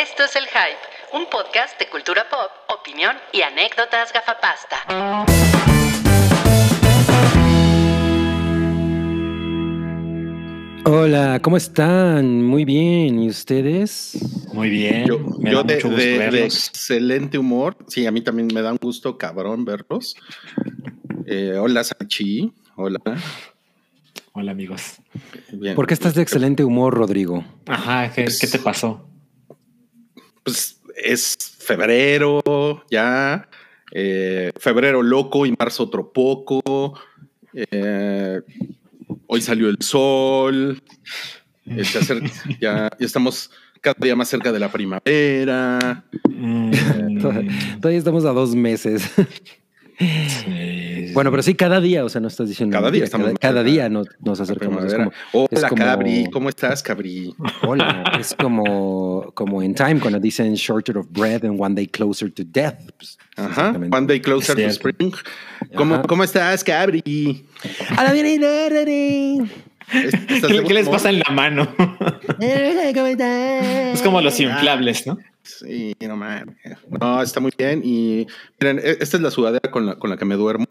Esto es El Hype, un podcast de cultura pop, opinión y anécdotas gafapasta. Hola, ¿cómo están? Muy bien, ¿y ustedes? Muy bien. Yo, me yo da de, mucho gusto de- de verlos. excelente humor. Sí, a mí también me da un gusto cabrón verlos. Eh, hola, Sanchi. Hola. Hola, amigos. Bien. ¿Por qué estás de excelente humor, Rodrigo? Ajá, ¿qué, Pues- qué te pasó? Pues es febrero, ya. Eh, febrero loco y marzo otro poco. Eh, hoy salió el sol. Acerca- ya, ya estamos cada día más cerca de la primavera. Mm, Todavía estamos a dos meses. sí. Bueno, pero sí, cada día, o sea, no estás diciendo. Cada día estamos Cada, día nos, acercamos. Es como, es Hola, como- Cabri. ¿Cómo estás, Cabri? hola, es como, como en Time cuando dicen shorter of breath and one day closer to death. Pues, Ajá. One day closer to spring. ¿Cómo. ¿Cómo estás, Cabri? A la vida, ¿Estás ¿Qué, qué les pasa en la mano? es como los inflables, ¿no? Sí, no mames. No, está muy bien. Y miren, e- esta es la sudadera con la, con la que me duermo.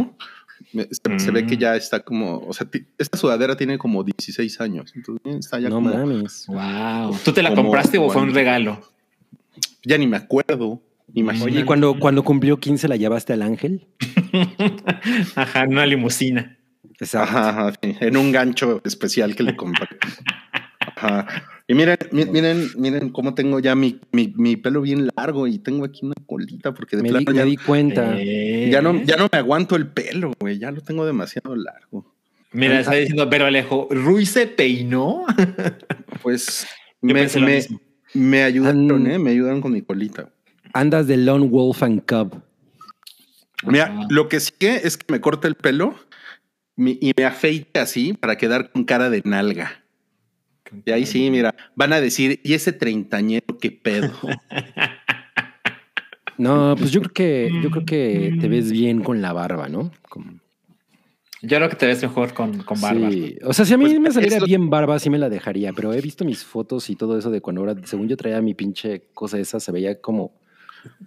Me- Se, se ve que Mm. ya está como, o sea, esta sudadera tiene como 16 años. Entonces está ya No como, mames. Wow. ¿Tú te la Como compraste o fue un regalo? ya ni me acuerdo. Imagínate. Oye, ¿y cuando, cuando cumplió 15 la llevaste al ángel? Ajá, una limusina. Exacto. Ajá, en un gancho especial que le compré. Ajá. Y miren, mi- miren, miren cómo tengo ya mi, mi, mi pelo bien largo y tengo aquí una colita porque de Me di, plano me ya, di cuenta. Eh, ya no, ya no me aguanto el pelo, güey. Ya lo tengo demasiado largo. Mira, está diciendo Vero Alejo, ¿Rui se peinó? Pues me, ayudaron, ¿eh? Me ayudaron con mi colita. Andas de Lone Wolf and Cub. Mira, lo que sí que es que me corta el pelo y me afeite así para quedar con cara de nalga. Y ahí sí, mira, van a decir, ¿y ese treintañero qué pedo? No, pues yo creo que yo creo que te ves bien con la barba, ¿no? Como- Yo creo que te ves mejor con, con barba. Sí. O sea, si a mí Pues, me saliera bien barba, sí me la dejaría, pero he visto mis fotos y todo eso de cuando ahora, según yo traía mi pinche cosa esa, se veía como,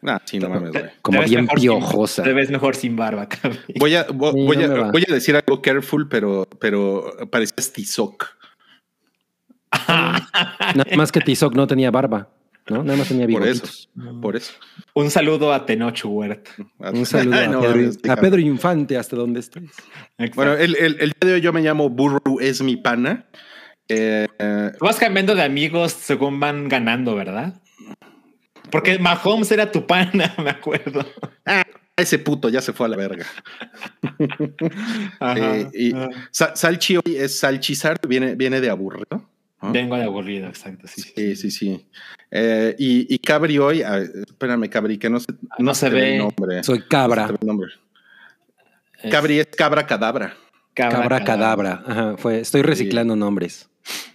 Ah, sí, no mames, güey. como bien sin- piojosa. te ves mejor sin barba, cabrón. Voy a, Sí, voy, no a, voy a decir algo careful, pero, pero parecía Tizoc. Nada más que Tizoc no tenía barba, ¿no? Nada más tenía Por bigotitos. eso, por eso. Un saludo a Tenoch Huerta. Un saludo a, No Pedro, a Pedro Infante hasta donde estés. Bueno, el, el, el día de hoy yo me llamo Burru es mi pana. Eh, eh, Tú vas cambiando de amigos según van ganando, ¿verdad? Porque Mahomes era tu pana, me acuerdo. ese puto ya se fue a la verga. Ajá. Eh, y Ah. Salchi hoy es Salchizar, viene, viene de aburrido. ¿No? Vengo de aburrido, exacto. Sí, sí. Sí, sí, sí. Eh, y, y Cabri hoy, ah, espérame, Cabri, que no se, no se te ve. el nombre. Soy No se cabra, ve el nombre. Es Cabri es cabra cadabra. cabra cadabra. Ajá, fue, estoy reciclando nombres.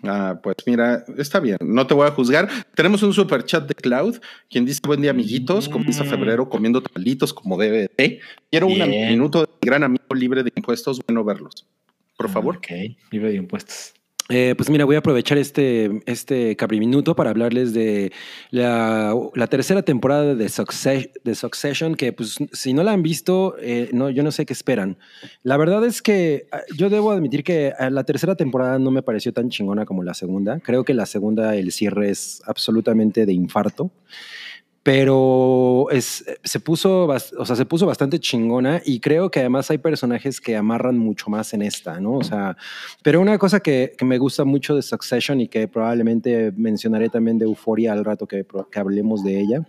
Ah, pues mira, está bien, no te voy a juzgar. Tenemos un super chat de Cloud, quien dice buen día, amiguitos. Comienza Mm. febrero comiendo talitos como debe de. Quiero un minuto de gran amigo libre de impuestos. Bueno, verlos. Por favor. Ok, libre de impuestos. Eh, pues mira, voy a aprovechar este, este cabriminuto para hablarles de la, la tercera temporada de, Succe- de Succession, que pues si no la han visto, eh, no, yo no sé qué esperan. La verdad es que ah, yo debo admitir que ah, la tercera temporada no me pareció tan chingona como la segunda. Creo que la segunda, el cierre es absolutamente de infarto. Pero es, se, puso, o sea, se puso bastante chingona y creo que además hay personajes que amarran mucho más en esta, ¿no? O sea, pero una cosa que, que me gusta mucho de Succession y que probablemente mencionaré también de Euphoria al rato que, que hablemos de ella,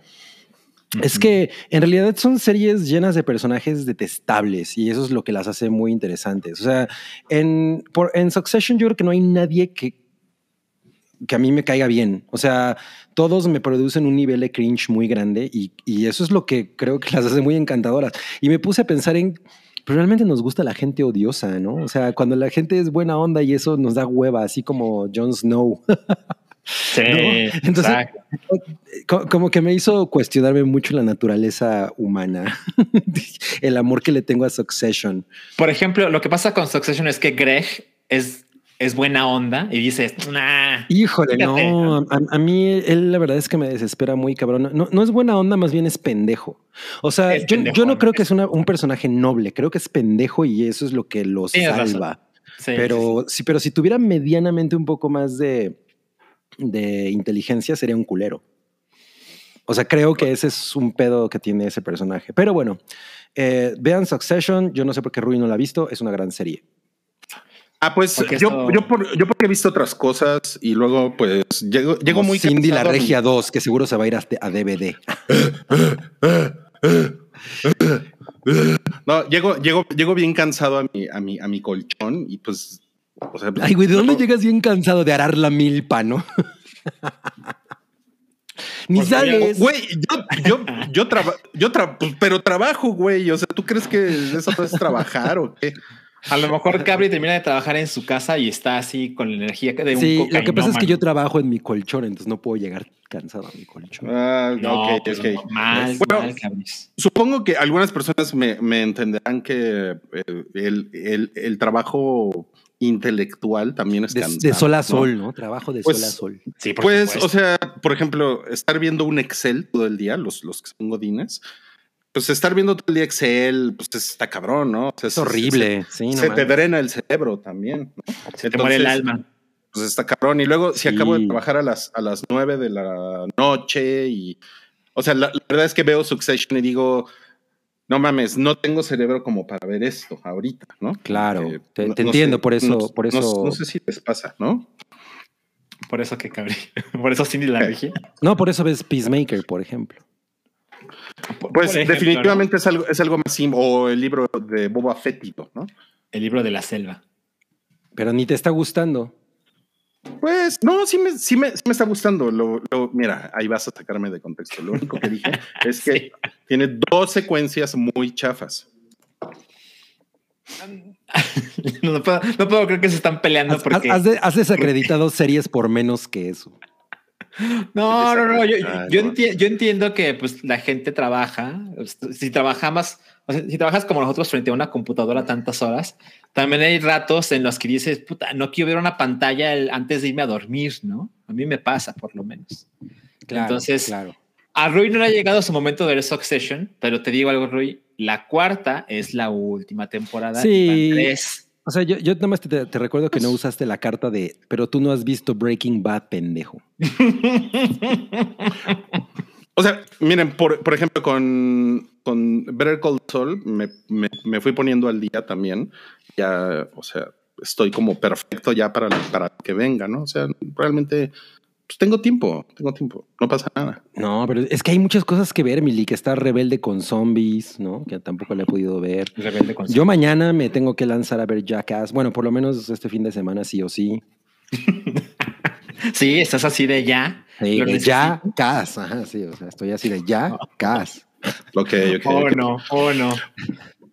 es que en realidad son series llenas de personajes detestables y eso es lo que las hace muy interesantes. O sea, en, por, en Succession yo creo que no hay nadie que, que a mí me caiga bien. O sea, todos me producen un nivel de cringe muy grande y, y eso es lo que creo que las hace muy encantadoras. Y me puse a pensar en, pero realmente nos gusta la gente odiosa, ¿no? O sea, cuando la gente es buena onda y eso nos da hueva, así como Jon Snow. Sí, ¿no? Entonces, exacto. como que me hizo cuestionarme mucho la naturaleza humana, el amor que le tengo a Succession. Por ejemplo, lo que pasa con Succession es que Greg es es buena onda y dices, nah. Híjole, Fíjate. no. A, a mí, él la verdad es que me desespera muy cabrón. No, no es buena onda, más bien es pendejo. O sea, yo, pendejo, yo no creo que es una- un personaje noble. Creo que es pendejo y eso es lo que lo salva. Sí, pero sí, pero si tuviera medianamente un poco más de, de inteligencia, sería un culero. O sea, creo que ese es un pedo que tiene ese personaje. Pero bueno, eh, vean Succession. Yo no sé por qué Rui no la ha visto. Es una gran serie. Ah, pues Porque yo, esto- yo, por- yo porque he visto otras cosas y luego pues llego, llego muy Cindy la Regia 2, que seguro se va a ir a, a DVD. No, llego, llego, llego bien cansado a mi, a mi, a mi colchón y pues. O sea, Ay, güey, ¿de dónde no- llegas bien cansado de arar la milpa, no? Ni Porque sales. Güey, yo, yo, yo trabajo, yo tra- pues, pero trabajo, güey. O sea, ¿tú crees que eso es trabajar o qué? A lo mejor Cabri termina de trabajar en su casa y está así con la energía de un Sí, lo que pasa es que yo trabajo en mi colchón, entonces no puedo llegar cansado a mi colchón. Ah, No, ok, ok. mal, Bueno, mal. Supongo que algunas personas me, me entenderán que eh, el, el- el trabajo intelectual también es De, cansado, de sol a sol, ¿no? Trabajo de Pues, sol a sol. Sí, por Pues, supuesto. o sea, por ejemplo, estar viendo un Excel todo el día, los, los que son godines, pues estar viendo todo el día Excel, pues está cabrón, ¿no? O sea, Es se- horrible. sí, Se, no se te drena el cerebro también. ¿no? Se te muere el alma. Pues está cabrón. Y luego, si acabo de Sí. trabajar a las, a las nueve de la noche y, o sea, la, la verdad es que veo Succession y digo, no mames, no tengo cerebro como para ver esto ahorita, ¿no? Claro, Eh, te- no- te no entiendo, sé, por eso- no- por eso- No, sé si les pasa, ¿no? Por eso que Cabri. Por eso Cindy la regia. No, por eso ves Peacemaker, por ejemplo. Pues ejemplo, definitivamente es algo, es algo más sim o el libro de Boba Fettito, ¿no? El libro de la selva. Pero ni te está gustando. Pues no, sí me, sí me, sí me está gustando. Lo, lo- mira, ahí vas a sacarme de contexto. Lo único que dije es que Sí. tiene dos secuencias muy chafas. No puedo, no puedo creer que se están peleando Has, porque. has de- has desacreditado series por menos que eso. No, no, no. Yo, yo, enti- yo entiendo que pues la gente trabaja. Si o sea, si trabajas como nosotros frente a una computadora tantas horas, también hay ratos en los que dices, puta, no quiero ver una pantalla el- antes de irme a dormir, ¿no? A mí me pasa, por lo menos. Entonces, claro. A Rui no le ha llegado su momento de ver Succession, pero te digo algo, Rui. La cuarta es la última temporada. Sí. y van tres. O sea, yo, yo nada más te, te recuerdo que no usaste la carta de, pero tú no has visto Breaking Bad, pendejo. O sea, miren, por, por ejemplo, con, con Better Call Saul me, me- me fui poniendo al día también. Ya, o sea, estoy como perfecto ya para, para que venga, ¿no? O sea, realmente pues tengo tiempo, tengo tiempo, no pasa nada. No, pero es que hay muchas cosas que ver, Mili, que está rebelde con zombies, ¿no? Que tampoco le he podido ver. Rebelde con Yo mañana me tengo que lanzar a ver Jackass. Bueno, por lo menos este fin de semana sí o sí. Sí, estás así de ya. Sí, de necesito. Jackass. Ajá, sí, o sea, estoy así de Jackass. Ok, ok. Oh, no, oh, no.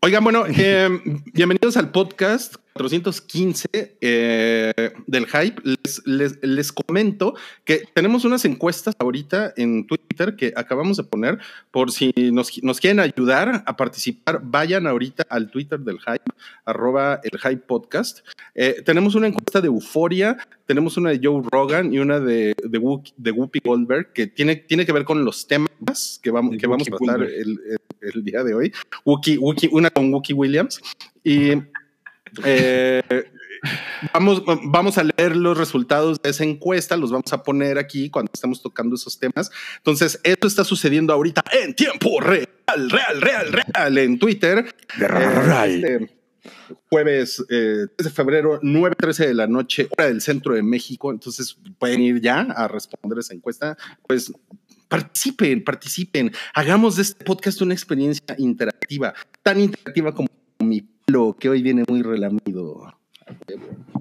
Oigan, bueno, eh, bienvenidos al podcast 415 eh, del Hype. Les, les- les comento que tenemos unas encuestas ahorita en Twitter que acabamos de poner por si nos, nos quieren ayudar a participar. Vayan ahorita al Twitter del Hype, arroba el Hype Podcast. Eh, tenemos una encuesta de Euforia, tenemos una de Joe Rogan y una de, de, Whoopi, de Whoopi Goldberg que tiene, tiene que ver con los temas que vamos, que vamos a tratar el- el día de hoy. Wookie, Wookie, una con Wookie Williams. Y eh, vamos, vamos a leer los resultados de esa encuesta, los vamos a poner aquí cuando estemos tocando esos temas. Entonces, esto está sucediendo ahorita en tiempo real, real, real, real, en Twitter. Este jueves eh, 3 de febrero, 9.13 de la noche, hora del centro de México. Entonces, pueden ir ya a responder esa encuesta. Pues participen, participen. Hagamos de este podcast una experiencia interactiva, tan interactiva como mi pelo, que hoy viene muy relamido.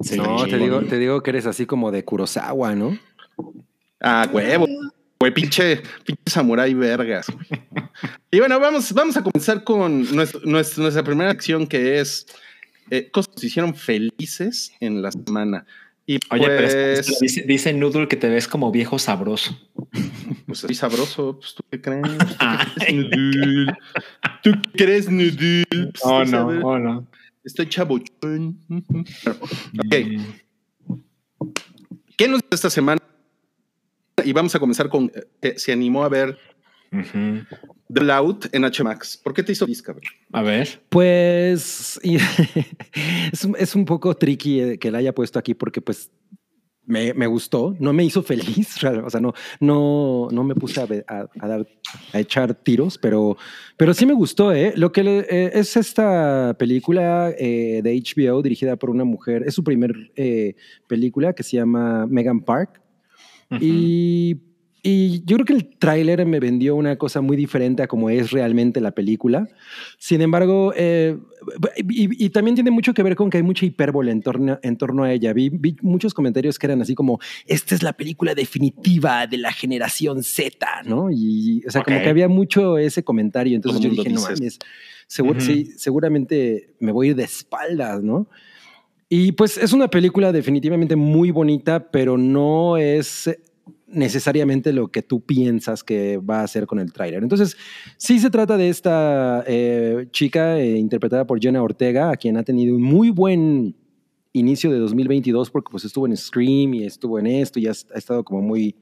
Sí. No, te digo, te digo que eres así como de Kurosawa, ¿no? Ah, huevo. Güey, pinche, pinche samurái vergas. Y bueno, vamos, vamos a comenzar con nuestro- nuestra, nuestra primera acción que es eh, cosas que te hicieron felices en la semana. Y Oye, pero pues, es- dice, dice Noodle que te ves como viejo sabroso. pues soy sabroso, pues tú qué crees. ¿Tú qué crees. Pues, Oh, no, sabes, oh, no. Estoy chabochón. Ok. Mm. ¿Qué nos esta semana? Y vamos a comenzar con que se animó a ver The Loud en HMax. ¿Por qué te hizo Discovery? A ver. Pues es, es, un poco tricky eh, que la haya puesto aquí porque pues me, me, gustó, no me hizo feliz, o sea, no, no, no me puse a, a, a, dar, a echar tiros, pero, pero sí me gustó, ¿eh? Lo que le, eh, es esta película eh, de HBO dirigida por una mujer, es su primer eh, película que se llama Megan Park. Uh -huh. Y y yo creo que el tráiler me vendió una cosa muy diferente a como es realmente la película. Sin embargo, eh, y, y, también tiene mucho que ver con que hay mucha hipérbole en torno, en torno a ella. Vi, vi, muchos comentarios que eran así como, esta es la película definitiva de la generación Z, ¿no? Y, o sea, okay. como que había mucho ese comentario. Entonces yo dije, no mames, seguro, uh -huh. sí, seguramente me voy a ir de espaldas, ¿no? Y pues es una película definitivamente muy bonita, pero no es necesariamente lo que tú piensas que va a hacer con el tráiler. Entonces, sí se trata de esta eh, chica eh, interpretada por Jenna Ortega, a quien ha tenido un muy buen inicio de 2022 porque pues estuvo en Scream y estuvo en esto y ha, ha estado como muy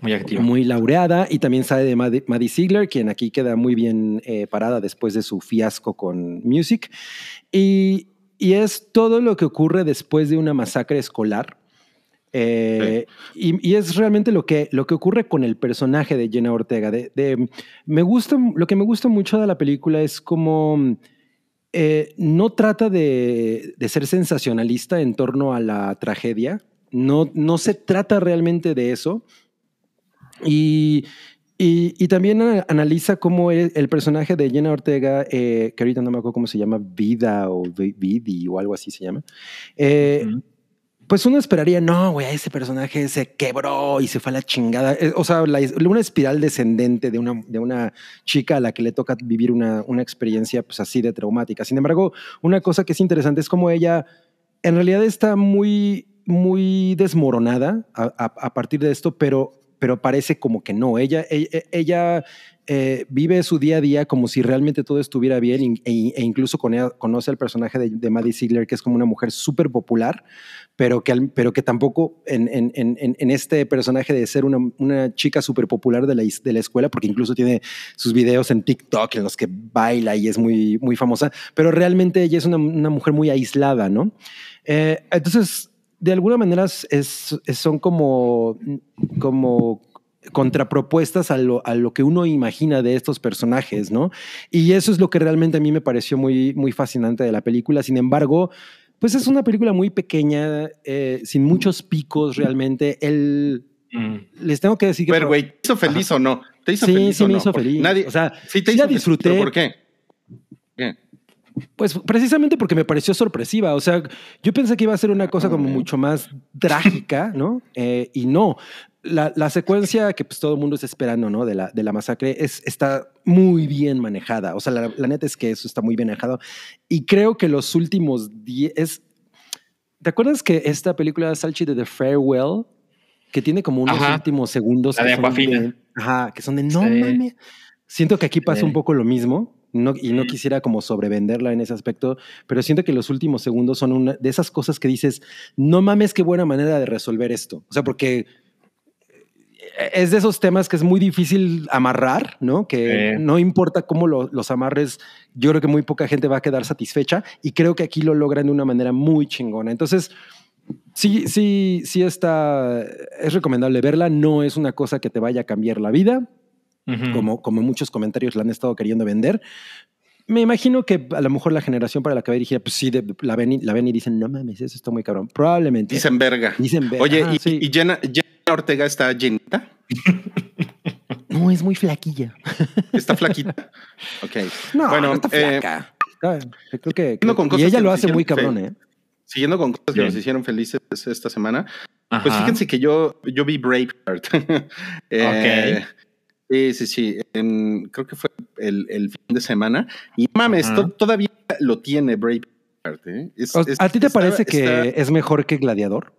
muy activa. Muy laureada y también sabe de Maddie, Maddie Ziegler, quien aquí queda muy bien eh, parada después de su fiasco con Music. Y, y es todo lo que ocurre después de una masacre escolar eh, sí. y, y, es realmente lo que, lo que ocurre con el personaje de Jenna Ortega. De, de, me gusta, lo que me gusta mucho de la película es como eh, no trata de, de, ser sensacionalista en torno a la tragedia. No, no se trata realmente de eso. Y, y, y, también analiza cómo el, el, personaje de Jenna Ortega, eh, que ahorita no me acuerdo cómo se llama, Vida o Vidi o algo así se llama, eh, uh -huh pues uno esperaría, no, güey, ese personaje se quebró y se fue a la chingada. Eh, o sea, la, una espiral descendente de una, de una chica a la que le toca vivir una, una experiencia pues así de traumática. Sin embargo, una cosa que es interesante es como ella en realidad está muy, muy desmoronada a, partir de esto, pero, pero parece como que no. Ella, ella, ella eh, vive su día a día como si realmente todo estuviera bien e, e incluso conoce al personaje de, Maddie Ziegler, que es como una mujer súper popular, pero que, pero que tampoco en, este personaje de ser una, chica súper popular de la, de la escuela, porque incluso tiene sus videos en TikTok en los que baila y es muy, muy famosa, pero realmente ella es una, mujer muy aislada, ¿no? Eh, entonces, de alguna manera es, son como, como contrapropuestas a lo, a lo que uno imagina de estos personajes, ¿no? Y eso es lo que realmente a mí me pareció muy, muy fascinante de la película. Sin embargo, pues es una película muy pequeña, eh, sin muchos picos realmente. El, mm. Les tengo que decir que... Pero, güey, ¿te hizo feliz Ajá. o no? ¿Te hizo sí, feliz sí o me no? hizo feliz. Nadie, o sea, sí te sí hizo la disfruté. Feliz, ¿Por qué? ¿Qué? Pues precisamente porque me pareció sorpresiva. O sea, yo pensé que iba a ser una cosa como mucho más trágica, ¿no? Eh, y no. La, la, secuencia que pues todo el mundo está esperando, ¿no? De la, de la masacre es, está muy bien manejada. O sea, la, la neta es que eso está muy bien manejado. Y creo que los últimos 10... ¿Te acuerdas que esta película Salchi de The Farewell, que tiene como unos Ajá. últimos segundos la de que, son de, Ajá, que son de no sí. mames? Siento que aquí pasa sí. un poco lo mismo. No, y no quisiera como sobrevenderla en ese aspecto, pero siento que los últimos segundos son una de esas cosas que dices, no mames, qué buena manera de resolver esto. O sea, porque es de esos temas que es muy difícil amarrar, ¿no? Que sí. no importa cómo lo, los amarres, yo creo que muy poca gente va a quedar satisfecha y creo que aquí lo logran de una manera muy chingona. Entonces, sí, sí, sí está, es recomendable verla, no es una cosa que te vaya a cambiar la vida, uh -huh. como, como muchos comentarios la han estado queriendo vender. Me imagino que a lo mejor la generación para la que va dirigida, pues sí, de, la, ven y, la ven y dicen, no mames, eso está muy cabrón. Probablemente. Dicen verga. Dicen verga. Oye, y, sí. y Jenna, Jenna, Ortega está llenita. No, es muy flaquilla. Está flaquita. Ok. No, bueno, no está flaca. Eh, creo que, creo, con y ella lo hace muy cabrón, ¿eh? Siguiendo con cosas que nos hicieron felices esta semana, Ajá. pues fíjense que yo, yo vi Braveheart. eh, ok. Sí, sí, sí. En, creo que fue el, el, fin de semana. Y mames, to, todavía lo tiene Braveheart. ¿eh? Es, es, ¿A ti te está, parece que está... es mejor que Gladiador?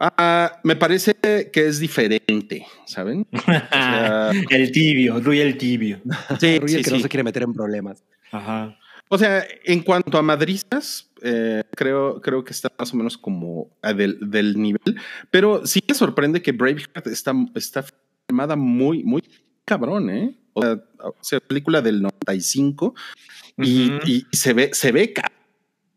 Uh, me parece que es diferente, ¿saben? O sea, el tibio, Rui el tibio. Sí, Rui el que sí. no se quiere meter en problemas. Ajá. O sea, en cuanto a madrizas, eh, creo, creo que está más o menos como a del, del nivel, pero sí me sorprende que Braveheart está, está filmada muy, muy cabrón, ¿eh? O sea, o sea, película del 95 y, Ujú. y se ve, se ve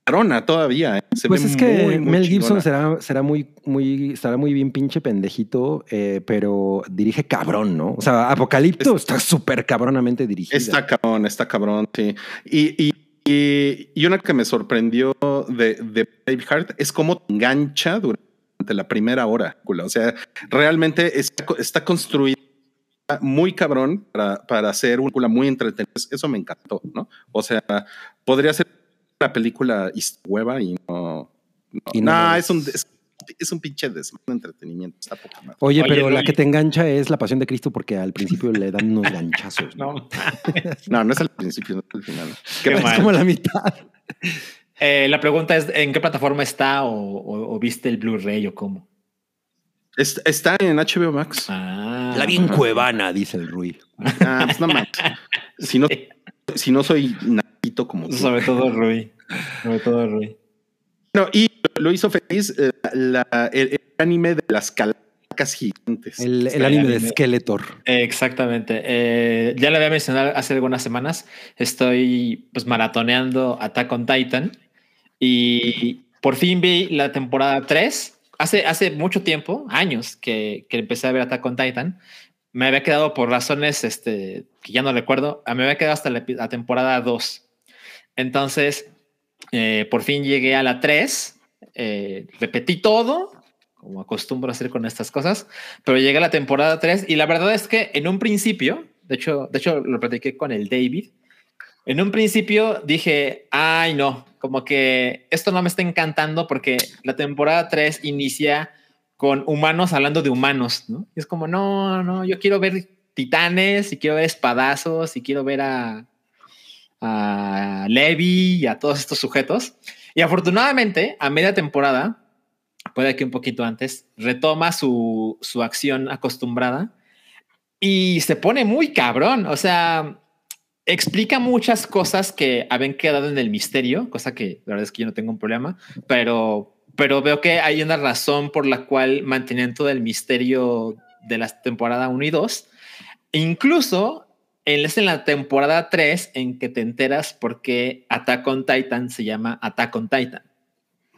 cabrona todavía, ¿eh? Se Pues ve es que muy, Mel Gibson será, será muy, muy, estará muy bien pinche pendejito, eh, pero dirige cabrón, ¿no? O sea, Apocalipto está súper cabronamente dirigida. Está cabrón, está cabrón, sí. Y, y, y, y una que me sorprendió de, de Braveheart es cómo te engancha durante la primera hora. O sea, realmente está, está construida muy cabrón para, para hacer una película muy entretenida. Eso me encantó, ¿no? O sea, podría ser una película hueva y no. no, Y no nah, es un, es. un pinche desmadre de entretenimiento. Está poca madre. Oye, Oye, pero la que te engancha es la pasión de Cristo porque al principio le dan unos ganchazos. ¿no? No. No, es al principio, no es al final. Qué es mal. como la mitad. Eh, la pregunta es: ¿en qué plataforma está o, o- o viste el Blu-ray o cómo? Es- Está en HBO Max. Ah, La bien cuevana, dice el Rui. Ah, pues no mames. Si no, si no soy naquito como tú. Sobre todo Rui. Sobre todo Rui. Bueno, y lo hizo feliz eh, la- el, el anime de las calacas gigantes. El, el anime de anime. Skeletor. Exactamente. Eh, ya lo había mencionado hace algunas semanas. Estoy pues maratoneando Attack on Titan y por fin vi la temporada 3. Hace, hace mucho tiempo, años, que, que empecé a ver Attack on Titan. Me había quedado por razones este, que ya no recuerdo. Me había quedado hasta la, la temporada 2. Entonces, eh, por fin llegué a la 3. eh, repetí todo, como acostumbro a hacer con estas cosas pero llegué a la temporada 3 y la verdad es que en un principio, de hecho, de hecho lo platiqué con el David, en un principio dije, ay no, como que esto no me está encantando porque la temporada 3 inicia con humanos hablando de humanos, es como, no, no, yo quiero ver titanes y quiero ver espadazos y quiero ver a, a Levi y a todos estos sujetos. Y afortunadamente, a media temporada, puede que un poquito antes, retoma su, su acción acostumbrada y se pone muy cabrón. O sea, explica muchas cosas que habían quedado en el misterio, cosa que la verdad es que yo no tengo un problema, pero, pero veo que hay una razón por la cual mantienen todo el misterio de la temporada 1 y 2. Incluso en- es en la temporada 3 en que te enteras por qué Attack on Titan se llama Attack on Titan.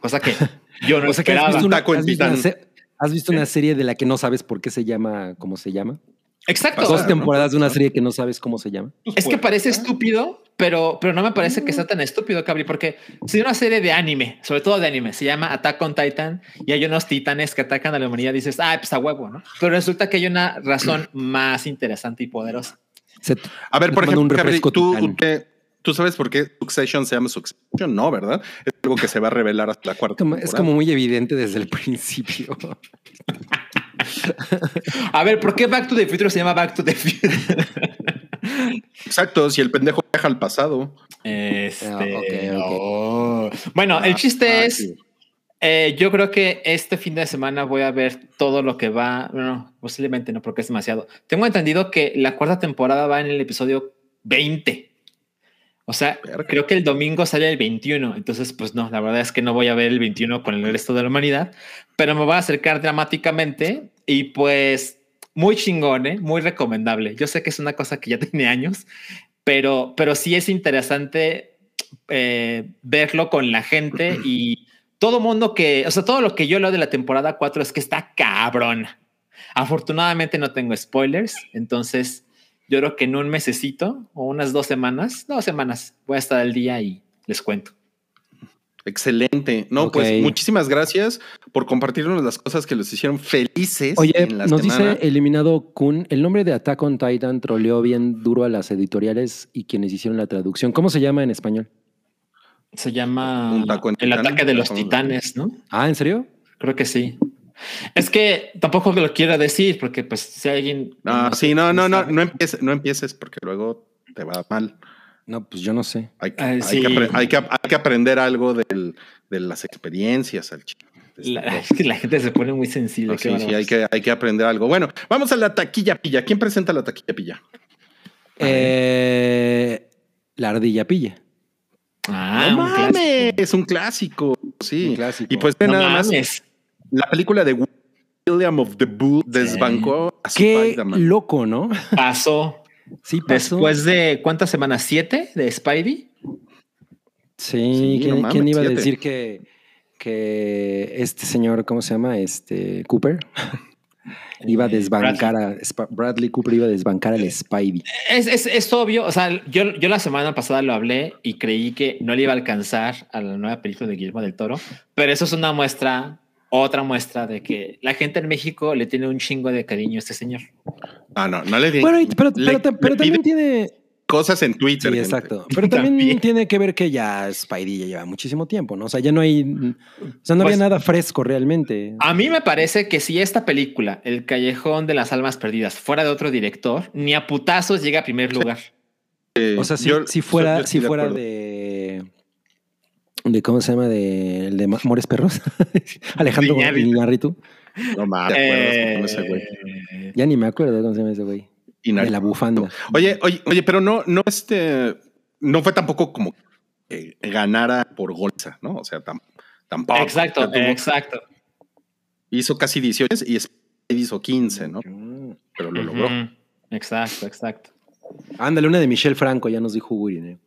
Cosa que yo no O sea que has visto, una, has visto una se- has visto una serie de la que no sabes por qué se llama, cómo se llama. Exacto. Dos temporadas de una serie que no sabes cómo se llama. Es que parece estúpido, pero, pero no me parece que sea tan estúpido, Cabri, porque si una serie de anime, sobre todo de anime, se llama Attack on Titan y hay unos titanes que atacan a la humanidad, dices, ah, pues a huevo, ¿no? Pero resulta que hay una razón más interesante y poderosa. Se- A ver, por un ejemplo, tú, titán. ¿qué- tú sabes por qué Succession se llama Succession, no, ¿verdad? Es algo que se va a revelar hasta la cuarta. como- es como muy evidente desde el principio. A ver, ¿por qué Back to the Future se llama Back to the Future? Exacto, si el pendejo viaja al pasado. Este, Ah, oh. Bueno, el chiste Ah, es, sí. Eh, yo creo que este fin de semana voy a ver todo lo que va. No, posiblemente no, porque es demasiado. Tengo entendido que la cuarta temporada va en el episodio 20. O sea, Verga. creo que el domingo sale el 21. Entonces, pues no, la verdad es que no voy a ver el 21 con el resto de la humanidad, pero me voy a acercar dramáticamente y pues muy chingón, ¿eh? muy recomendable. Yo sé que es una cosa que ya tiene años, pero, pero sí es interesante eh, verlo con la gente y todo mundo que, o sea, todo lo que yo leo de la temporada 4 es que está cabrón. Afortunadamente no tengo spoilers, entonces yo creo que en un mesecito o unas dos semanas, dos semanas, voy a estar al día y les cuento. Excelente. No, pues muchísimas gracias por compartirnos las cosas que los hicieron felices. Oye, en la nos semana. dice Eliminado Kun, el nombre de Attack on Titan troleó bien duro a las editoriales y quienes hicieron la traducción. ¿Cómo se llama en español? Se llama Un taco en El ataque de los titanes, ¿no? Ah, ¿en serio? Creo que sí. Es que tampoco lo quiero decir porque pues si alguien... No, sí, no, no, no, no empieces, no empieces porque luego te va mal. No, pues yo no sé. Hay que, Ah, hay sí. que hay que- hay que aprender algo del- de las experiencias al chico. La, es que la gente se pone muy sensible. No, sí, sí, hay que, hay que aprender algo. Bueno, vamos a la taquilla pilla. ¿Quién presenta la taquilla pilla? Eh, la ardilla pilla. Ah, no un mames, clásico. es un clásico. Sí. Un clásico. Y pues No nada más, la película de William of the Bull desbancó a Qué Spider-Man. loco, ¿no? Pasó Sí, pasó. después de cuántas semanas? ¿Siete de Spidey? Sí, Sí, ¿quién, no mames, quién iba a decir que, que este señor, ¿cómo se llama? Este Cooper iba a Eh, desbancar a Bradley Cooper iba a desbancar al Spidey. Es, es, es obvio, o sea, yo, yo la semana pasada lo hablé y creí que no le iba a alcanzar a la nueva película de Guillermo del Toro, pero eso es una muestra, otra muestra de que la gente en México le tiene un chingo de cariño a este señor. Ah, no, no le. Bueno, y- pero, le- pero, ta- le pero también pide tiene. Cosas en Twitter. Sí, gente. exacto. Pero también, También. tiene que ver que ya Spidey ya lleva muchísimo tiempo, ¿no? O sea, ya no hay. O sea, no Pues- había nada fresco realmente. A mí me parece que si esta película, El Callejón de las Almas Perdidas, fuera de otro director, ni a putazos llega a primer lugar. Eh, O sea, si, yo- si fuera, yo si fuera acuerdo. de. de ¿Cómo se llama? De, el de Amores Perros. Alejandro Iñárritu. No mames, ¿te acuerdas Eh, ese güey? Ya ni me acuerdo cómo se llama ese güey. De la bufanda. Oye, oye, oye, pero no, no, este, no fue tampoco como que ganara por golza, ¿no? O sea, tam- tampoco. exacto, exacto. Hizo casi 18 y hizo 15, ¿no? Pero lo logró. Exacto, exacto. Ándale, una de Michelle Franco, ya nos dijo Uri. ¿no?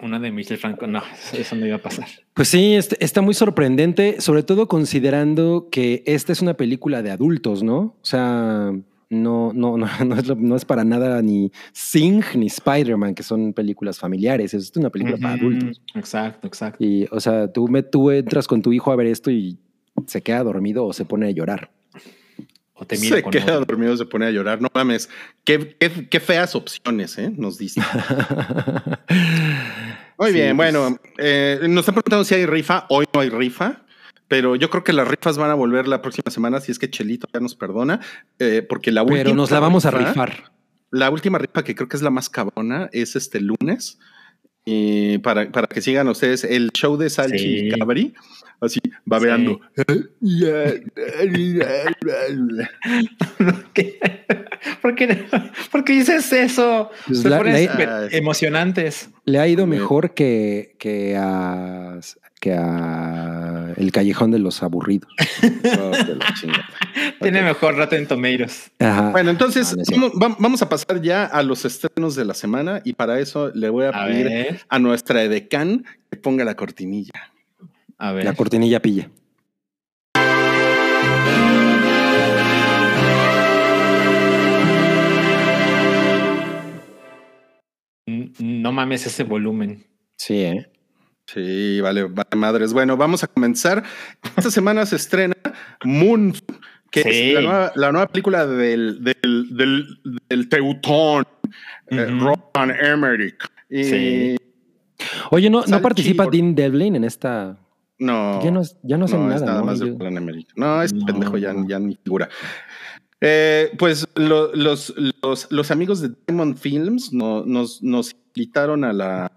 Una de Michel Franco, no, eso no iba a pasar. Pues sí, este- está muy sorprendente, sobre todo considerando que esta es una película de adultos, ¿no? O sea, no, no, no, no, es, lo- no es para nada ni Sing ni Spider-Man, que son películas familiares. Es una película para adultos. Exacto, exacto. Y, o sea, tú, me, tú entras con tu hijo a ver esto y se queda dormido o se pone a llorar. O te miro Se con queda odio. dormido, se pone a llorar. No mames. Qué, qué- qué feas opciones, ¿eh? Nos dice. Muy Sí, bien, pues. bueno, eh, nos están preguntando si hay rifa. Hoy no hay rifa, pero yo creo que las rifas van a volver la próxima semana si es que Chelito ya nos perdona, eh, porque la última. Pero nos la vamos a rifa- rifar. La última rifa que creo que es la más cabrona es este lunes. Y para, para que sigan ustedes el show de Salchi Sí. y Cabri, así babeando. ¿Qué? ¿Por qué, ¿Por qué dices eso? Pues Se la- ponen la- súper Ah, sí. emocionantes. Le ha ido mejor que, que a que a El Callejón de los Aburridos. Oh, de la chingada. Tiene mejor Rotten Tomatoes. Ajá. Bueno, entonces Ah, no vamos, va- vamos a pasar ya a los estrenos de la semana y para eso le voy a, A pedir ver, a nuestra edecán que ponga la cortinilla. a ver. La cortinilla pilla. No mames ese volumen. Sí, ¿eh? Sí, vale, vale, madres. Bueno, vamos a comenzar. Esta semana se estrena Moon, que Sí. es la nueva, la nueva película del, del, del, del Teutón, eh, Ujú. Roland Emmerich. Y Sí. Oye, ¿no, ¿no participa por- Dean Devlin en esta? No, Ya no, ya no hacen no, nada, es nada ¿no? más de Roland Emmerich. No, No. pendejo ya, ya ni figura. Eh, pues lo- los, los, los amigos de Diamond Films no- nos, nos invitaron a la,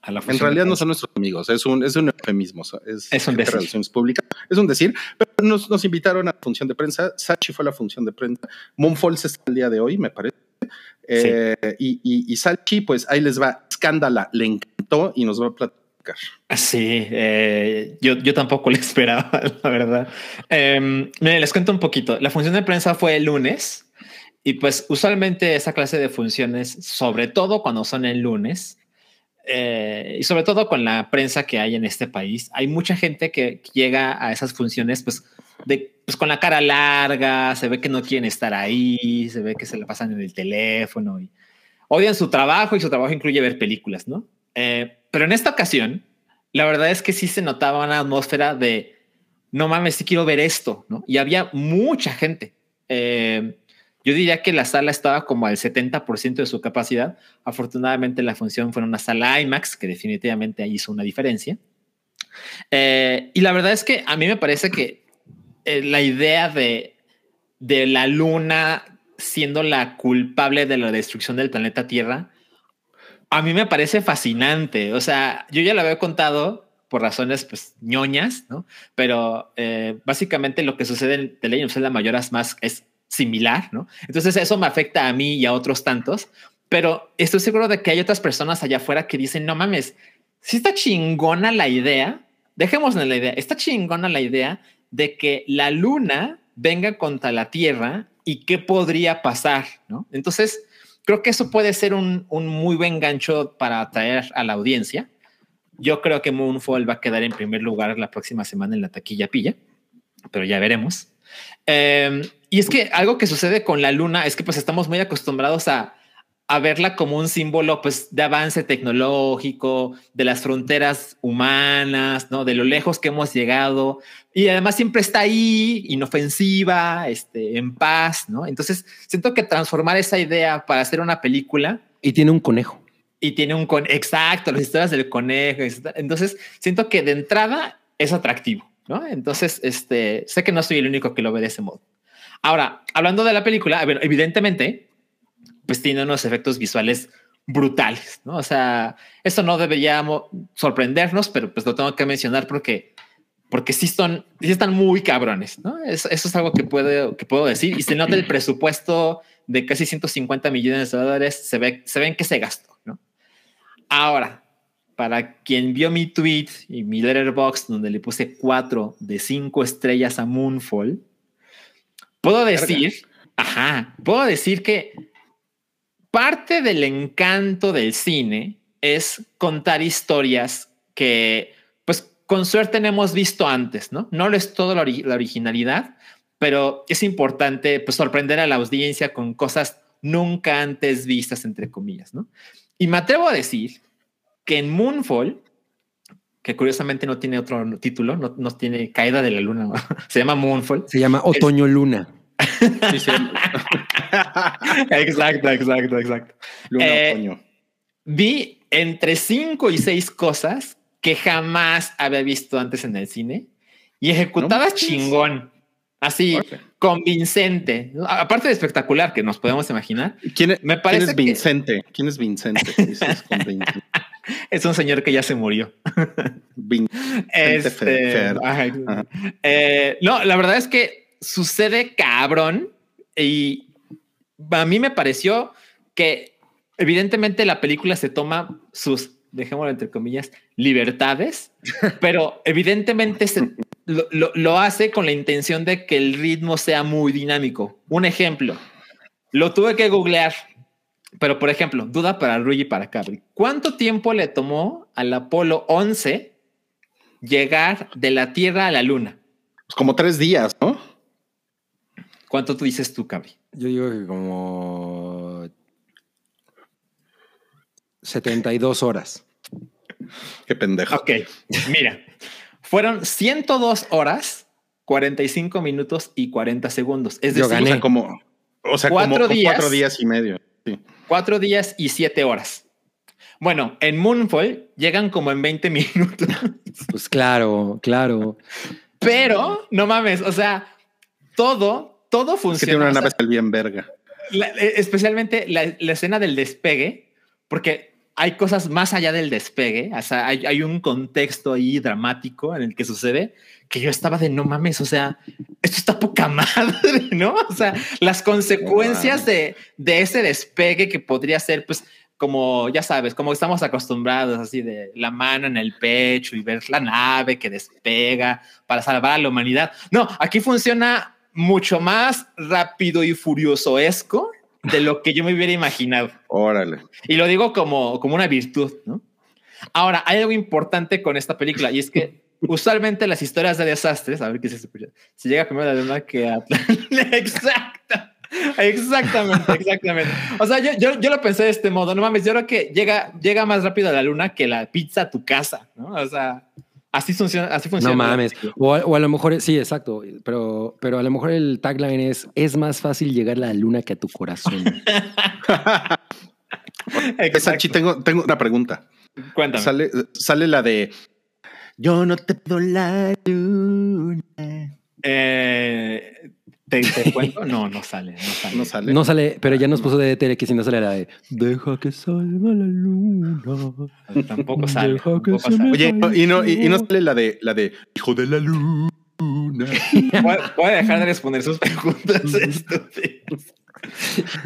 A la En realidad no son nuestros amigos, es un, es un eufemismo, es, Es un decir. relaciones públicas, es un decir, pero nos, nos invitaron a la función de prensa, Sachi fue a la función de prensa, Moonfalls está el día de hoy, me parece, Eh, y, y, y Sachi, pues ahí les va, escándala, le encantó y nos va a platicar. Sí, eh, yo, yo tampoco lo esperaba, la verdad. Eh, miren, les cuento un poquito. La función de prensa fue el lunes y pues usualmente esa clase de funciones, sobre todo cuando son el lunes, eh, y sobre todo con la prensa que hay en este país, hay mucha gente que llega a esas funciones pues, de, pues con la cara larga, se ve que no quieren estar ahí, se ve que se la pasan en el teléfono y odian su trabajo y su trabajo incluye ver películas, ¿no? Eh, pero en esta ocasión, la verdad es que sí se notaba una atmósfera de no mames, sí quiero ver esto, ¿no? Y había mucha gente. Eh, yo diría que la sala estaba como al 70% de su capacidad. Afortunadamente la función fue en una sala IMAX, que definitivamente hizo una diferencia. Eh, y la verdad es que a mí me parece que eh, la idea de, de la luna siendo la culpable de la destrucción del planeta Tierra, a mí me parece fascinante. O sea, yo ya lo había contado por razones pues ñoñas, ¿no? Pero eh, básicamente lo que sucede en The Legend of Zelda Mayoras Mask es similar, ¿no? Entonces eso me afecta a mí y a otros tantos, pero estoy seguro de que hay otras personas allá afuera que dicen, no mames, si está chingona la idea, dejemos en la idea, está chingona la idea de que la luna venga contra la Tierra y qué podría pasar, ¿no? Entonces, creo que eso puede ser un, un muy buen gancho para atraer a la audiencia. Yo creo que Moonfall va a quedar en primer lugar la próxima semana en la taquilla pilla, pero ya veremos. Eh, y es que algo que sucede con la luna es que pues estamos muy acostumbrados a, a verla como un símbolo pues, de avance tecnológico, de las fronteras humanas, ¿no? de lo lejos que hemos llegado. Y además siempre está ahí, inofensiva, este, en paz. ¿no? Entonces, siento que transformar esa idea para hacer una película. Y tiene un conejo. Y tiene un conejo. Exacto, las historias del conejo. Entonces, siento que de entrada es atractivo. ¿no? Entonces, este, sé que no soy el único que lo ve de ese modo. Ahora, hablando de la película, evidentemente, pues tiene unos efectos visuales brutales, ¿no? O sea, eso no debería sorprendernos, pero pues lo tengo que mencionar porque, porque sí, son, sí están muy cabrones, ¿no? Eso, eso es algo que puedo, que puedo decir y se nota el presupuesto de casi 150 millones de dólares, se ve, se ven que se gastó, ¿no? Ahora, para quien vio mi tweet y mi letterbox donde le puse cuatro de cinco estrellas a Moonfall, puedo decir, ajá, puedo decir que parte del encanto del cine es contar historias que, pues, con suerte hemos visto antes, ¿no? No es todo la, originalidad, pero es importante, pues, sorprender a la audiencia con cosas nunca antes vistas, entre comillas, ¿no? Y me atrevo a decir que en Moonfall, que curiosamente no tiene otro título, no, tiene caída de la luna, se llama Moonfall. Se llama Otoño Luna. exacto, exacto, exacto. Eh, vi entre cinco y seis cosas que jamás había visto antes en el cine y ejecutadas chingón. Así, convincente. Aparte de espectacular, que nos podemos imaginar. ¿Quién, es, me parece Vincente? ¿Quién es Vincente? es un señor que ya se murió. Este, eh, no, la verdad es que sucede cabrón y a mí me pareció que evidentemente la película se toma sus, dejémoslo entre comillas, libertades, pero evidentemente lo, hace con la intención de que el ritmo sea muy dinámico. Un ejemplo, lo tuve que googlear, pero por ejemplo, duda para Rui y para Cabri. ¿Cuánto tiempo le tomó al Apolo 11 llegar de la Tierra a la Luna? Pues como tres días, ¿no? ¿Cuánto tú dices tú, Cabri? Yo digo que como 72 horas. Qué pendejo. Ok, mira, fueron 102 horas, 45 minutos y 40 segundos. Es decir, O sea, como, o sea, cuatro, días, cuatro días y medio. Cuatro días y siete horas. Bueno, en Moonfall llegan como en 20 minutos. Pues claro, claro. Pero no mames, o sea, todo, todo funciona. que tiene una nave bien verga. Eh, especialmente la, escena del despegue, porque hay cosas más allá del despegue. O sea, hay, un contexto ahí dramático en el que sucede que yo estaba de no mames. O sea, esto está poca madre, no? O sea, las consecuencias de, de ese despegue que podría ser, pues, como ya sabes, como estamos acostumbrados, así de la mano en el pecho y ver la nave que despega para salvar a la humanidad. No, aquí funciona mucho más rápido y furioso esco de lo que yo me hubiera imaginado. Órale. Y lo digo como, como una virtud, ¿no? Ahora, hay algo importante con esta película y es que usualmente las historias de desastres, a ver qué se escucha, se llega primero a la luna que a Exacto. Exactamente, exactamente. O sea, yo, yo, yo, lo pensé de este modo, no mames, yo creo que llega, llega más rápido a la luna que la pizza a tu casa, ¿no? O sea, Así funciona, así funciona. No mames. O a, lo mejor, sí, exacto. Pero, pero a lo mejor el tagline es: es más fácil llegar a la luna que a tu corazón. Sachi, tengo, tengo una pregunta. Cuéntame. Sale, sale la de Yo no te puedo la luna. Eh, ¿Te, cuento? No, no sale, no sale. No sale. pero ya nos puso de tele que si no sale la de Deja que salga la luna. Tampoco sale. Oye, y no, y, no sale la de la de Hijo de la Luna. Voy, a dejar de responder sus preguntas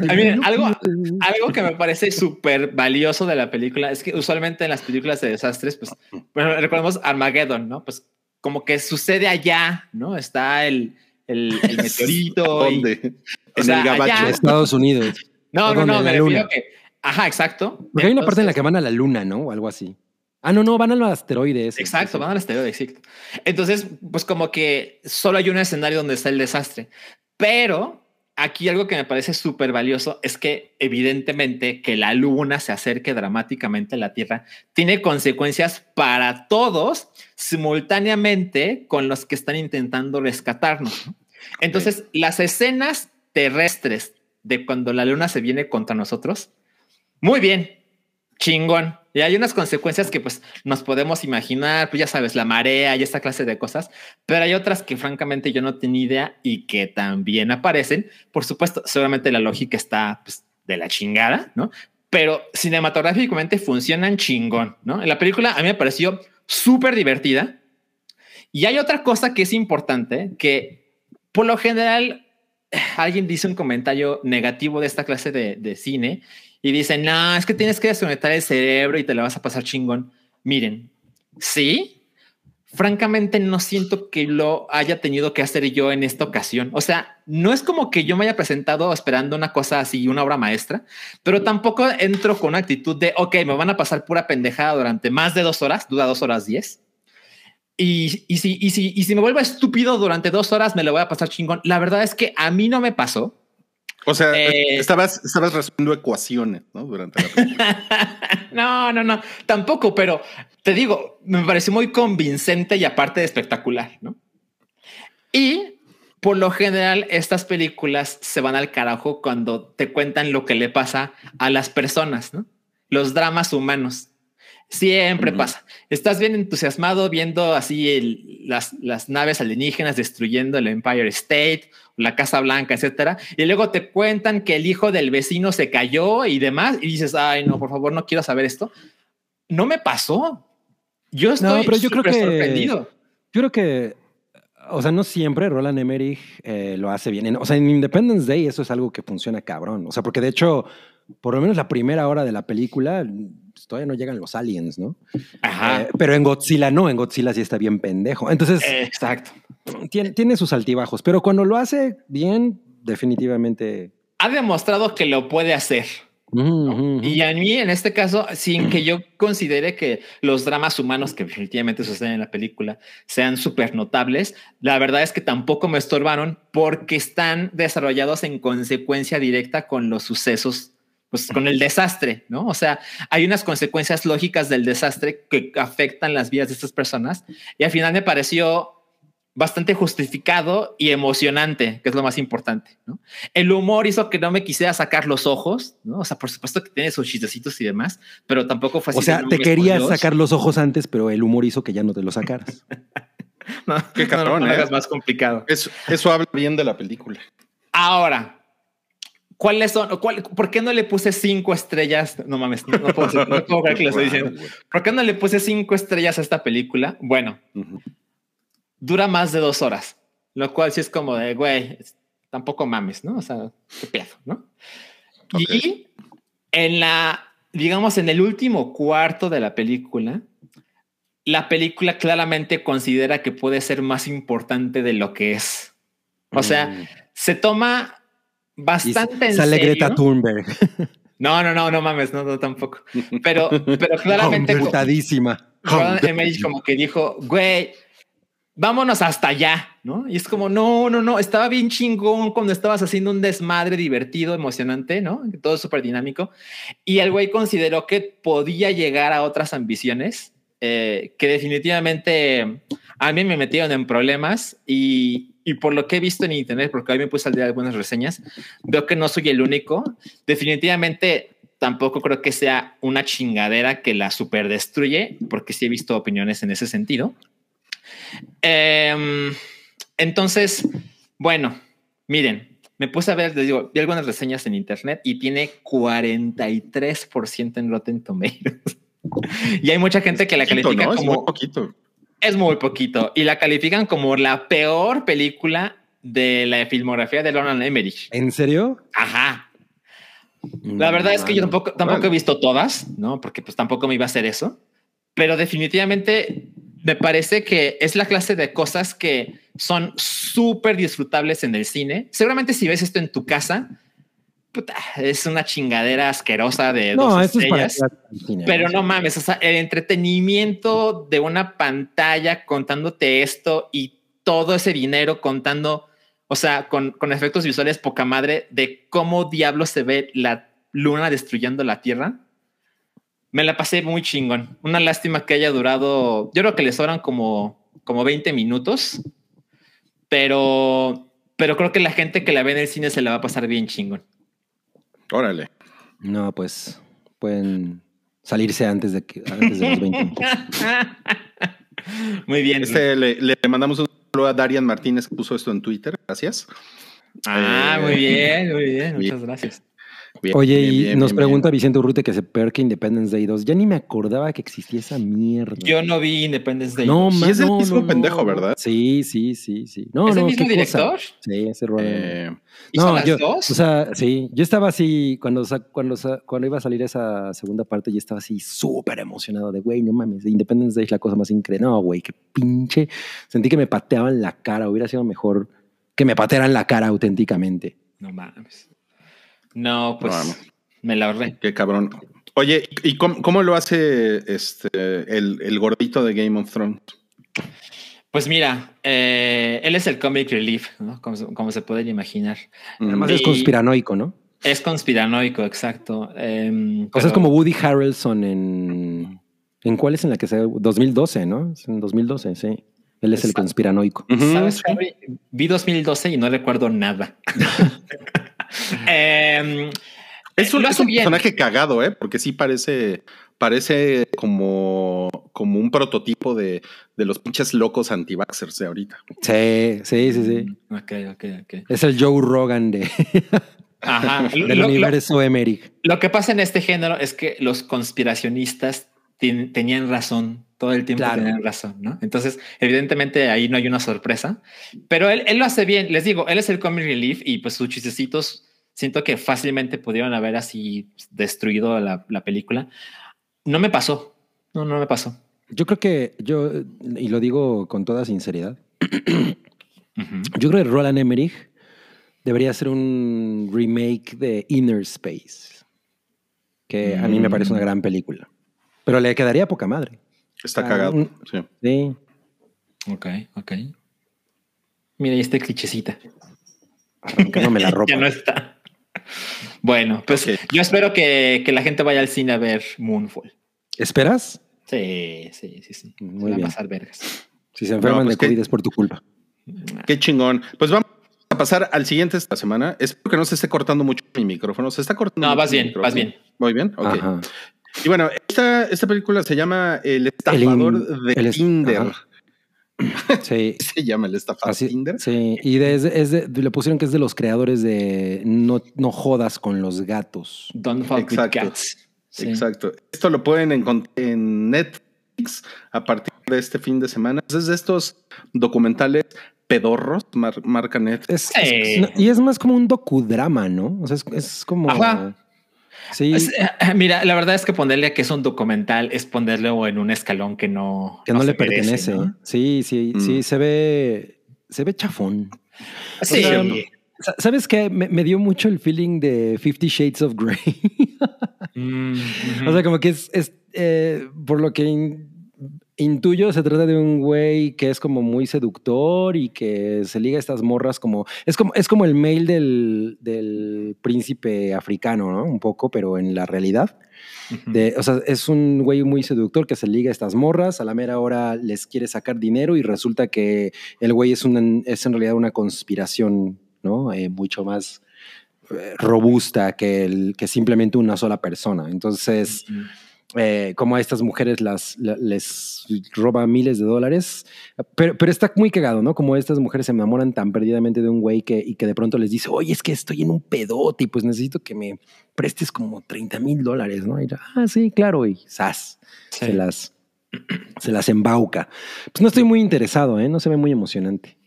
A mí, algo, algo que me parece súper valioso de la película es que usualmente en las películas de desastres, pues, bueno, recordemos Armageddon, ¿no? Pues como que sucede allá, ¿no? Está el, el, el meteorito. ¿Dónde? y- En o sea, el gabacho. allá- Estados Unidos. No, ¿O no, no, En me la refiero luna. a que. Ajá, exacto. Porque hay una parte en la Entonces- que van a la luna, ¿no? O algo así. Ah, no, no, van al asteroide. ese. Exacto, van al asteroide, exacto. Entonces, pues como que solo hay un escenario donde está el desastre. Pero aquí algo que me parece súper valioso es que evidentemente que la luna se acerque dramáticamente a la Tierra tiene consecuencias para todos simultáneamente con los que están intentando rescatarnos. ¿no? Entonces, las escenas terrestres de cuando la luna se viene contra nosotros, muy bien, chingón. Y hay unas consecuencias que pues nos podemos imaginar, pues ya sabes, la marea y esta clase de cosas, pero hay otras que francamente yo no tenía idea y que también aparecen. Por supuesto, seguramente la lógica está pues, de la chingada, ¿no? Pero cinematográficamente funcionan chingón, ¿no? En la película a mí me pareció súper divertida. Y hay otra cosa que es importante, que por lo general alguien dice un comentario negativo de esta clase de, de cine y dicen, no, es que tienes que desconectar el cerebro y te la vas a pasar chingón. Miren, sí, francamente no siento que lo haya tenido que hacer yo en esta ocasión. O sea, no es como que yo me haya presentado esperando una cosa así, una obra maestra, pero tampoco entro con una actitud de, ok, me van a pasar pura pendejada durante más de dos horas, dura dos horas diez. Y, y, si, y, si, y si me vuelvo estúpido durante dos horas, me lo voy a pasar chingón. La verdad es que a mí no me pasó. O sea, Eh, estabas, estabas resolviendo ecuaciones, ¿no? Durante la película. no, no, no, tampoco, pero te digo, me pareció muy convincente y aparte de espectacular, ¿no? Y por lo general, estas películas se van al carajo cuando te cuentan lo que le pasa a las personas, ¿no? Los dramas humanos. Siempre Ujú. pasa. Estás bien entusiasmado viendo así el- las, las naves alienígenas destruyendo el Empire State, la Casa Blanca, etcétera. Y luego te cuentan que el hijo del vecino se cayó y demás. Y dices, ay, no, por favor, no quiero saber esto. No me pasó. Yo estoy pero yo creo que- sorprendido. Yo creo que, o sea, no siempre Roland Emmerich eh, lo hace bien. En- O sea, en Independence Day eso es algo que funciona cabrón. O sea, porque de hecho, por lo menos la primera hora de la película, pues, todavía no llegan los aliens, ¿no? Ajá. Eh, pero en Godzilla no, en Godzilla sí está bien pendejo. Entonces, Exacto. tiene, tiene sus altibajos, pero cuando lo hace bien, definitivamente... Ha demostrado que lo puede hacer. Y a mí, en este caso, sin que yo considere que los dramas humanos que definitivamente suceden en la película sean súper notables, la verdad es que tampoco me estorbaron porque están desarrollados en consecuencia directa con los sucesos, pues con el desastre, ¿no? O sea, hay unas consecuencias lógicas del desastre que afectan las vidas de estas personas y al final me pareció bastante justificado y emocionante, que es lo más importante, ¿no? El humor hizo que no me quisiera sacar los ojos, ¿no? O sea, por supuesto que tiene sus chistecitos y demás, pero tampoco fue así. O sea, te querías sacar los ojos antes, pero el humor hizo que ya no te los sacaras. No, Qué no, cabrón, no lo ¿eh? hagas más complicado. Eso, eso habla bien de la película. Ahora, ¿cuáles son? cuál- ¿Por qué no le puse cinco estrellas? No mames, no, no puedo, no puedo creer que lo estoy diciendo. ¿Por qué no le puse cinco estrellas a esta película? Bueno, dura más de dos horas, lo cual sí es como de, güey, tampoco mames, ¿no? O sea, qué pedo, ¿no? Ok. Y en la, digamos, en el último cuarto de la película, la película claramente considera que puede ser más importante de lo que es. O sea, Mm. se toma Y bastante en sale serio. Greta Thunberg. No, no, no, no mames, no, no tampoco. Pero, pero claramente. Roland Emmerich como que dijo, güey, vámonos hasta allá, ¿no? Y es como, no, no, no, estaba bien chingón cuando estabas haciendo un desmadre divertido, emocionante, ¿no? Todo súper dinámico. Y el güey consideró que podía llegar a otras ambiciones eh, que definitivamente a mí me metieron en problemas y, y por lo que he visto en internet, porque hoy me puse al día de algunas reseñas, veo que no soy el único. Definitivamente tampoco creo que sea una chingadera que la super destruye, porque sí he visto opiniones en ese sentido. Em, entonces, bueno, miren, me puse a ver, les digo, vi algunas reseñas en internet y tiene 43% en Rotten Tomatoes. y hay mucha gente que la Poquito, califica ¿no? Es como muy poquito. Es muy poquito y la califican como la peor película de la filmografía de Roland Emmerich. ¿En serio? Ajá. La verdad es que yo tampoco, tampoco Bueno. he visto todas, ¿no? Porque pues tampoco me iba a hacer eso. Pero definitivamente me parece que es la clase de cosas que son súper disfrutables en el cine. Seguramente si ves esto en tu casa, puta, es una chingadera asquerosa de No, dos es estrellas. el cine, Pero ¿no? mames, o sea, el entretenimiento de una pantalla contándote esto y todo ese dinero contando, o sea, con, con efectos visuales poca madre de cómo diablos se ve la luna destruyendo la Tierra. Me la pasé muy chingón. Una lástima que haya durado, yo creo que le sobran como, como 20 minutos, pero, pero creo que la gente que la ve en el cine se la va a pasar bien chingón. Órale. No, pues pueden salirse antes de que antes de los 20 minutos. Muy bien. Este, le, le mandamos un saludo a Darian Martínez que puso esto en Twitter. Gracias. Ah, Eh, muy bien, muy bien. bien. Muchas gracias. Bien, Oye, bien, y bien, nos bien, pregunta Vicente Urrute que se peor que Independence Day 2. Ya ni me acordaba que existía esa mierda. Yo no vi Independence Day. no, Sí, ma- es el no, mismo no, pendejo, no. ¿verdad? Sí, sí, sí, sí. No, ¿Es el no, mismo cosa. director? Sí, ese Roland. Eh, ¿Hizo no, las yo, dos? O sea, sí, yo estaba así, cuando, cuando, cuando iba a salir esa segunda parte, yo estaba así súper emocionado de, güey, no mames, Independence Day es la cosa más increíble. No, güey, qué pinche. Sentí que me pateaban la cara, hubiera sido mejor que me patearan la cara auténticamente. No mames. No, pues No me la ahorré. qué cabrón. Oye, ¿y cómo, cómo lo hace este el, el gordito de Game of Thrones? Pues mira, eh, él es el comic relief, ¿no? Como, se- como se pueden imaginar. Además Y- es conspiranoico, ¿no? Es conspiranoico, exacto. Em, O sea, es como Woody Harrelson en... ¿En cuál es en la que se... 2012, ¿no? Es en 2012, sí. Él es el conspiranoico. ¿Sabes, sí. Harry? Vi 2012 y no recuerdo nada. Em, Es un, es personaje cagado, ¿eh? Porque sí parece, parece como, como un prototipo de, de los pinches locos anti-vaxxers de ahorita. Sí, sí, sí, sí. Ok, ok, ok. Es el Joe Rogan de, Ajá. del Lo- lo- universo Emmerich. Lo que pasa en este género es que los conspiracionistas tien- tenían razón, todo el tiempo Claro. tenían razón, ¿no? Entonces, evidentemente ahí no hay una sorpresa, pero él, él lo hace bien, les digo, él es el comic relief y pues sus chistecitos siento que fácilmente pudieron haber así destruido la, la película. No me pasó, no, no me pasó. Yo creo que yo, y lo digo con toda sinceridad, yo creo que Roland Emmerich debería hacer un remake de Inner Space, que a mí me parece una gran película. Pero le quedaría poca madre. Está Ah, cagado. un- sí. Sí. Ok, ok. Mira, ahí está clichecita. Arrancándome la ropa. ya no está. Bueno, pues yo espero que, que la gente vaya al cine a ver Moonfall. ¿Esperas? Sí, sí, sí, sí. Muy Se van a bien. pasar vergas. Si se enferman pues de que- COVID es por tu culpa. Qué chingón. Pues vamos a pasar al siguiente esta semana. Espero que no se esté cortando mucho mi micrófono. Se está cortando. No, vas bien, micrófono? vas bien. Muy bien. Ok. Ajá. Y bueno, esta, esta película se llama El estafador in- de el Tinder. ajá. Sí. Se llama El estafador Así, de Tinder. sí, y de- es de- es de- le pusieron que es de los creadores de No, no jodas con los gatos. Don't fuck with Exacto. cats. Sí. Exacto. Esto lo pueden encontrar en Netflix a partir de este fin de semana. Es de estos documentales pedorros, mar- marca Netflix. Es, Sí. es- y es más como un docudrama, ¿no? O sea, es, es como. Ajá. Sí, Es- eh, mira, la verdad es que ponerle que es un documental es ponerle en un escalón que no, que no, le pertenece. ¿no? Sí, sí, Mm. sí, se ve. Se ve chafón. Sí, sea. Sa- ¿Sabes qué? Me, me dio mucho el feeling de Fifty Shades of Grey. Mm. O sea, como que es, es, eh, por lo que intuyo, se trata de un güey que es como muy seductor y que se liga a estas morras como... Es como, es como el mail del, del príncipe africano, ¿no? Un poco, pero en la realidad. De, o sea, es un güey muy seductor que se liga a estas morras, a la mera hora les quiere sacar dinero y resulta que el güey es, una, es en realidad una conspiración, ¿no? Eh, mucho más eh, robusta que, el, que simplemente una sola persona. Entonces. Eh, como a estas mujeres las, la- les roba miles de dólares, pero, pero está muy cagado, ¿no? Como estas mujeres se enamoran tan perdidamente de un güey que, y que de pronto les dice, oye, es que estoy en un pedote y pues necesito que me prestes como 30 mil dólares, ¿no? Y yo, ah, sí, claro, y. Sí. Se las, se las embauca. Pues no estoy muy interesado, ¿eh? No se ve muy emocionante.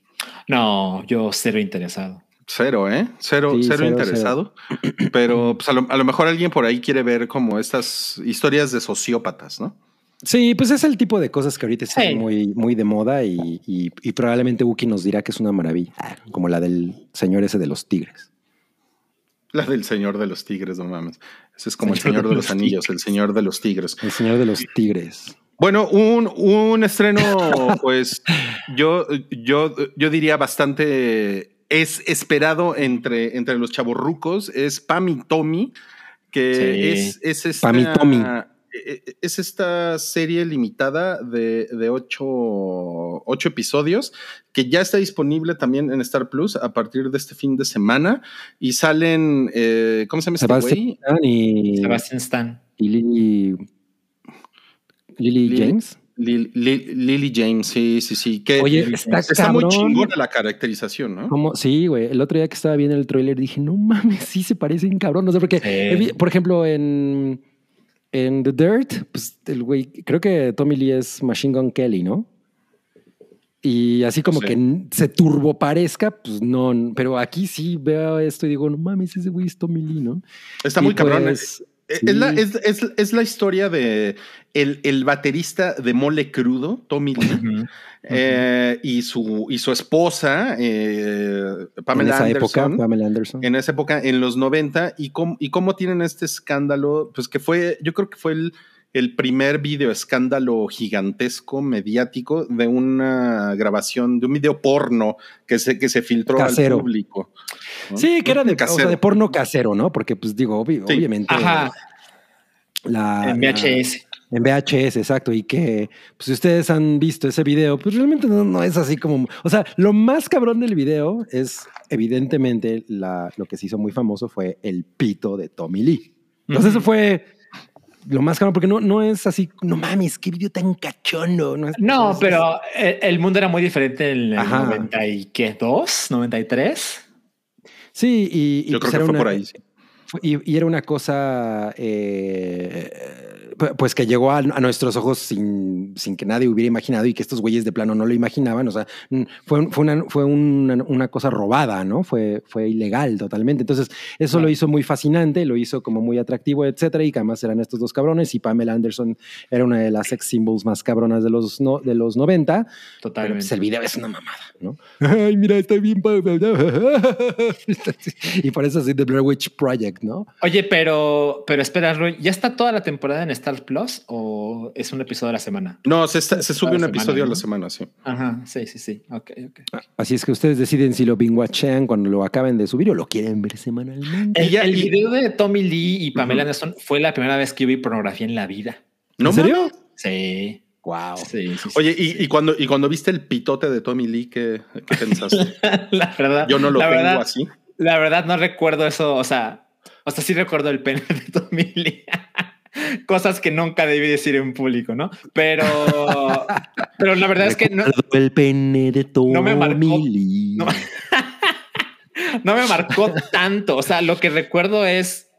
No, yo cero interesado. Cero, ¿eh? Cero, Sí, cero, cero, interesado. Pero pues, a, lo, a lo mejor alguien por ahí quiere ver como estas historias de sociópatas, ¿no? Sí, pues es el tipo de cosas que ahorita están Sí. muy, muy de moda y, y- y probablemente Wookie nos dirá que es una maravilla, como la del señor ese de los tigres. La del Señor de los Tigres, no mames. Ese es como el Señor de de los los Anillos, el Señor de los Tigres. El señor de los tigres. Bueno, un, un estreno, pues yo, yo, yo diría bastante es esperado entre, entre los chavorrucos. Es Pam y Tommy, que Sí. es, es esta, Pam y Tommy. eh, Es esta serie limitada de, de ocho, ocho episodios que ya está disponible también en Star Plus a partir de este fin de semana y salen, eh, ¿cómo se llama este Sebastián güey? Stan y, Sebastian Stan. y Lily, Lily Lily- James. Lil- Lil- Lily James, sí, sí, sí. Que Oye, está está muy cabrón. chingona la caracterización, ¿no? Sí, güey. El otro día que estaba viendo el tráiler dije, no mames, sí se parecen cabrón. No sé por qué. Sí. Por ejemplo, en, en The Dirt, pues el güey, creo que Tommy Lee es Machine Gun Kelly, ¿no? Y así como Sí. que se turbo parezca, pues no. Pero aquí sí veo esto y digo, no mames, ese güey es Tommy Lee, ¿no? Está Y muy cabrón. pues, Eh, sí. Es, la, es, es- es la historia de el, el baterista de Mole Crudo, Tommy Lee, eh, y, su, y su esposa, eh, en Pamela esa Anderson. época, Pamela Anderson. en esa época, en los 90, y cómo, y cómo tienen este escándalo, pues que fue, yo creo que fue el, el primer video escándalo gigantesco, mediático, de una grabación, de un video porno que se, que se filtró Casero. al público. ¿no? Sí, que era de, o sea, de porno casero, ¿no? Porque, pues digo, Sí. obviamente. Ajá, La, en la- VHS. En VHS, exacto. Y que, pues, si ustedes han visto ese video, pues realmente no, no es así como. O sea, lo más cabrón del video es, evidentemente, la, lo que se hizo muy famoso fue el pito de Tommy Lee. Entonces, eso fue lo más cabrón, porque no, no es así, no mames, qué video tan cachondo. No, es- No, es- pero el, el mundo era muy diferente en el Ajá. 90 y qué, dos, 93. Sí, y. y Yo pues creo que era fue una- por ahí. Y, y era una cosa, eh, pues que llegó a, a nuestros ojos sin, sin que nadie hubiera imaginado y que estos güeyes de plano no lo imaginaban. O sea, fue, fue, una, fue una, una cosa robada, ¿no? Fue, fue ilegal totalmente. Entonces, eso Claro. lo hizo muy fascinante, lo hizo como muy atractivo, etcétera. Y que además eran estos dos cabrones. Y Pamela Anderson era una de las sex symbols más cabronas de los, no, de los 90. Pero Totalmente. pues, el video es una mamada, ¿no? Ay, mira, está bien. y por eso así The Blair Witch Project, ¿no? Oye, pero, pero espera, Roy, ¿ya está toda la temporada en Star Plus o es un episodio a la semana? No, se, está- se sube un semana, episodio a la semana, sí. Ajá, sí, sí, sí. Ok, ok. Así es que ustedes deciden si lo binguachean cuando lo acaben de subir o lo quieren ver semanalmente. El, video de Tommy Lee y Pamela Ujú. Anderson fue la primera vez que yo vi pornografía en la vida. ¿No ¿En serio? Sí. Wow. Sí, sí, sí, Oye, sí, y, y cuando, y cuando viste el pitote de Tommy Lee, ¿qué, qué pensaste? la verdad. Yo no lo tengo verdad, así. La verdad no recuerdo eso, o sea, o sea, sí recuerdo el pene de Tommy Lee. Cosas que nunca debí decir en público, ¿no? Pero, pero la verdad es que no, el pene de Tommy no me marcó- no- no me marcó tanto. O sea, lo que recuerdo es,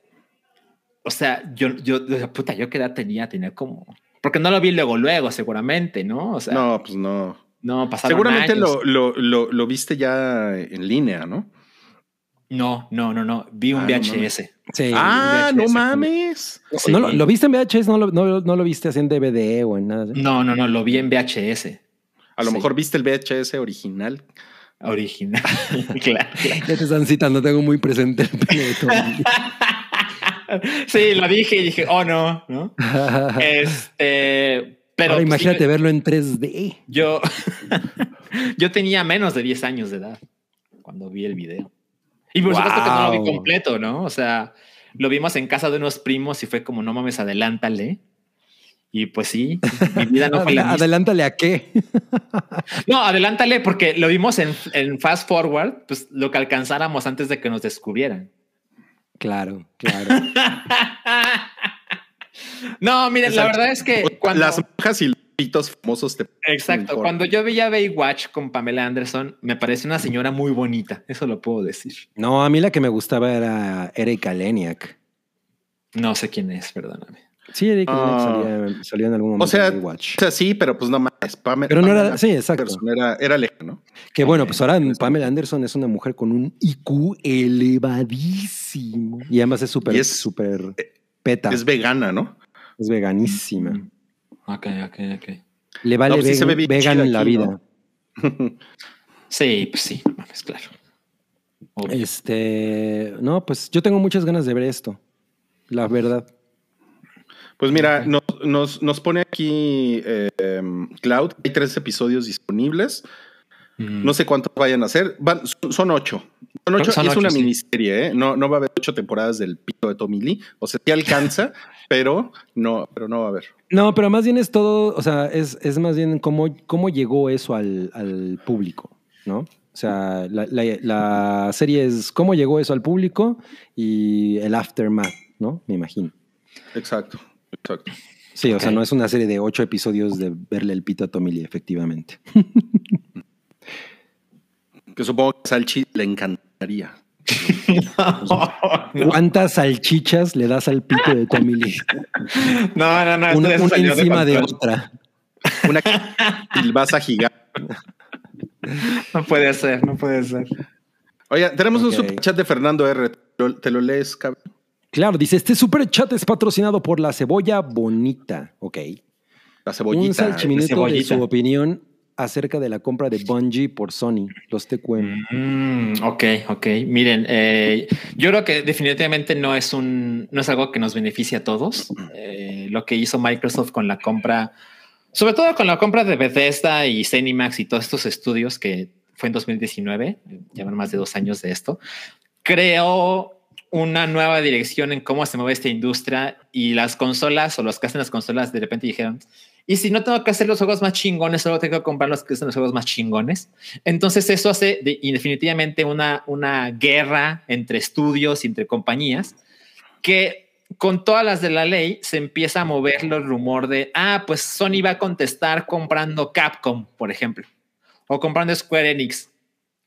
o sea, yo, yo, puta, yo qué edad tenía, tenía como, porque no lo vi luego, luego, seguramente, ¿no? O sea, no, No, pues no. pasaron Seguramente años. lo, lo, lo, lo viste ya en línea, ¿no? No, no, no, no, vi un Ah, no VHS. Sí. ah, VHS, no sí. mames. ¿No, lo, lo viste en VHS? ¿No lo, no, no lo viste así en DVD o en nada? No, no, no, lo vi en VHS. A lo Sí. mejor viste el VHS original. Original. claro, claro. Ya te están citando, tengo muy presente el pene de Tommy Lee. Sí, lo dije y dije, oh no, ¿no? Este, pero Ahora pues, imagínate sí, verlo en 3D. yo, yo tenía menos de 10 años de edad cuando vi el video. Y por supuesto que no lo vi completo, ¿no? O sea, lo vimos en casa de unos primos y fue como, no mames, adelántale. Y pues sí, mi vida no fue la misma. Adelántale a qué. No, adelántale porque lo vimos en, en Fast Forward, pues lo que alcanzáramos antes de que nos descubrieran. Claro, claro. No, miren, la verdad es que cuando... Las monjas y pitos famosos te Exacto. Cuando yo veía Baywatch con Pamela Anderson, me parece una señora muy bonita. Eso lo puedo decir. No, a mí la que me gustaba era Erika Leniak. No sé quién es, perdóname. Sí, Eric Ah. salía, salía en algún momento O sea, en Baywatch. O sea, sí, pero pues no mames. Pame- Pero no era- Pamela sí, exacto. Era, era lejano, ¿no? Que bueno, pues ahora Pamela Anderson es una mujer con un IQ elevadísimo. Y además es súper, es- súper peta. Es Es, vegana, ¿no? veganísima. Ok, ok, ok. Le vale No, pues sí vegan, ve en la aquí, vida. ¿no? Sí, pues sí, no mames, claro. Obvio. Este, no, pues yo tengo muchas ganas de ver esto. La verdad. Pues mira, nos, nos, nos pone aquí eh, Cloud. Hay tres episodios disponibles. Mm. No sé cuántos vayan a ser. Van, son, son ocho. Son ocho Son es ocho, una sí. miniserie, ¿eh? No, no va a haber ocho temporadas del pito de Tommy Lee. O sea, sí alcanza, pero no, pero no va a haber. No, pero más bien es todo, o sea, es, es más bien cómo, cómo llegó eso al, al público, ¿no? O sea, la, la- la serie es cómo llegó eso al público y el aftermath, ¿no? Me imagino. Exacto, exacto. Sí, o sea, no es una serie de ocho episodios de verle el pito a Tommy Lee, efectivamente. Que supongo que Salchi le encantaría. ¿Cuántas salchichas le das al pito de Tommy Lee? No, no, no. Una, encima de otra. Una silbaza gigante. No puede ser, no puede ser. Oye, tenemos un super chat de Fernando R. ¿Te lo- ¿Te lo lees, cabrón? Claro, dice, este super chat es patrocinado por la cebolla bonita. Ok. La Un cebollita. salchiminuto de cebollita. su opinión acerca de la compra de Bungie por Sony, los TQM. Mm, ok, ok. Miren, eh, yo creo que definitivamente no es un, no es algo que nos beneficie a todos. Eh, lo que hizo Microsoft con la compra, sobre todo con la compra de Bethesda y Zenimax y todos estos estudios que fue en 2019, llevan más de dos años de esto, creó una nueva dirección en cómo se mueve esta industria y las consolas o los que hacen las consolas de repente dijeron, y si no tengo que hacer los juegos más chingones, solo tengo que comprar los que hacen los juegos más chingones. Entonces eso hace de- una, una guerra entre estudios y entre compañías que con todas las de la ley se empieza a mover el rumor de, ah, pues Sony va a contestar comprando Capcom, por ejemplo, o comprando Square Enix.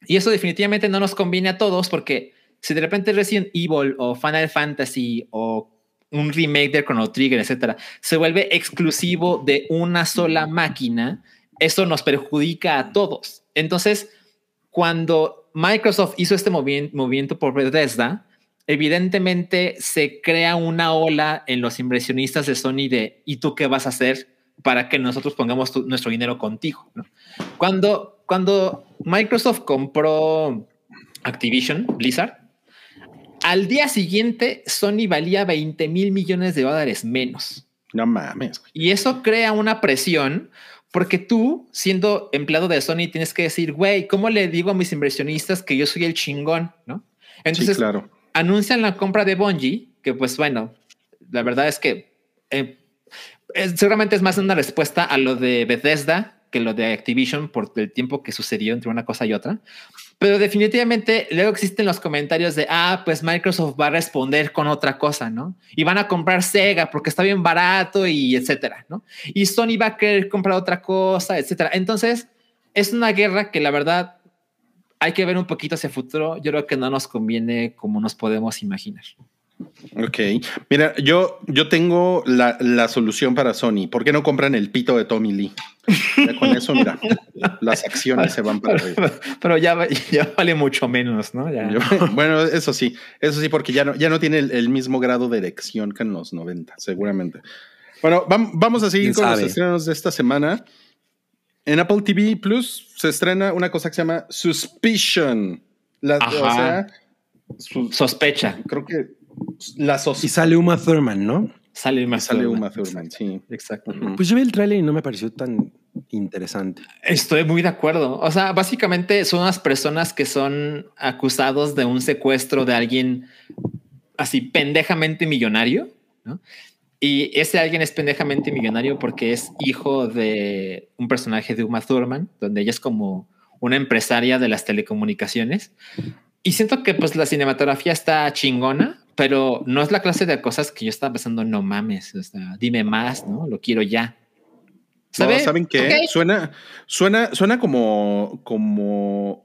Y eso definitivamente no nos conviene a todos porque si de repente Resident Evil o Final Fantasy o un remake de Chrono Trigger, etcétera, se vuelve exclusivo de una sola máquina, eso nos perjudica a todos. Entonces, cuando Microsoft hizo este movi- movimiento por Bethesda, evidentemente se crea una ola en los inversionistas de Sony de ¿y tú qué vas a hacer para que nosotros pongamos nuestro dinero contigo? Cuando, cuando Microsoft compró Activision, Blizzard, al día siguiente Sony valía 20 mil millones de dólares menos. No mames. güey. Y eso crea una presión porque tú, siendo empleado de Sony, tienes que decir, güey, ¿cómo le digo a mis inversionistas que yo soy el chingón? ¿No? Entonces, sí, claro. anuncian la compra de Bungie, que pues bueno, la verdad es que eh, es- seguramente es más una respuesta a lo de Bethesda que lo de Activision por el tiempo que sucedió entre una cosa y otra. Pero definitivamente luego existen los comentarios de, ah, pues Microsoft va a responder con otra cosa, ¿no? Y van a comprar Sega porque está bien barato y etcétera, ¿no? Y Sony va a querer comprar otra cosa, etcétera. Entonces, es una guerra que la verdad hay que ver un poquito hacia el futuro. Yo creo que no nos conviene como nos podemos imaginar. Ok. Mira, yo, yo tengo la, la solución para Sony. ¿Por qué no compran el pito de Tommy Lee? Ya con eso, mira, las acciones se van para arriba. Pero ya, ya vale mucho menos, ¿no? Ya. Yo- bueno, eso sí, eso sí, porque ya no, ya no tiene el, el mismo grado de erección que en los 90, seguramente. Bueno, vam- vamos a seguir ¿Quién con los estrenos de esta semana. En Apple TV Plus se estrena una cosa que se llama Suspicion. La, o sea, su- Sospecha. creo que la Y sociedad sale Uma Thurman, ¿no? Sale más. sale Uma Thurman, sí. Exacto. Pues yo vi el tráiler y no me pareció tan interesante. Estoy muy de acuerdo. O sea, básicamente son unas personas que son acusados de un secuestro de alguien así pendejamente millonario, ¿no? Y ese alguien es pendejamente millonario porque es hijo de un personaje de Uma Thurman, donde ella es como una empresaria de las telecomunicaciones. Y siento que pues la cinematografía está chingona, pero no es la clase de cosas que yo estaba pensando, no mames, o sea, dime más, ¿no? Lo quiero ya. No, ¿Sabe? ¿Saben qué? Suena, suena, suena como, como,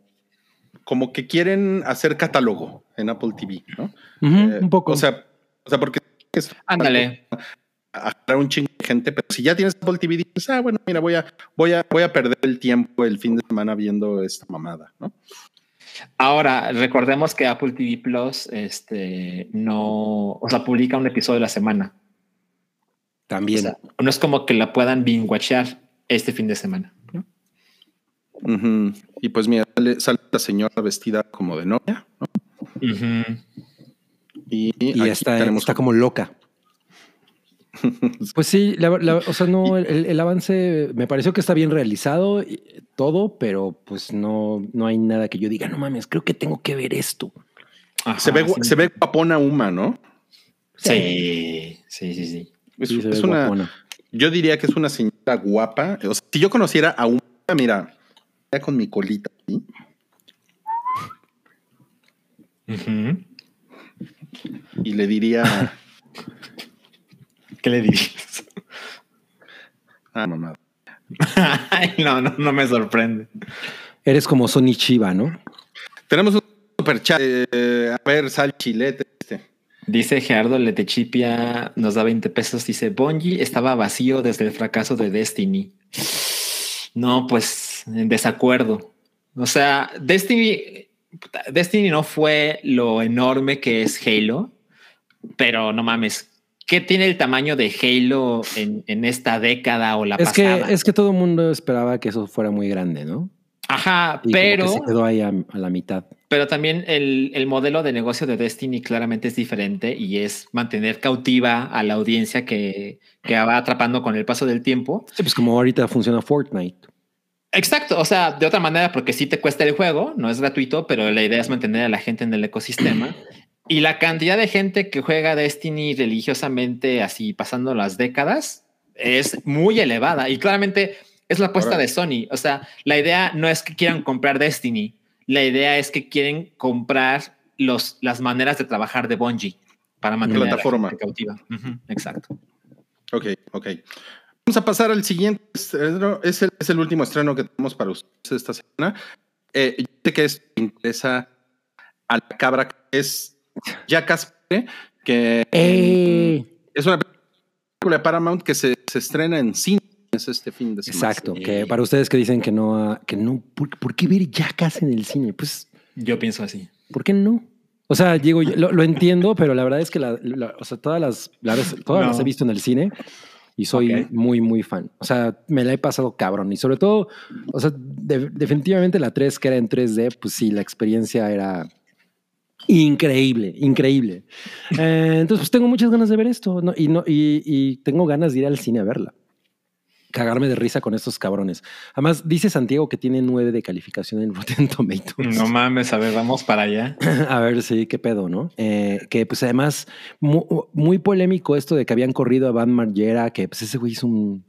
como que quieren hacer catálogo en Apple TV, ¿no? Eh, un poco. O sea, o sea, porque es- Ándale. a un chingo de gente, pero si ya tienes Apple TV, dices, ah, bueno, mira, voy a, voy a, voy a perder el tiempo el fin de semana viendo esta mamada, ¿no? Ahora, recordemos que Apple TV Plus este, no, o sea, publica un episodio de la semana. También. O sea, no es como que la puedan binge-watchear este fin de semana. ¿no? Y pues mira, sale, sale la señora vestida como de novia, ¿no? Y, está como loca. Pues sí, la- la- o sea, no, el, el avance me pareció que está bien realizado, y todo, pero pues no, no hay nada que yo diga, no mames, creo que tengo que ver esto. Ajá, se ve, sí. se ve guapona Uma, ¿no? Sí, sí, sí, sí. Es, Sí, una, guapona. yo diría que es una señora guapa. O sea, si yo conociera a Uma, mira, ya con mi colita, ¿sí? Ujú. y le diría, ¿Qué le dirías? ah, mamá. Ay, no, no, no me sorprende. Eres como Sony Chiva, ¿no? Tenemos un super chat. eh, a ver, sal chilete. Este. Dice Gerardo Letechipia, nos da 20 pesos. Dice Bungie estaba vacío desde el fracaso de Destiny. No, pues en desacuerdo. O sea, Destiny, Destiny no fue lo enorme que es Halo, pero no mames. ¿Qué tiene el tamaño de Halo en, en esta década o la Es que, pasada? es que todo el mundo esperaba que eso fuera muy grande, ¿no? Ajá, Y como que pero se quedó ahí a, a la mitad. Pero también el, el modelo de negocio de Destiny claramente es diferente y es mantener cautiva a la audiencia que, que va atrapando con el paso del tiempo. Sí, pues como ahorita funciona Fortnite. Exacto, o sea, de otra manera, porque sí te cuesta el juego, no es gratuito, pero la idea es mantener a la gente en el ecosistema. Y la cantidad de gente que juega Destiny religiosamente, así pasando las décadas, es muy elevada. Y claramente es la apuesta Ahora- de Sony. O sea, la idea no es que quieran comprar Destiny, la idea es que quieren comprar los, las maneras de trabajar de Bungie para mantener Plataforma. a la gente cautiva. Ujú, exacto. Ok, ok. Vamos a pasar al siguiente estreno. Es el, es el último estreno que tenemos para ustedes esta semana. Eh, yo sé que esto interesa a la cabra que es Jackass, que ¡Eh! es una película de Paramount que se, se estrena en cines este fin de semana. Exacto, que para ustedes que dicen que no, que no, ¿por, por qué ver Jackass en el cine? Pues, Yo pienso así. ¿por qué no? O sea, digo, yo lo, lo entiendo, pero la verdad es que la, la- o sea, todas las, la vez- todas No. las he visto en el cine y soy Ok. muy, muy fan. O sea, me la he pasado cabrón y sobre todo, o sea, de- definitivamente la 3 que era en 3D, pues sí, la experiencia era increíble, increíble. Eh, entonces, pues tengo muchas ganas de ver esto ¿no? y, no, y, y tengo ganas de ir al cine a verla. Cagarme de risa con estos cabrones. Además, dice Santiago que tiene 9 de calificación en Rotten Tomatoes. No mames, a ver, vamos para allá. A ver, sí, qué pedo, ¿no? Eh, que pues además, mu- muy, polémico esto de que habían corrido a Van Margera, que pues ese güey es un,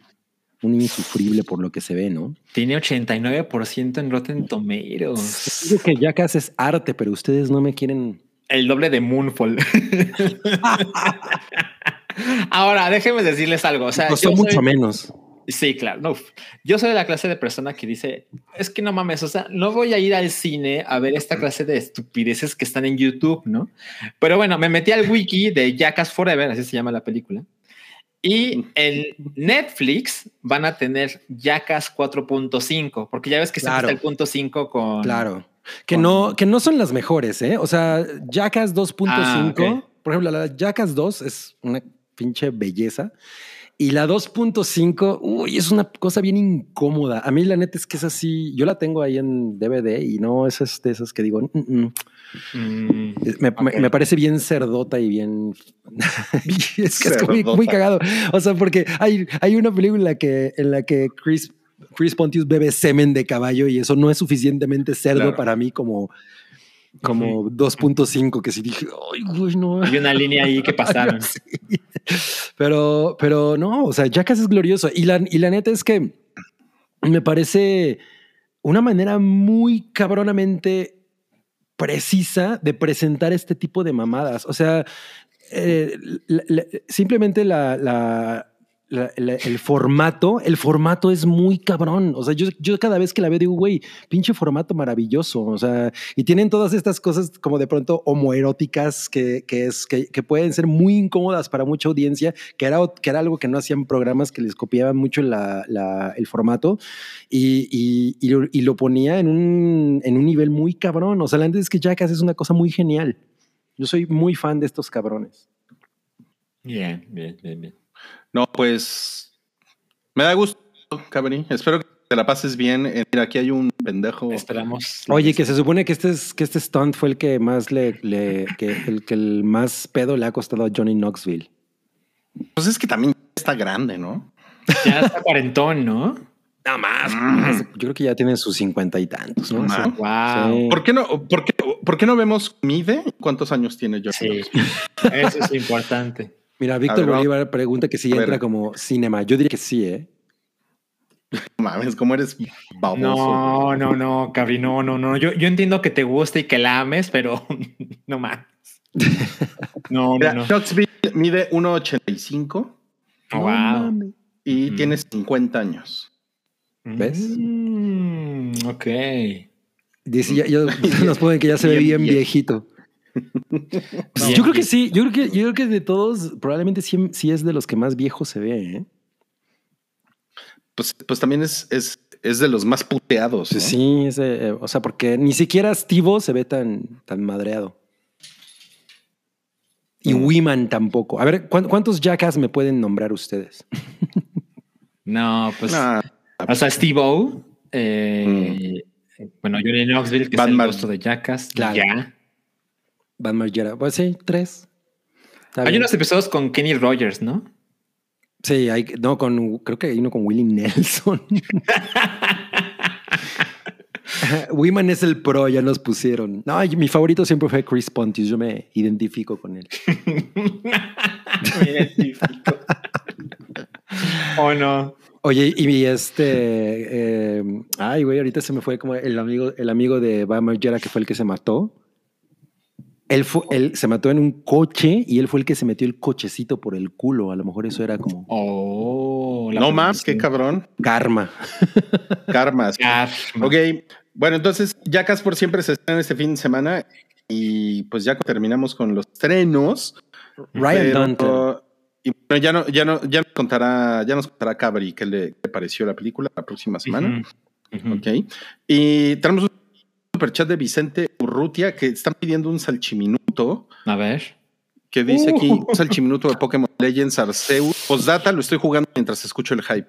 un insufrible por lo que se ve, ¿no? Tiene 89% en Rotten Tomatoes. Digo que ya casi es arte, pero ustedes no me quieren. El doble de Moonfall. Ahora, déjenme decirles algo. O sea, Costó yo mucho soy- menos. Sí, claro. No, yo soy de la clase de persona que dice, es que no mames, o sea, no voy a ir al cine a ver esta clase de estupideces que están en YouTube, ¿no? Pero bueno, me metí al wiki de Jackass Forever, así se llama la película. Y en Netflix van a tener Jackass 4.5, porque ya ves que Claro. está el punto 5 con... Claro. Que con- no, que no son las mejores, ¿eh? O sea, Jackass 2.5, Ah, ok. por ejemplo, la Jackass 2 es una pinche belleza. Y la 2.5, uy, es una cosa bien incómoda. A mí la neta es que es así, yo la tengo ahí en DVD y no es de esas que digo, "Mm, mm". Mm, Me, me- parece bien cerdota y bien. es que es muy, muy cagado. O sea, porque hay, hay una película que, en la que Chris, Chris Pontius bebe semen de caballo y eso no es suficientemente cerdo Claro. para mí como, como 2.5, que sí dije, ay, güey, no. hay una línea ahí que pasaron. Sí. Pero, pero no, o sea, Jackass es glorioso. Y la, y la neta es que me parece una manera muy cabronamente precisa de presentar este tipo de mamadas. O sea, eh, la- la- simplemente la, la, el formato, el formato es muy cabrón. O sea, yo, yo cada vez que la veo digo, güey, pinche formato maravilloso. O sea, y tienen todas estas cosas como de pronto homoeróticas que, que, es, que, que pueden ser muy incómodas para mucha audiencia, que era, que era algo que no hacían programas que les copiaban mucho el formato y, y, y lo, ponía en un, en un nivel muy cabrón. O sea, la neta es que Jackass es una cosa muy genial. Yo soy muy fan de estos cabrones. Bien, bien, bien, bien. No, pues me da gusto, Cabri. Espero que te la pases bien. Eh, Mira, aquí hay un pendejo. Esperamos. Oye, que se supone que este, es, que este stunt fue el que más le, le- que el que el más pedo le ha costado a Johnny Knoxville. Pues es que también está grande, ¿no? Ya está cuarentón, ¿no? Nada más. Mm. Yo creo que ya tiene sus cincuenta y tantos, ¿no? Wow. Sí. ¿Por qué no, por qué, por qué no vemos mide? ¿Cuántos años tiene yo? Sí, eso es importante. Mira, Víctor ver, Bolívar pregunta que si entra como cinema. Yo diría que sí, ¿eh? No mames, ¿cómo eres baboso? No, no, no, Cabri, no, no, no. Yo, yo entiendo que te guste y que la ames, pero no más. No, no, Mira, no. Knoxville mide 1.85 wow. y Ujú. tiene 50 años. ¿Ves? Mm, ok. Dice, ya, ya- nos ponen que ya se ve Bien viejito. Pues yo creo que sí, yo creo que, yo creo que de todos, probablemente sí, sí es de los que más viejo se ve, ¿eh? Pues, pues también es, es, es de los más puteados. ¿no? Sí, es de- eh, o sea, porque ni siquiera Stivo se ve tan, tan madreado. Y Mm. Wiman tampoco. A ver, ¿cuán- ¿cuántos Jackass me pueden nombrar ustedes? No, pues. Nah, O sea, Steve O. eh, Bueno, Johnny Knoxville, que es Batman. el rostro de Jackass. Claro. Ya. Van Margera. Pues sí, tres. Está Hay bien. unos episodios con Kenny Rogers, ¿no? Sí, hay, no, con, creo que hay uno con Willie Nelson. Wiman es el pro, ya nos pusieron. No, mi favorito siempre fue Chris Pontius, yo me identifico con él. Me identifico. ¿O no? Oye, y este, eh, ay, güey, ahorita se me fue como el amigo, el amigo de Bam Margera que fue el que se mató. Él, fue, él se mató en un coche y él fue el que se metió el cochecito por el culo. A lo mejor eso era como Oh, la no más, qué cabrón. karma. Karmas. Karma. Ok, bueno, entonces Jackass por siempre se estrena este fin de semana y pues ya terminamos con los estrenos. Ryan pero- Duncan. Y bueno, ya no, ya no, ya nos contará, ya nos contará Cabri qué le, qué pareció la película la próxima semana. Ujú. Ok. Y tenemos un superchat de Vicente Urrutia que están pidiendo un salchiminuto A ver. que dice aquí Uh. un salchiminuto de Pokémon Legends Arceus. Postdata, lo estoy jugando mientras escucho el hype.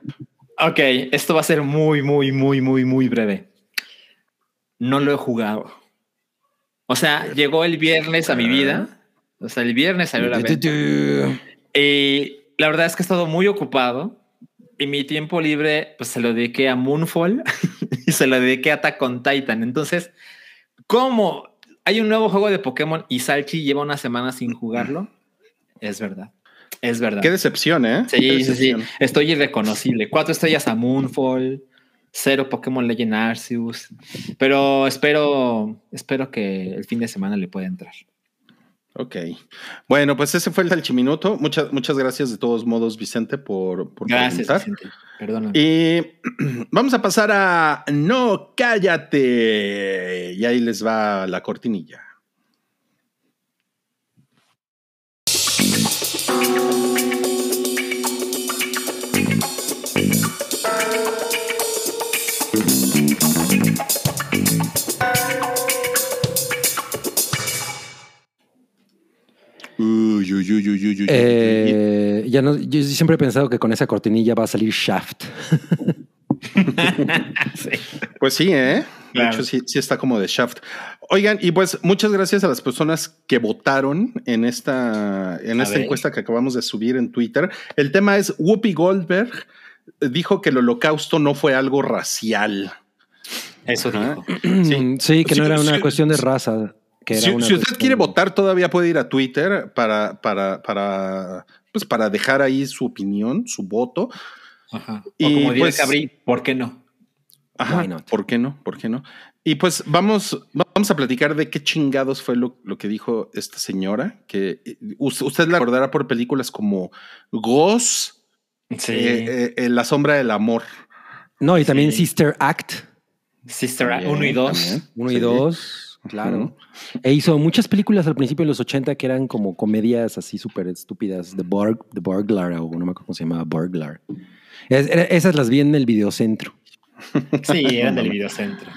Ok, esto va a ser muy, muy, muy, muy, muy breve. No lo he jugado. O sea, llegó el viernes a mi vida. O sea, el viernes salió la venta. Y la verdad es que he estado muy ocupado. Y mi tiempo libre, pues se lo dediqué a Moonfall y se lo dediqué a Attack on Titan. Entonces, ¿cómo hay un nuevo juego de Pokémon y Salchi lleva una semana sin jugarlo? Es verdad. Es verdad. Qué decepción, ¿eh? Sí, sí, sí. Estoy irreconocible. Cuatro estrellas a Moonfall, cero Pokémon Legend Arceus. Pero espero, espero que el fin de semana le pueda entrar. Ok. Bueno, pues ese fue el salchiminuto. Muchas, muchas gracias de todos modos, Vicente, por, por Gracias. Vicente. Perdona. Y vamos a pasar a No, cállate. Y ahí les va la cortinilla. Uy, uy, uy, uy, uy, uy, uy. Eh, ya no, yo siempre he pensado que con esa cortinilla va a salir Shaft. Sí. Pues sí, ¿eh? Claro. De hecho, sí, sí está como de Shaft. Oigan, y pues muchas gracias a las personas que votaron en esta, en A esta ver. encuesta que acabamos de subir en Twitter. El tema es Whoopi Goldberg dijo que el holocausto no fue algo racial. Eso dijo. Sí. Sí, que Sí, no era una sí, cuestión de sí. raza. Si, usted quiere votar, todavía puede ir a Twitter para, para, para, pues para dejar ahí su opinión, su voto. Ajá. O como pues, ¿por qué no? Ajá, ¿por qué no? ¿Por qué no? Y pues vamos, vamos a platicar de qué chingados fue lo, lo que dijo esta señora, que eh, usted, usted la recordará por películas como Ghost, sí. Eh, eh, la sombra del amor. No, y también. Sister Act. Sister Act 1 y 2. 1 y 2. Claro. E hizo muchas películas al principio de los 80 que eran como comedias así súper estúpidas. The, Burg, The Burglar, o no me acuerdo cómo se llamaba, Burglar. Esas las vi en el videocentro. Sí, eran del videocentro.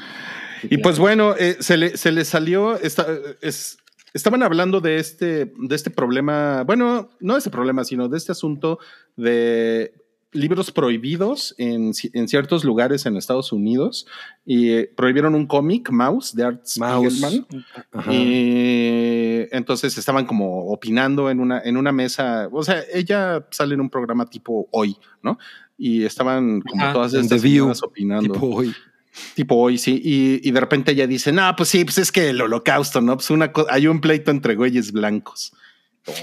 Y pues bueno, eh, se, le, se le salió, esta, es, estaban hablando de este, de este problema, bueno, no de este problema, sino de este asunto de libros prohibidos en, en ciertos lugares en Estados Unidos y eh, prohibieron un cómic, Mouse, de Art. Spiegelman. Y entonces estaban como opinando en una, en una mesa. O sea, ella sale en un programa tipo hoy, ¿no? Y estaban como Ajá, todas estas señoras opinando. Tipo hoy. Tipo hoy, sí. Y, y de repente ella dice, no, pues sí, pues es que el holocausto, ¿no? Pues una hay un pleito entre güeyes blancos. Sí,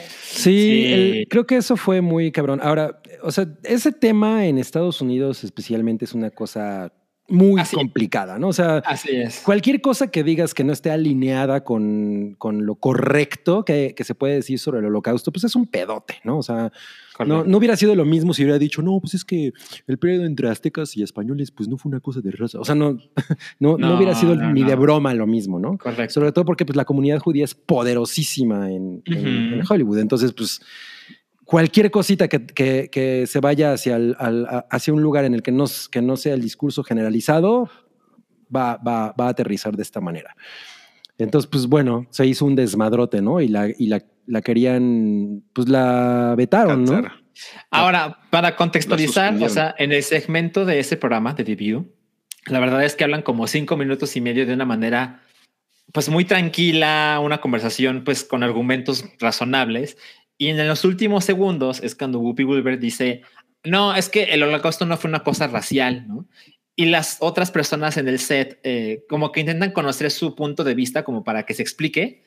Sí. el- creo que eso fue muy cabrón. Ahora, o sea, ese tema en Estados Unidos especialmente es una cosa muy Así. complicada, ¿no? O sea, Así es. cualquier cosa que digas que no esté alineada con, con lo correcto que, que se puede decir sobre el holocausto, pues es un pedote, ¿no? O sea, no, no hubiera sido lo mismo si hubiera dicho, no, pues es que el periodo entre aztecas y españoles, pues no fue una cosa de raza. O sea, no, no, no, No, hubiera sido ni de broma lo mismo, ¿no? Correcto. Sobre todo porque pues, la comunidad judía es poderosísima en, Hollywood. Entonces, pues cualquier cosita que, que- que se vaya hacia, el- al- hacia un lugar en el que no, que no sea el discurso generalizado, va, va, va a aterrizar de esta manera. Entonces, pues bueno, se hizo un desmadrote, ¿no? Y la, y la, la querían, pues la vetaron, ¿no? Ahora, para contextualizar, o sea, en el segmento de ese programa de The View, la verdad es que hablan como cinco minutos y medio de una manera, pues muy tranquila, una conversación, pues con argumentos razonables. Y en los últimos segundos es cuando Whoopi Goldberg dice, no, es que el holocausto no fue una cosa racial, ¿no? Y las otras personas en el set eh, como que intentan conocer su punto de vista como para que se explique.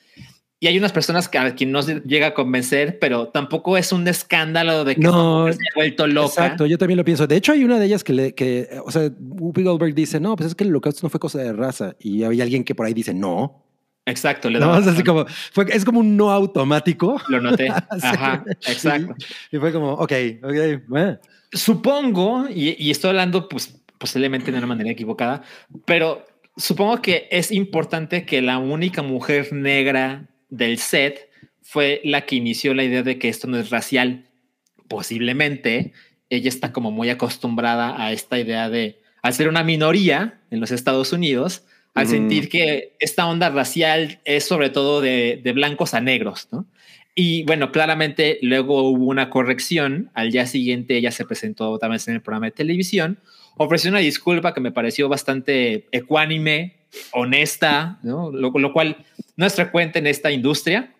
Y hay unas personas que a quien no se llega a convencer, pero tampoco es un escándalo de que No, se haya vuelto loca. Exacto, yo también lo pienso. De hecho, hay una de ellas que, le, que o sea, Whoopi Goldberg dice, no, pues es que el holocausto no fue cosa de raza. Y hay alguien que por ahí dice, no. Exacto, le No, daba es así como, fue, es como un no automático. lo noté. Sí. Ajá, exacto. Y fue como, ok, ok, bueno. Supongo, y, y estoy hablando pues posiblemente de una manera equivocada, pero supongo que es importante que la única mujer negra del set fue la que inició la idea de que esto no es racial. Posiblemente ella está como muy acostumbrada a esta idea de, al ser una minoría en los Estados Unidos, al sentir que esta onda racial es sobre todo de, de blancos a negros, ¿no? Y bueno, claramente luego hubo una corrección. Al día siguiente ella se presentó vez en el programa de televisión. Ofreció una disculpa que me pareció bastante ecuánime, honesta, ¿no? lo, lo cual no es frecuente en esta industria.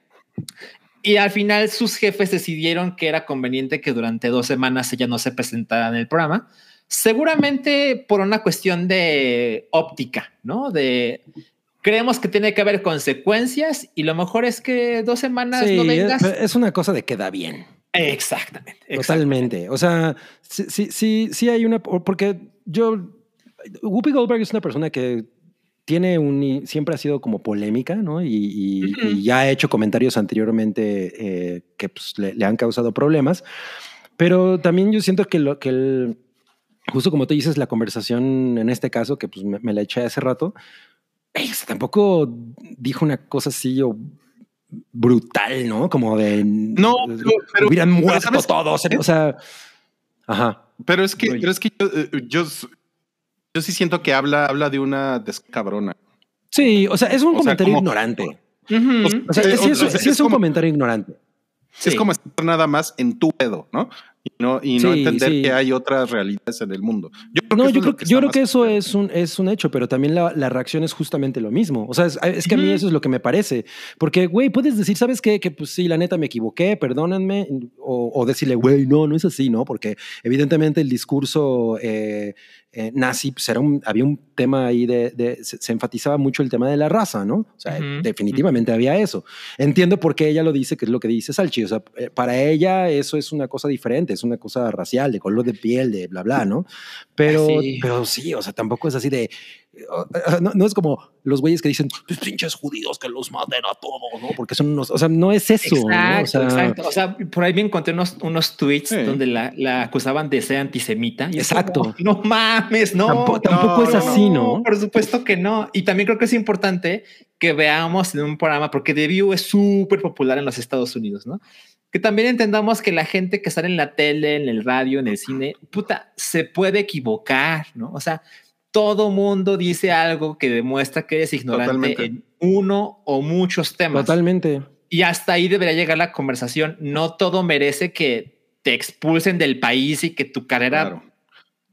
Y al final sus jefes decidieron que era conveniente que durante dos semanas ella no se presentara en el programa. Seguramente por una cuestión de óptica, ¿no? De creemos que tiene que haber consecuencias y lo mejor es que dos semanas Sí, no vengas. es una cosa de queda bien. Exactamente. exactamente. Totalmente. O sea, sí, sí, sí, sí hay una. Porque yo. Whoopi Goldberg es una persona que tiene un. Siempre ha sido como polémica, ¿no? Y, y- Ujú. y ya ha hecho comentarios anteriormente eh, que pues, le, le han causado problemas. Pero también yo siento que lo que el. Justo como tú dices, la conversación en este caso, que pues me, me la eché hace rato, tampoco dijo una cosa así o brutal, ¿no? Como de No, pero- pero- hubieran pero muerto ¿sabes qué? todos. O sea, ajá. Pero es que, pero es que yo, eh, yo, yo sí siento que habla, habla de una descabrona. Sí, o sea, es un O sea, comentario como- ignorante. Ujú. O sea, es, es es un como- comentario ignorante. Es como estar nada más en tu pedo, ¿no? Y no, y no Sí, entender sí. que hay otras realidades en el mundo. Yo creo No, eso yo creo, que- yo creo que eso es un, es un hecho, pero también la, la reacción es justamente lo mismo. O sea, es, es que a mí eso es lo que me parece. Porque, güey, puedes decir, ¿sabes qué? Que pues sí, la neta me equivoqué, perdónenme. O, o decirle, güey, no, no es así, ¿no? Porque evidentemente el discurso eh, eh, nazi, pues era un, había un tema ahí de, de- se, se enfatizaba mucho el tema de la raza, ¿no? O sea, Ujú. definitivamente había eso. Entiendo por qué ella lo dice, que es lo que dice Salchi. O sea, eh, para ella eso es una cosa diferente. Es una cosa racial, de color de piel, de bla, bla, ¿no? Pero, Sí. pero sí, o sea, tampoco es así de. No, no es como los güeyes que dicen, pues pinches judíos que los maten a todos, ¿no? Porque son unos. O sea, no es eso. ¿no? Exacto, O sea, exacto. O sea, por ahí me encontré unos, unos tweets donde la, la acusaban de ser antisemita. Y Exacto. como, no mames, no. Tampo- tampoco no, es así, ¿no? Por supuesto que no. Y también creo que es importante que veamos en un programa, porque The View es súper popular en los Estados Unidos, ¿no? Que también entendamos que la gente que sale en la tele, en el radio, en el cine, puta, se puede equivocar, ¿no? O sea, todo mundo dice algo que demuestra que eres ignorante Totalmente. en uno o muchos temas. totalmente. Y hasta ahí debería llegar la conversación. No todo merece que te expulsen del país y que tu carrera Claro.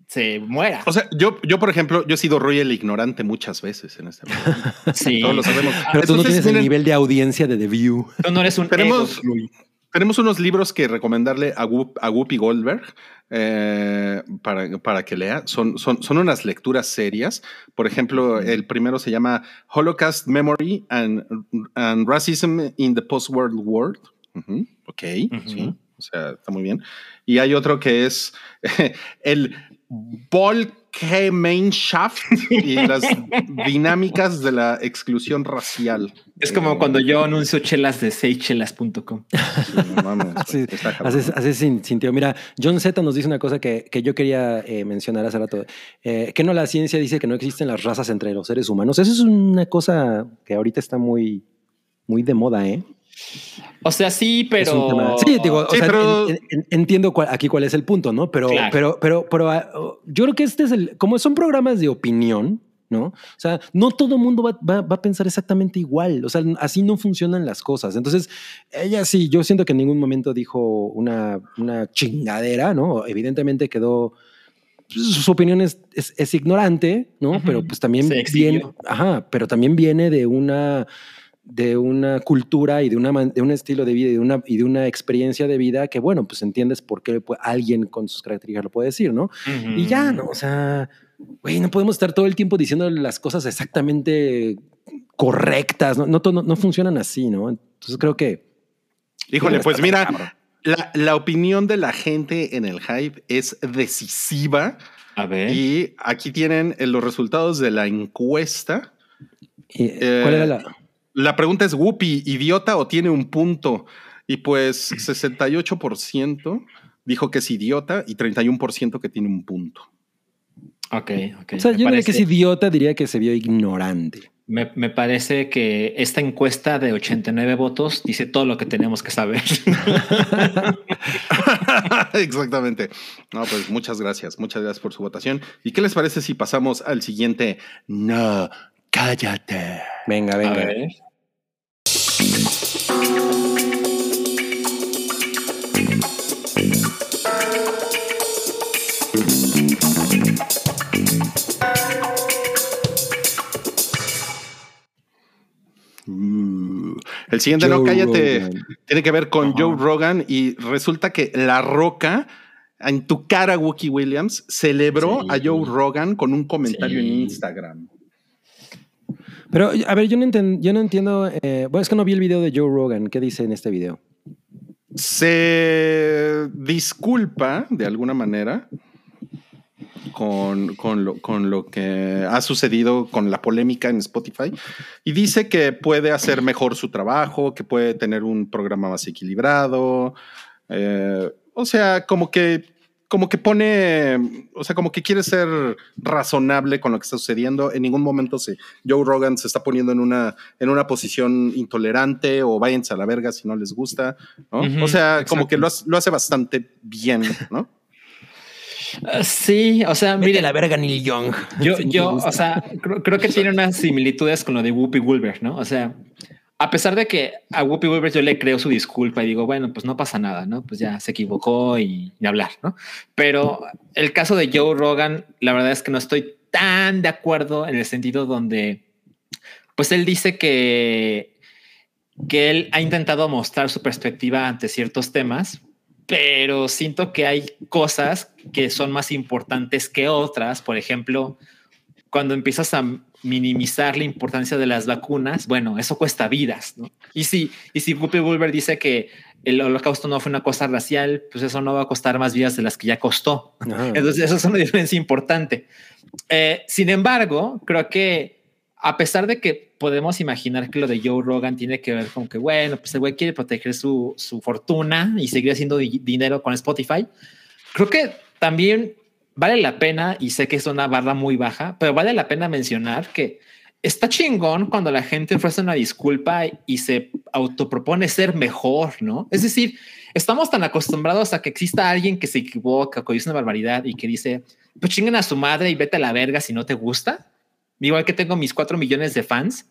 se muera. O sea, yo, yo, por ejemplo, yo he sido Roy el ignorante muchas veces en este programa. sí. Todos lo sabemos. Pero tú no tienes el nivel de audiencia de The View. Tú no eres un Tenemos- ego. Tenemos unos libros que recomendarle a, Whoop- a Whoopi Goldberg eh, para, para que lea. Son, son, son unas lecturas serias. Por ejemplo, el primero se llama Holocaust Memory and, and Racism in the Post-World World. Ujú, ok, Ujú. sí. O sea, está muy bien. Y hay otro que es el Volkgemeinschaft y las dinámicas de la exclusión racial. Es como Eh, cuando yo anuncio chelas de seichelas.com. sí, no mames, Así, así, así sin, sintió. Mira, John Z nos dice una cosa que, que yo quería eh, mencionar hace rato. Eh, que no la ciencia dice que no existen las razas entre los seres humanos. Eso es una cosa que ahorita está muy, muy de moda, ¿eh? O sea, sí, pero. Sí, digo, o Sí, sea, pero- en- en- entiendo cuál- aquí cuál es el punto, ¿no? Pero, Claro. pero, pero, pero ah, yo creo que este es el, como son programas de opinión, ¿no? O sea, no todo mundo va, va- va a pensar exactamente igual. O sea, así no funcionan las cosas. Entonces, ella sí, yo siento que en ningún momento dijo una, una chingadera, ¿no? Evidentemente quedó. pues, Su opinión es, es- es ignorante, ¿no? Ujú. Pero pues también viene, ajá, pero también viene de una de una cultura y de, una, de un estilo de vida y de, una, y de una experiencia de vida que, bueno, pues entiendes por qué alguien con sus características lo puede decir, ¿no? Y ya, ¿no? O sea, güey, no podemos estar todo el tiempo diciendo las cosas exactamente correctas, no, no, no, no funcionan así, ¿no? Entonces creo que... Híjole, pues mira, la, la opinión de la gente en el hype es decisiva A ver. y aquí tienen eh, los resultados de la encuesta. Y, Eh, ¿Cuál era la...? La pregunta es, ¿Whoopi, idiota o tiene un punto? Y pues 68% dijo que es idiota y 31% que tiene un punto. Ok, ok. O sea, Me yo diría que es parece- idiota, diría que se vio ignorante. Me, me parece que esta encuesta de 89 votos dice todo lo que tenemos que saber. Exactamente. No, pues muchas gracias. Muchas gracias por su votación. ¿Y qué les parece si pasamos al siguiente? No, cállate. Venga, A venga. ver. Uh, el siguiente, no, cállate. Rogan. Tiene que ver con Ajá. Joe Rogan y resulta que La Roca, en tu cara, Wookie Williams, celebró Sí. a Joe Rogan con un comentario en. Instagram. Pero, a ver, yo no, entiendo... eh, bueno, es que no vi el video de Joe Rogan. ¿Qué dice en este video? Se disculpa de alguna manera con, con lo, con lo que ha sucedido con la polémica en Spotify y dice que puede hacer mejor su trabajo, que puede tener un programa más equilibrado. eh, o sea, como que, como que pone, o sea, como que quiere ser razonable con lo que está sucediendo. En ningún momento se, Joe Rogan se está poniendo en una, en una posición intolerante o váyanse a la verga si no les gusta. ¿no? O sea, como que lo, hace- lo hace bastante bien, ¿no? Ah, sí, o sea, Mire la verga Neil Young. yo, yo, o sea, creo, creo que tiene unas similitudes con lo de Whoopi Goldberg, ¿no? O sea, a pesar de que a Whoopi Goldberg yo le creo su disculpa y digo, bueno, pues no pasa nada, ¿no? Pues ya se equivocó y, y hablar, ¿no? Pero el caso de Joe Rogan, la verdad es que no estoy tan de acuerdo en el sentido donde, pues él dice que, que él ha intentado mostrar su perspectiva ante ciertos temas, pero siento que hay cosas que son más importantes que otras. Por ejemplo, cuando empiezas a minimizar la importancia de las vacunas, bueno, eso cuesta vidas, ¿no? Y si, y si Whoopi Goldberg dice que el holocausto no fue una cosa racial, pues eso no va a costar más vidas de las que ya costó. Ajá. Entonces, eso es una diferencia importante. Eh, sin embargo, creo que a pesar de que podemos imaginar que lo de Joe Rogan tiene que ver con que, bueno, pues el güey quiere proteger su, su fortuna y seguir haciendo di- dinero con Spotify, creo que también vale la pena, y sé que es una barra muy baja, pero vale la pena mencionar que está chingón cuando la gente ofrece una disculpa y se autopropone ser mejor, ¿no? Es decir, estamos tan acostumbrados a que exista alguien que se equivoca, que dice una barbaridad y que dice, pues chinguen a su madre y vete a la verga si no te gusta. Igual que tengo mis cuatro millones de fans.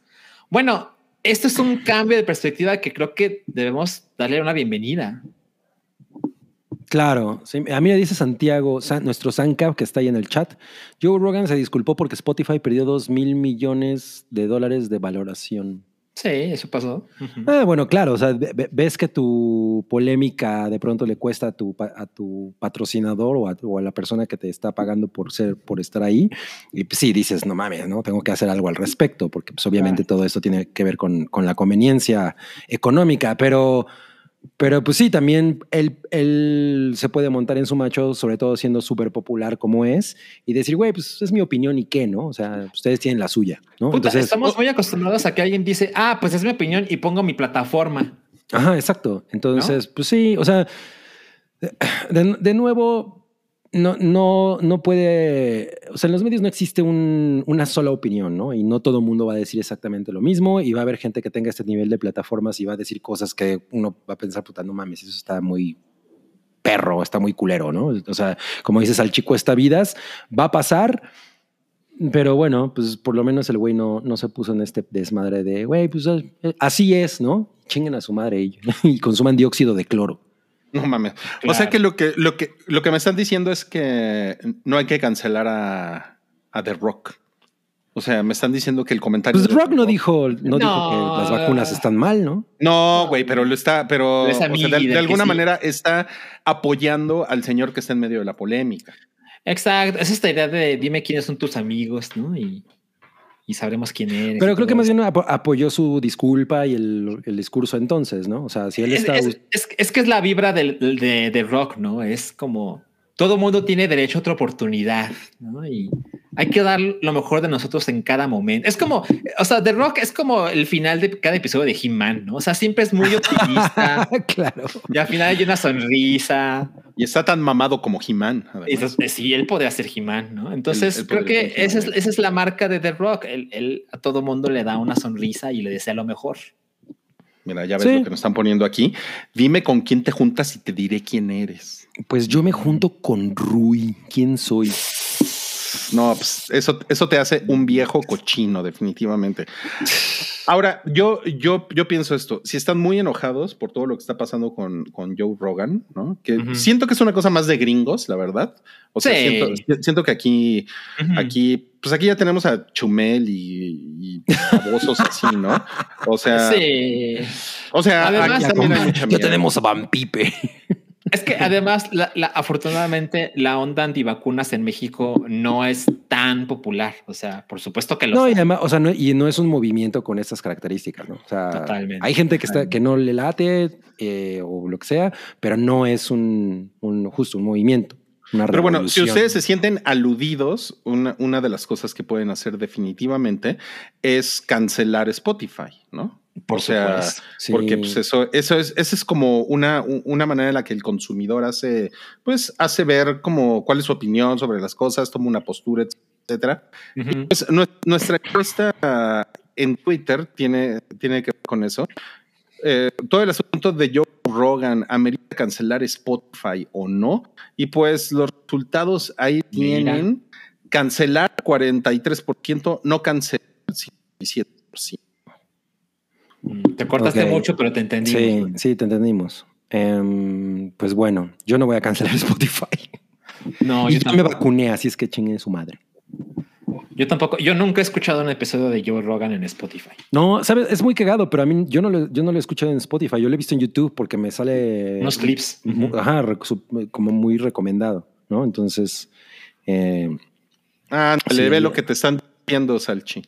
Bueno, esto es un cambio de perspectiva que creo que debemos darle una bienvenida. Claro, sí, a mí me dice Santiago, San- nuestro que está ahí en el chat. Joe Rogan se disculpó porque Spotify perdió dos mil millones de dólares de valoración. Sí, eso pasó. Ah, bueno, claro, o sea, ve- ve- ves que tu polémica de pronto le cuesta a tu, a tu patrocinador o a, o a la persona que te está pagando por ser, por estar ahí. Y pues, sí, dices, no mames, ¿no? Tengo que hacer algo al respecto, porque pues obviamente todo esto tiene que ver con, con la conveniencia económica, pero, pero pues sí, también él, él se puede montar en su macho, sobre todo siendo súper popular como es, y decir, güey, pues es mi opinión y qué, ¿no? O sea, ustedes tienen la suya, ¿no? Puta, Entonces, estamos muy acostumbrados a que alguien dice, ah, pues es mi opinión y pongo mi plataforma. Ajá, exacto. Entonces, pues sí, o sea, de, de nuevo, no, no, no puede, o sea, en los medios no existe un- una sola opinión, ¿no? Y no todo mundo va a decir exactamente lo mismo y va a haber gente que tenga este nivel de plataformas y va a decir cosas que uno va a pensar, puta, no mames, eso está muy perro, está muy culero, ¿no? O sea, como dices, al chico esta vidas, va a pasar, pero bueno, pues por lo menos el güey no, no se puso en este desmadre de, güey, pues eh, así es, ¿no? Chinguen a su madre y, y consuman dióxido de cloro. No mames. O sea que lo que, lo que lo que me están diciendo es que no hay que cancelar a, a The Rock. O sea, me están diciendo que el comentario. Pues de Rock The no dijo, no, dijo que las vacunas están mal, ¿no? No, güey, pero lo está, pero Es o sea, de, alguna sí. manera está apoyando al señor que está en medio de la polémica. Exacto. Es esta idea de dime quiénes son tus amigos, ¿no? Y, y sabremos quién eres. Pero creo que más bien apo- apoyó su disculpa y el, el discurso entonces, ¿no? O sea, si él Es, está... es- es- es que es la vibra del, de, de rock, ¿no? Es como todo mundo tiene derecho a otra oportunidad, ¿no? Y hay que dar lo mejor de nosotros en cada momento. Es como, o sea, The Rock es como el final de cada episodio de He-Man, ¿no? O sea, siempre es muy optimista claro. y al final hay una sonrisa. Y está tan mamado como He-Man. sí, él podría ser He-Man, ¿no? Entonces Él- él creo que esa es, esa es la marca de The Rock. Él, él a todo mundo le da una sonrisa y le desea lo mejor. Mira, ya ves Sí. lo que nos están poniendo aquí. Dime con quién te juntas y te diré quién eres. Pues yo me junto con Rui. ¿Quién soy? No, pues eso, eso te hace un viejo cochino, definitivamente. Ahora, yo, yo, yo pienso esto. Si están muy enojados por todo lo que está pasando con, con Joe Rogan, ¿no? Que siento que es una cosa más de gringos, la verdad. O sea, Sí. siento, siento que aquí, aquí, pues aquí ya tenemos a Chumel y, y babosos así, ¿no? O sea, Sí. o sea, Además, aquí también hay mucha Ya tenemos a Vampipe. Es que además, la, la- afortunadamente, la onda antivacunas en México no es tan popular. O sea, por supuesto que lo No, y además, o sea, no, y no es un movimiento con estas características, ¿no? O sea, Totalmente. hay gente que está, que no le late eh, o lo que sea, pero no es un, un justo un movimiento. Una Pero bueno, si ustedes se sienten aludidos, una, una de las cosas que pueden hacer definitivamente es cancelar Spotify, ¿no? Por o sea, supuesto. Sí. porque pues eso, eso es, esa es como una, una manera en la que el consumidor hace, pues hace ver como cuál es su opinión sobre las cosas, toma una postura, etcétera. Pues, nue- nuestra encuesta en Twitter tiene, tiene que ver con eso. Eh, todo el asunto de Joe Rogan, ¿amerita cancelar Spotify o no? Y pues los resultados ahí Mira. tienen cancelar 43%, no cancelar 17%. Mm, Te cortaste mucho, pero te entendí. Sí, sí, te entendimos. Em, pues bueno, yo no voy a cancelar Spotify. No, y yo yo me vacuné, así es que chinguen su madre. Yo tampoco. Yo nunca he escuchado un episodio de Joe Rogan en Spotify. No, sabes, es muy cagado, pero a mí yo no lo, yo no lo he escuchado en Spotify, yo lo he visto en YouTube porque me sale Unos clips. ajá, como muy recomendado, ¿no? Entonces, eh, Ah, le Sí. ve lo que te están viendo, Salchi.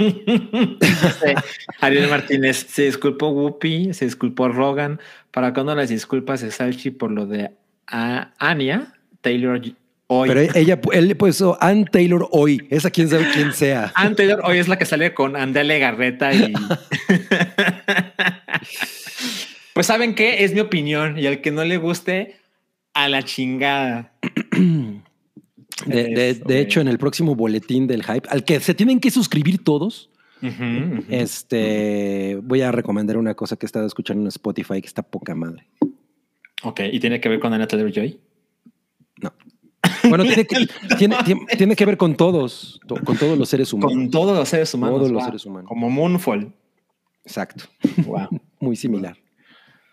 Dice Ariel Martínez, se disculpó Whoopi, se disculpó Rogan. ¿Para cuándo las disculpas de Salchi por lo de a- Anya Taylor hoy? Pero ella, él le puso Ann Taylor hoy. Esa quién sabe quién sea. Ann Taylor hoy es la que sale con Andele Garreta y... pues ¿saben qué? Es mi opinión y al que no le guste, a la chingada. De, de- Eso, de hecho, en el próximo boletín del hype, al que se tienen que suscribir todos, este, voy a recomendar una cosa que he estado escuchando en Spotify que está poca madre. Ok, ¿y tiene que ver con Anna Taylor Joy? No. Bueno, tiene que, tiene, tiene- tiene que ver con todos, to- con todos los seres humanos. Con todos los seres humanos. Todos los wow. seres humanos. Como Moonfall. Exacto. Wow. Muy similar.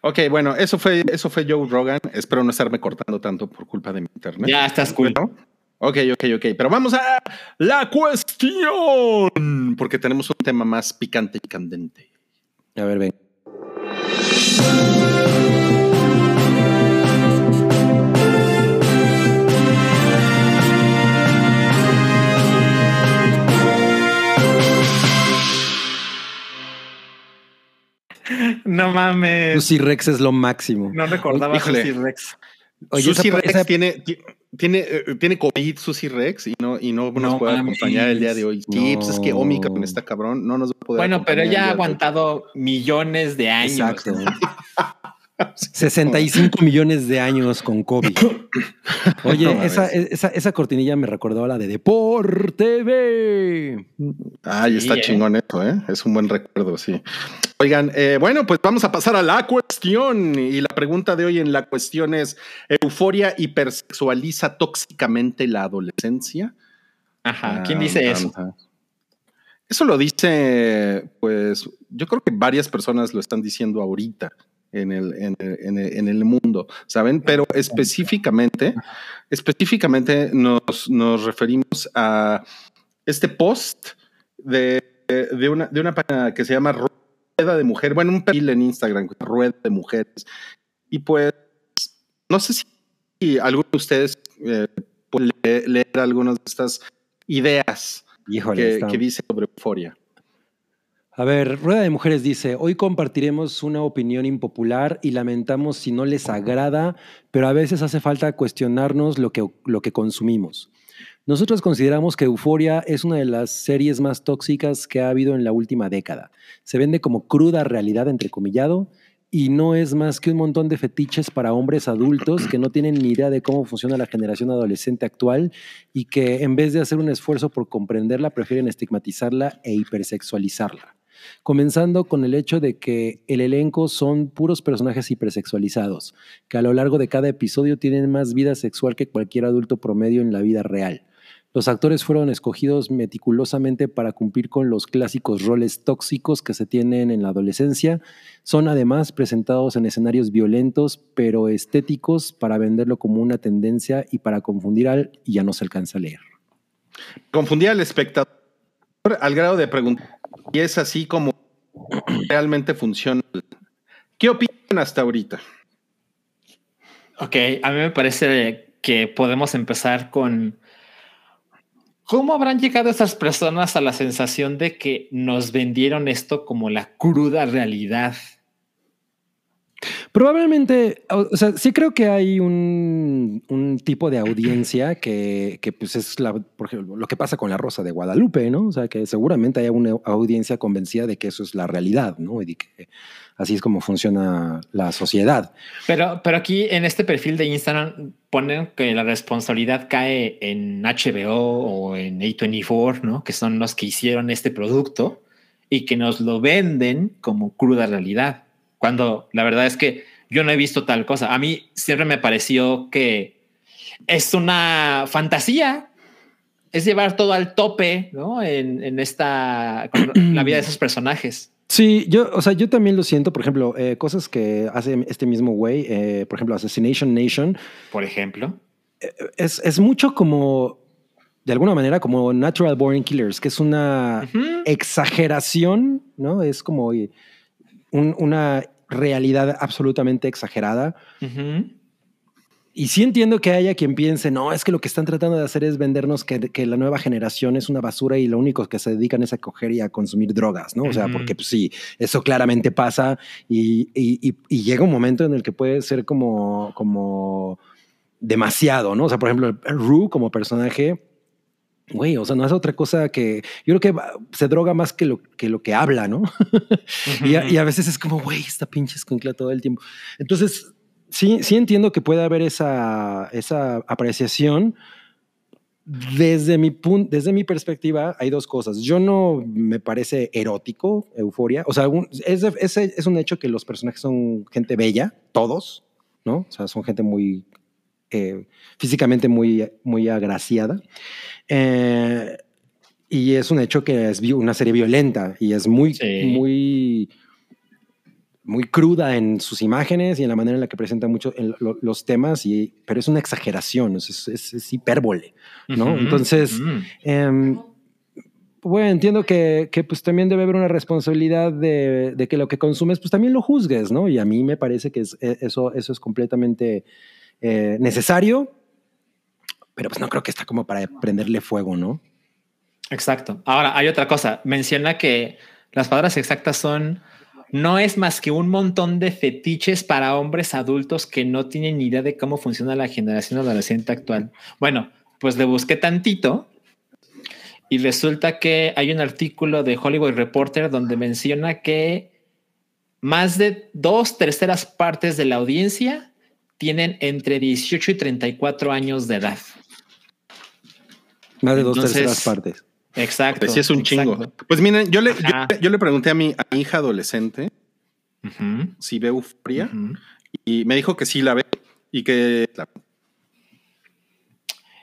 Ok, bueno, eso fue, eso fue Joe Rogan. Espero no estarme cortando tanto por culpa de mi internet. ya estás cool. Bueno, ok, ok, ok. Pero vamos a la cuestión. Porque tenemos un tema más picante y candente. A ver, ven. No mames. Lucy Rex es lo máximo. No recordaba a Híjole. Rex. Oye, Susi esa- Rex esa- tiene, ti- tiene, eh, tiene COVID, Susi Rex, y no, y no nos No puede mames. acompañar el día de hoy. Sí, No. pues es que Omicron está cabrón, no nos va a poder Bueno, pero ella ha aguantado millones de años. Exacto. 65 millones de años con COVID. Oye, No esa, esa, esa cortinilla me recordó a la de Deporte B. Ay, Sí, está ¿eh? chingón esto, ¿eh? Es un buen recuerdo, sí. Oigan, eh, bueno, pues vamos a pasar a la cuestión. Y la pregunta de hoy en la cuestión es: ¿Euforia hipersexualiza tóxicamente la adolescencia? Ajá. ¿Quién Ah, dice ah, eso? Eso lo dice, pues, yo creo que varias personas lo están diciendo ahorita en el, en el, en el- en el mundo, ¿saben? Pero específicamente, específicamente nos, nos referimos a este post de, de una, de una página que se llama Rueda de Mujer, bueno, un perfil en Instagram, Rueda de Mujeres. Y pues, no sé si alguno de ustedes eh, puede leer, leer algunas de estas ideas Híjole. que, que dice sobre euforia. A ver, Rueda de Mujeres dice, hoy compartiremos una opinión impopular y lamentamos si no les agrada, pero a veces hace falta cuestionarnos lo que, lo que consumimos. Nosotros consideramos que Euforia es una de las series más tóxicas que ha habido en la última década. Se vende como cruda realidad, entrecomillado, y no es más que un montón de fetiches para hombres adultos que no tienen ni idea de cómo funciona la generación adolescente actual y que en vez de hacer un esfuerzo por comprenderla, prefieren estigmatizarla e hipersexualizarla. Comenzando con el hecho de que el elenco son puros personajes hipersexualizados, que a lo largo de cada episodio tienen más vida sexual que cualquier adulto promedio en la vida real. Los actores fueron escogidos meticulosamente para cumplir con los clásicos roles tóxicos que se tienen en la adolescencia. Son además presentados en escenarios violentos, pero estéticos para venderlo como una tendencia y para confundir al y ya no se alcanza a leer. Confundía al espectador al grado de preguntar, y es así como realmente funciona. ¿Qué opinan hasta ahorita? Ok, a mí me parece que podemos empezar con cómo habrán llegado estas personas a la sensación de que nos vendieron esto como la cruda realidad. Probablemente, o o sea, sí creo que hay un, un tipo de audiencia que, que, pues es la, por ejemplo, lo que pasa con la Rosa de Guadalupe, ¿no? O sea, que seguramente hay una audiencia convencida de que eso es la realidad, ¿no? Y de que así es como funciona la sociedad. Pero, pero aquí en este perfil de Instagram ponen que la responsabilidad cae en HBO o en A24, ¿no? Que son los que hicieron este producto y que nos lo venden como cruda realidad. Cuando la verdad es que yo no he visto tal cosa. A mí siempre me pareció que es una fantasía. Es llevar todo al tope, ¿no? En, en esta, la vida de esos personajes. Sí, yo, o sea, yo también lo siento, por ejemplo, eh, cosas que hace este mismo güey, eh, por ejemplo, Assassination Nation, Por ejemplo. es, es mucho como, de alguna manera, como Natural Born Killers, que es una exageración, ¿no? Es como un- una realidad absolutamente exagerada y sí entiendo que haya quien piense, no, es que lo que están tratando de hacer es vendernos que, que la nueva generación es una basura y lo único que se dedican es a coger y a consumir drogas, ¿no? O sea, Ujú. porque pues, sí, eso claramente pasa y, y- y- y llega un momento en el que puede ser como, como demasiado, ¿no? O sea, por ejemplo, Rue como personaje, güey, o sea, no es otra cosa que, yo creo que se droga más que lo que, lo que habla, ¿no? Y a, y a veces es como, güey, esta pinche escuincla todo el tiempo. Entonces, sí, sí entiendo que puede haber esa, esa apreciación. Desde mi, punto, desde mi perspectiva, hay dos cosas. Yo no me parece erótico, euforia. O sea, un- es, es, es un hecho que los personajes son gente bella, todos, ¿no? O sea, son gente muy eh, físicamente muy, muy agraciada. Eh, y es un hecho que es una serie violenta y es muy, Sí. muy, muy cruda en sus imágenes y en la manera en la que presenta mucho el- lo- los temas, y, pero es una exageración, es, es- hipérbole, ¿no? Entonces. Em, bueno, entiendo que, que, pues también debe haber una responsabilidad de, de que lo que consumes, pues también lo juzgues, ¿no? Y a mí me parece que es- eh, eso, eso es completamente eh, necesario, pero pues no creo que está como para prenderle fuego, ¿no? Exacto. Ahora, hay otra cosa. Menciona que las palabras exactas son, no es más que un montón de fetiches para hombres adultos que no tienen ni idea de cómo funciona la generación adolescente actual. Bueno, pues le busqué tantito y resulta que hay un artículo de Hollywood Reporter donde menciona que más de dos terceras partes de la audiencia tienen entre 18 y 34 años de edad. Más de dos Entonces, terceras partes. Exacto. Pues sí es un exacto. chingo. Pues miren, yo le, yo, le pregunté a mi, a mi hija adolescente si ve euforia y me dijo que sí la ve y que la-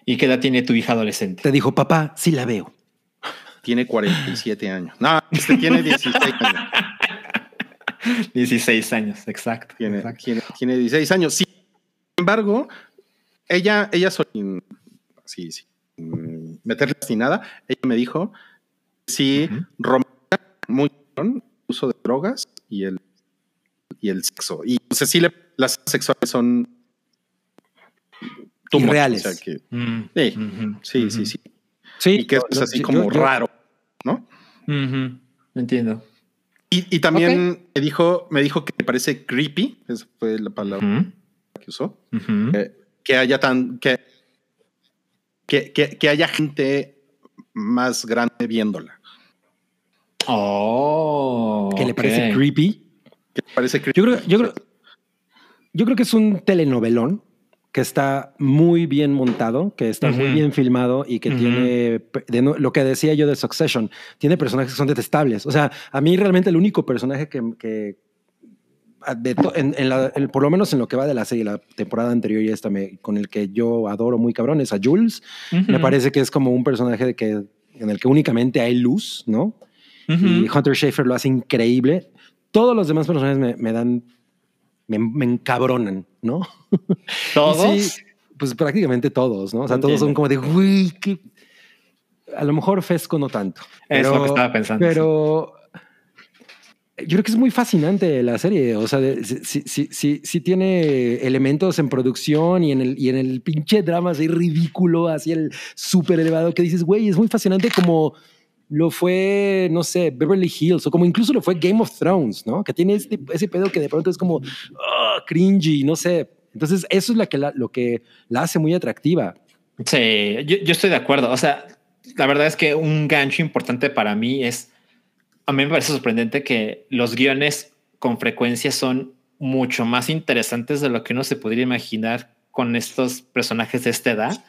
¿Y qué edad tiene tu hija adolescente? Te dijo, papá, sí la veo. tiene 47 años. No, este tiene 16 años. 16 años, exacto. Tiene, exacto. tiene, tiene 16 años. Sin embargo, ella, ella sin, sí, sin meterle ni nada, ella me dijo sí Ujú. rompe muy cabrón el uso de drogas y el y el sexo. Y o sea, sí le, las sexuales son o sea que- Mm, Sí, sí, sí, sí. Sí, Y que es yo- así como yo- raro, ¿no? Entiendo. Y, y también me dijo, me dijo que me parece creepy, esa fue la palabra que usó, ujú. eh, que haya tan que, que, que, que haya gente más grande viéndola. Oh. que le parece creepy. Que me parece creepy. Yo creo, yo, creo, yo creo que es un telenovelón que está muy bien montado, que está muy bien filmado y que tiene de lo que decía yo de Succession, tiene personajes que son detestables. O sea, a mí realmente el único personaje que, que en, en la- en- por lo menos en lo que va de la serie, la temporada anterior y esta, me, con el que yo adoro muy cabrón, es a Jules. Ujú, Me parece que es como un personaje de que, en el que únicamente hay luz, ¿no? ujú. Y Hunter Schafer lo hace increíble. Todos los demás personajes me, me dan, me, me encabronan, ¿no? ¿Todos? Sí, pues prácticamente todos, ¿no? O sea, todos son como de, güey, que a lo mejor Fesco no tanto. Es lo que estaba pensando, Pero yo creo que es muy fascinante la serie. O sea, sí, sí, sí, sí, tiene elementos en producción y en el, y en el pinche drama así ridículo, así el súper elevado que dices, güey, es muy fascinante como lo fue, no sé, Beverly Hills o como incluso lo fue Game of Thrones, ¿no? Que tiene ese pedo que de pronto es como ah, cringy, no sé. Entonces, eso es la que la- lo que la hace muy atractiva. Sí, yo, yo estoy de acuerdo. O sea, la verdad es que un gancho importante para mí es, a mí me parece sorprendente que los guiones con frecuencia son mucho más interesantes de lo que uno se podría imaginar con estos personajes de esta edad.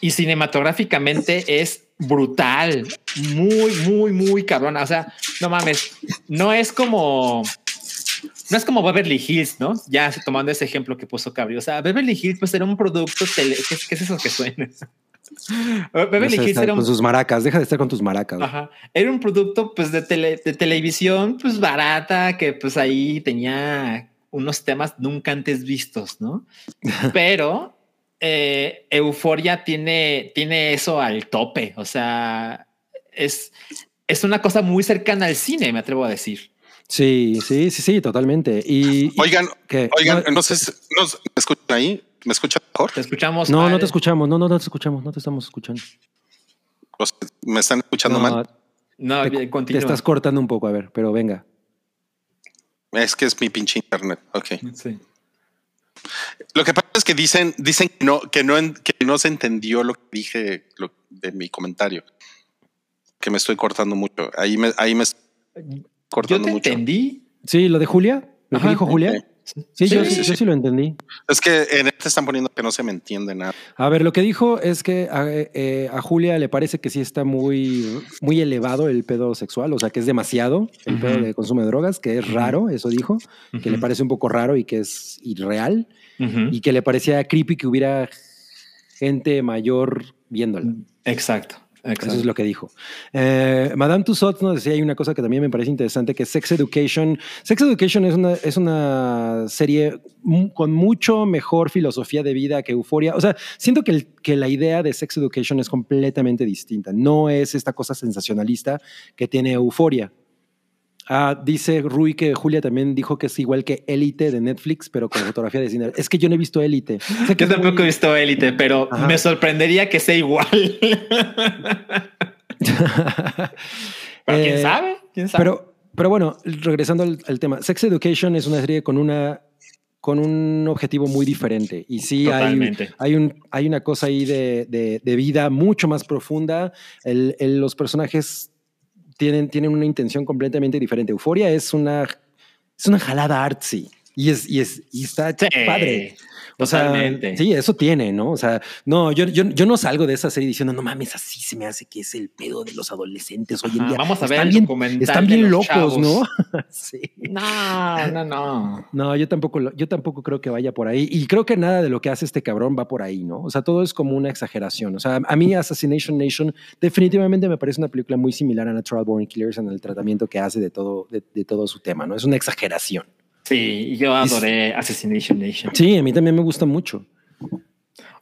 Y cinematográficamente es brutal, muy, muy, muy cabrón. O sea, no mames, no es como no es como Beverly Hills, ¿no? Ya tomando ese ejemplo que puso Cabri. O sea, Beverly Hills pues era un producto tele... ¿Qué, qué es eso que suena? Beverly No con sus maracas, deja de estar con tus maracas. Ajá. era un producto pues de, tele- de televisión pues barata que pues ahí tenía unos temas nunca antes vistos, ¿no? Pero eh, Euforia tiene, tiene eso al tope, o sea, es, es una cosa muy cercana al cine, me atrevo a decir. Sí, sí, sí, sí, totalmente. Y, Oigan, ¿qué? oigan, No, no sé, si- no sé, ¿me escuchan ahí? ¿Me escuchas mejor? Te escuchamos. No, no te escuchamos, no, no, no te escuchamos, no te estamos escuchando. O sea, ¿Me están escuchando No, mal? No, te, bien, te continúa. estás cortando un poco, a ver, pero venga. Es que es mi pinche internet. Ok. Sí. Lo que pasa es que dicen, dicen que no, que no, que no se entendió lo que dije lo- de mi comentario. Que me estoy cortando mucho. Ahí me, ahí me estoy Yo cortando te mucho. entendí. Sí, lo de Julia, lo que dijo Julia. Sí, yo, Sí, sí, sí, yo sí lo entendí. Es que en este están poniendo que no se me entiende nada. A ver, lo que dijo es que a, eh, a Julia le parece que sí está muy, muy elevado el pedo sexual, o sea, que es demasiado el pedo de consumo de drogas, que es raro, eso dijo, que le parece un poco raro y que es irreal, y que le parecía creepy que hubiera gente mayor viéndola. Exacto. Exacto. Eso es lo que dijo. Eh, Madame Tussauds nos decía, hay una cosa que también me parece interesante, que Sex Education. Sex Education es una, es una serie con mucho mejor filosofía de vida que Euforia. O sea, siento que, que la idea de Sex Education es completamente distinta. No es esta cosa sensacionalista que tiene Euforia. Ah, dice Rui que Julia también dijo que es igual que Élite de Netflix, pero con fotografía de cine. Es que yo no he visto Élite. Sé que Yo tampoco muy- he visto Élite, pero Ajá. me sorprendería que sea igual. pero quién Eh, sabe, quién sabe. Pero, pero bueno, regresando al, al tema, Sex Education es una serie con una con un objetivo muy diferente y sí hay, hay, un, hay una cosa ahí de, de- de vida mucho más profunda. El- el- los personajes tienen, tienen una intención completamente diferente. Euforia es una, es una jalada artsy y, es, y, es, y está Sí, padre. O sea, Totalmente. sí, eso tiene, ¿no? O sea, no, yo, yo, yo no salgo de esa serie diciendo, no mames, así se me hace que es el pedo de los adolescentes hoy en Ajá, día. vamos a ver Están el bien, documental están de bien los locos, chavos. ¿no? sí. No, no, no. No, yo tampoco, yo tampoco creo que vaya por ahí. Y creo que nada de lo que hace este cabrón va por ahí, ¿no? O sea, todo es como una exageración. O sea, a mí Assassination Nation definitivamente me parece una película muy similar a Natural Born Killers en el tratamiento que hace de todo, de, de todo su tema, ¿no? Es una exageración. Sí, yo adoré Assassination Nation. Sí, a mí también me gusta mucho.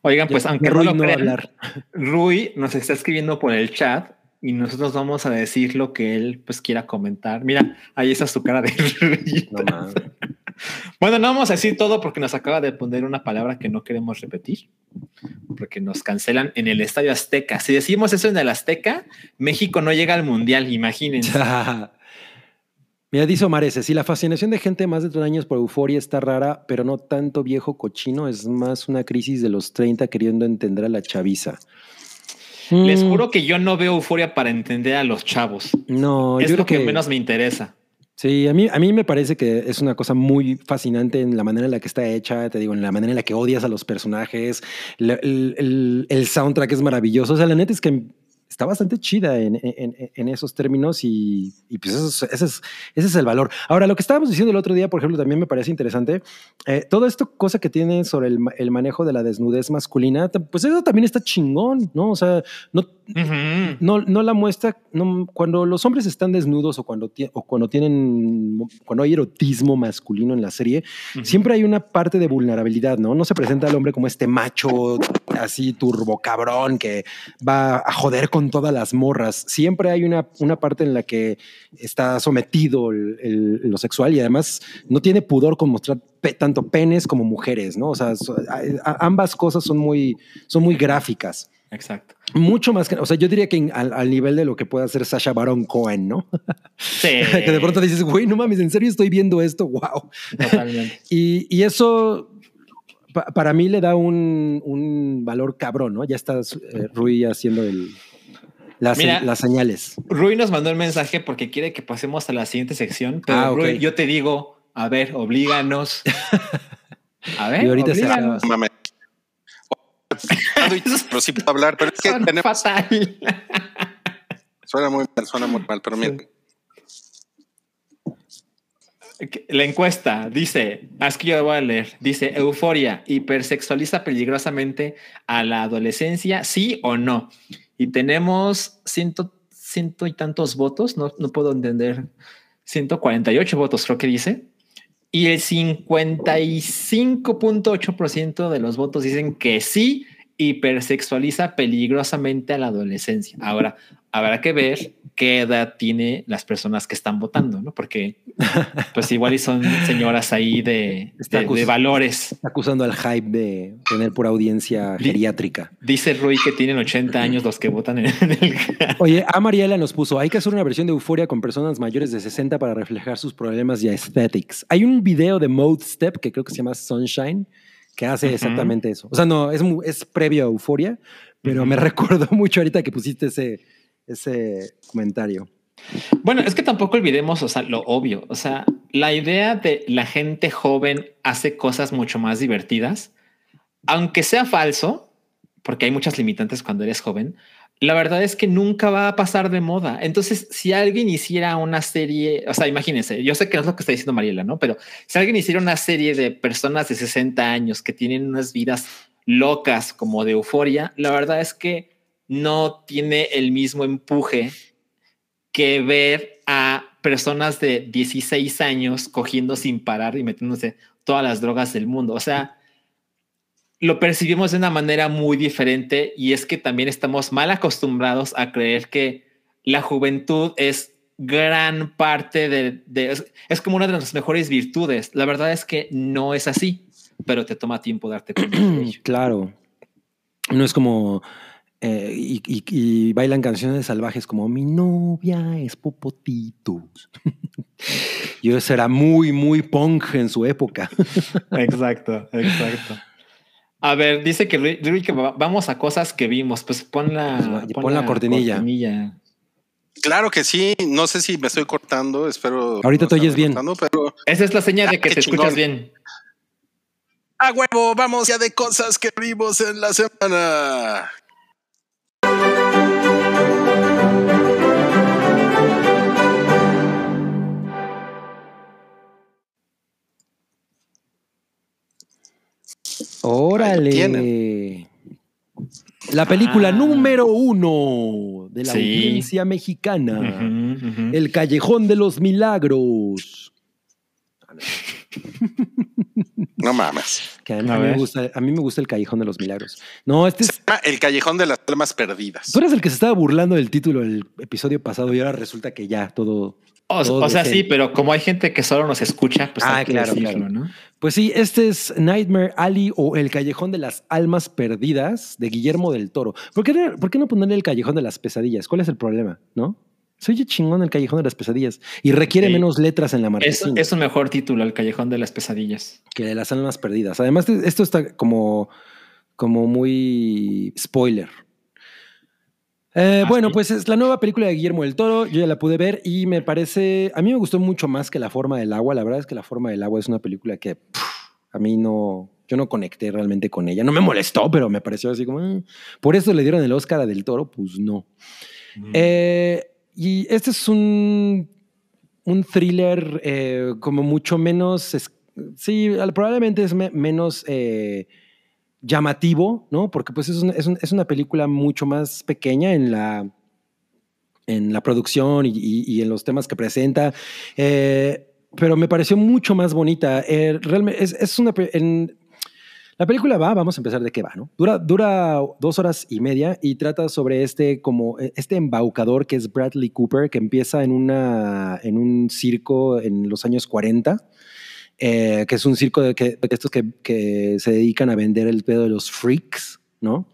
Oigan, pues Ya- aunque no Rui lo no va a crean, hablar. Rui nos está escribiendo por el chat y nosotros vamos a decir lo que él pues quiera comentar. Mira, ahí está su cara de Rui. No. Bueno, no vamos a decir todo porque nos acaba de poner una palabra que no queremos repetir, porque nos cancelan en el Estadio Azteca. Si decimos eso en el Azteca, México no llega al Mundial, imagínense. Mira, dice Omar ese, si la fascinación de gente más de 30 años por euforia está rara, pero no tanto viejo cochino, es más una crisis de los 30 queriendo entender a la chaviza. Les Mm, juro que yo no veo euforia para entender a los chavos. No, es yo lo creo que, que, menos me interesa. Sí, a mí, a mí me parece que es una cosa muy fascinante en la manera en la que está hecha, te digo, en la manera en la que odias a los personajes, el- el soundtrack es maravilloso, o sea, la neta es que está bastante chida en, en- en esos términos y, y pues eso es- ese, es, ese es el valor. Ahora, lo que estábamos diciendo el otro día, por ejemplo, también me parece interesante, eh, todo esto cosa que tiene sobre el, el manejo de la desnudez masculina, pues eso también está chingón, ¿no? O sea, no, Ujú. no, no la muestra no, cuando los hombres están desnudos o cuando, o cuando tienen cuando hay erotismo masculino en la serie, Ujú. siempre hay una parte de vulnerabilidad, ¿no? No se presenta al hombre como este macho así turbo cabrón que va a joder con todas las morras. Siempre hay una, una parte en la que está sometido el- el- lo sexual y además no tiene pudor con mostrar pe- tanto penes como mujeres, ¿no? O sea, so- a- a- ambas cosas son muy, son muy gráficas. Exacto. Mucho más que, o sea, yo diría que al, al nivel de lo que puede hacer Sasha Baron Cohen, ¿no? Sí. que de pronto dices, güey, no mames, en serio estoy viendo esto, wow. Totalmente. Y, y eso pa- para mí le da un, un valor cabrón, ¿no? Ya estás, eh, Rui, haciendo el, las, Mira. las señales. Rui nos mandó el mensaje porque quiere que pasemos a la siguiente sección. Pero Ah. Rui, yo te digo, a ver, oblíganos. A ver, Y ahorita se oblíganos. Mames. Pero sí puedo hablar, pero es que Suena tenemos- fatal. suena muy mal, suena muy mal, pero miren. La encuesta dice, es que voy a leer, dice, euforia, hipersexualiza peligrosamente a la adolescencia, sí o no. Y tenemos ciento, ciento y tantos votos, no, no puedo entender, 148 votos creo que dice. Y el 55.8% de los votos dicen que sí hipersexualiza peligrosamente a la adolescencia. Ahora, habrá que ver qué edad tiene las personas que están votando, ¿no? Porque pues igual y son señoras ahí de, de, acus- de valores. Está acusando al hype de tener pura audiencia Di- geriátrica. Dice Rui que tienen 80 años los que votan en, en el... Oye, a Mariela nos puso, hay que hacer una versión de Euforia con personas mayores de 60 para reflejar sus problemas y aesthetics. Hay un video de Mode Step que creo que se llama Sunshine que hace exactamente eso. O sea, no, es, es previo a Euforia, pero me recordó mucho ahorita que pusiste ese, ese comentario. Bueno, es que tampoco olvidemos, o sea, lo obvio. O sea, la idea de la gente joven hace cosas mucho más divertidas, aunque sea falso, porque hay muchas limitantes cuando eres joven. La verdad es que nunca va a pasar de moda. Entonces, si alguien hiciera una serie, o sea, imagínense, yo sé que no es lo que está diciendo Mariela, ¿no? Pero si alguien hiciera una serie de personas de 60 años que tienen unas vidas locas como de euforia, la verdad es que no tiene el mismo empuje que ver a personas de 16 años cogiendo sin parar y metiéndose todas las drogas del mundo. O sea, lo percibimos de una manera muy diferente y es que también estamos mal acostumbrados a creer que la juventud es gran parte de, de- es, es como una de nuestras mejores virtudes. La verdad es que no es así, pero te toma tiempo darte cuenta. Claro. No es como... eh, y, y- y bailan canciones salvajes como mi novia es Popotitos. y eso era muy, muy punk en su época. Exacto, exacto. A ver, dice que, va- vamos a cosas que vimos. Pues pon la, Pues, pon la cortinilla. Claro que sí, no sé si me estoy cortando, espero. Ahorita no te oyes bien. cortando, pero Esa es la señal de Ah, que qué te escuchas chingón. bien. a huevo, vamos ya de cosas que vimos en la semana. Órale. La película Ah. número uno de la Sí. audiencia mexicana. El Callejón de los Milagros. No mames. Que a, mí A me gusta, a mí me gusta el Callejón de los Milagros. No, este Se es. llama El Callejón de las Almas Perdidas. Tú eres el que se estaba burlando del título del episodio pasado y ahora resulta que ya todo. O, sea, sí, pero como hay gente que solo nos escucha, pues Ah, hay que claro, decirlo, claro. ¿no? Pues sí, este es Nightmare Alley o El Callejón de las Almas Perdidas de Guillermo del Toro. ¿Por qué, no- por qué no ponerle El Callejón de las Pesadillas? ¿Cuál es el problema? ¿No? Se oye chingón El Callejón de las Pesadillas y requiere Sí. menos letras en la Es, marquesina es un mejor título, El Callejón de las Pesadillas. que de las Almas Perdidas. Además, esto está como, como muy spoiler. Eh, ¿Ah, bueno, sí? pues es la nueva película de Guillermo del Toro. Yo ya la pude ver y me parece. A mí me gustó mucho más que La Forma del Agua. La verdad es que La Forma del Agua es una película que pff, a mí no. Yo no conecté realmente con ella. No me molestó, pero me pareció así como. "Ah". Por eso le dieron el Oscar a Del Toro. Pues no. Eh, y este es un, un thriller eh, como mucho menos, es- sí, probablemente es me- menos eh, llamativo, ¿no? Porque pues es, una- es un- es una película mucho más pequeña en la, en la producción y, y- y en los temas que presenta. Eh, pero me pareció mucho más bonita. Eh, realmente es, es una... en- la película va, vamos a empezar de qué va, ¿no? Dura, dura dos horas y media y trata sobre este como este embaucador que es Bradley Cooper, que empieza en, una, en un circo en los años 40, eh, que es un circo de, que, de estos que, que se dedican a vender el pedo de los freaks, ¿no?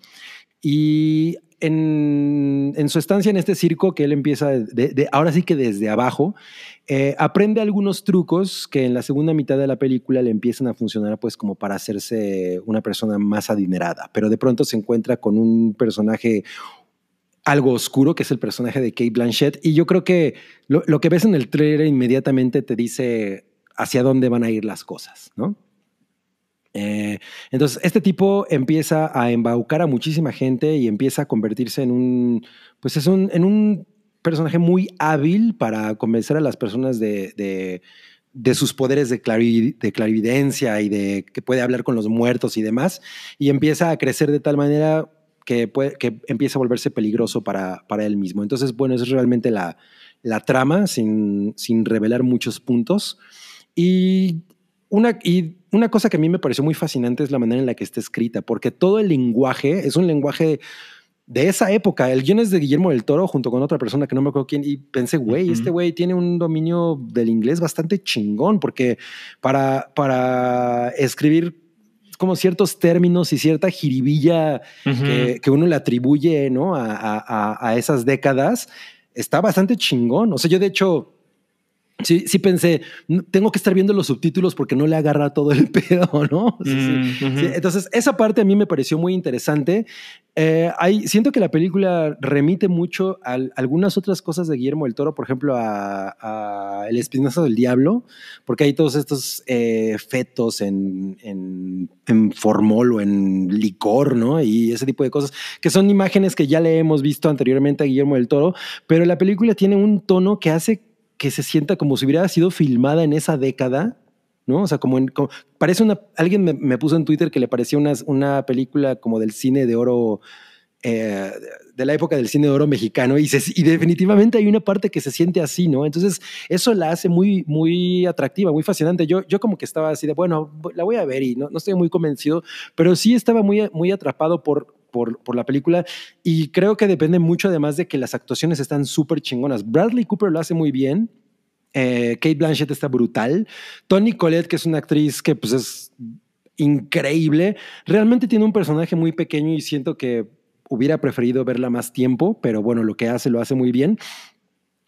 Y en, en su estancia en este circo, que él empieza, de, de- ahora sí que desde abajo, eh, aprende algunos trucos que en la segunda mitad de la película le empiezan a funcionar pues como para hacerse una persona más adinerada, pero de pronto se encuentra con un personaje algo oscuro, que es el personaje de Kate Blanchett, y yo creo que lo, lo que ves en el trailer inmediatamente te dice hacia dónde van a ir las cosas, ¿no? Eh, entonces, este tipo empieza a embaucar a muchísima gente y empieza a convertirse en un, pues es un, en un personaje muy hábil para convencer a las personas de, de, sus poderes de, clari- de clarividencia y de que puede hablar con los muertos y demás, y empieza a crecer de tal manera que, que empieza a volverse peligroso para, para él mismo. Entonces, bueno, es realmente la, la trama, sin, sin revelar muchos puntos. Y una, y una cosa que a mí me pareció muy fascinante es la manera en la que está escrita, porque todo el lenguaje es un lenguaje de esa época. El guion es de Guillermo del Toro junto con otra persona que no me acuerdo quién. Y pensé, güey, Ujú. este güey tiene un dominio del inglés bastante chingón, porque para, para escribir como ciertos términos y cierta jiribilla que, que uno le atribuye ¿no? a- a- a esas décadas, está bastante chingón. O sea, yo de hecho, sí, sí pensé, "No, tengo que estar viendo los subtítulos porque no le agarra todo el pedo, ¿no? O sea, sí. Mm, ujú. Sí, entonces, esa parte a mí me pareció muy interesante. Eh, hay, siento que la película remite mucho a algunas otras cosas de Guillermo del Toro, por ejemplo, a, a El Espinazo del Diablo, porque hay todos estos eh, fetos en, en, en formol o en licor, ¿no? Y ese tipo de cosas, que son imágenes que ya le hemos visto anteriormente a Guillermo del Toro, pero la película tiene un tono que hace que se sienta como si hubiera sido filmada en esa década. ¿no? O sea, como, en, parece una, alguien me, me puso en Twitter que le parecía una, una película como del cine de oro, eh, de la época del cine de oro mexicano, y, se- y definitivamente hay una parte que se siente así, ¿no? Entonces, eso la hace muy, muy atractiva, muy fascinante. Yo, yo como que estaba así de, bueno, la voy a ver y no, no estoy muy convencido, pero sí estaba muy, muy atrapado por, por, por la película y creo que depende mucho además de que las actuaciones están súper chingonas. Bradley Cooper lo hace muy bien. Eh, Kate Blanchett está brutal. Tony Collette, que es una actriz que pues es increíble, realmente tiene un personaje muy pequeño y siento que hubiera preferido verla más tiempo, pero bueno, lo que hace lo hace muy bien.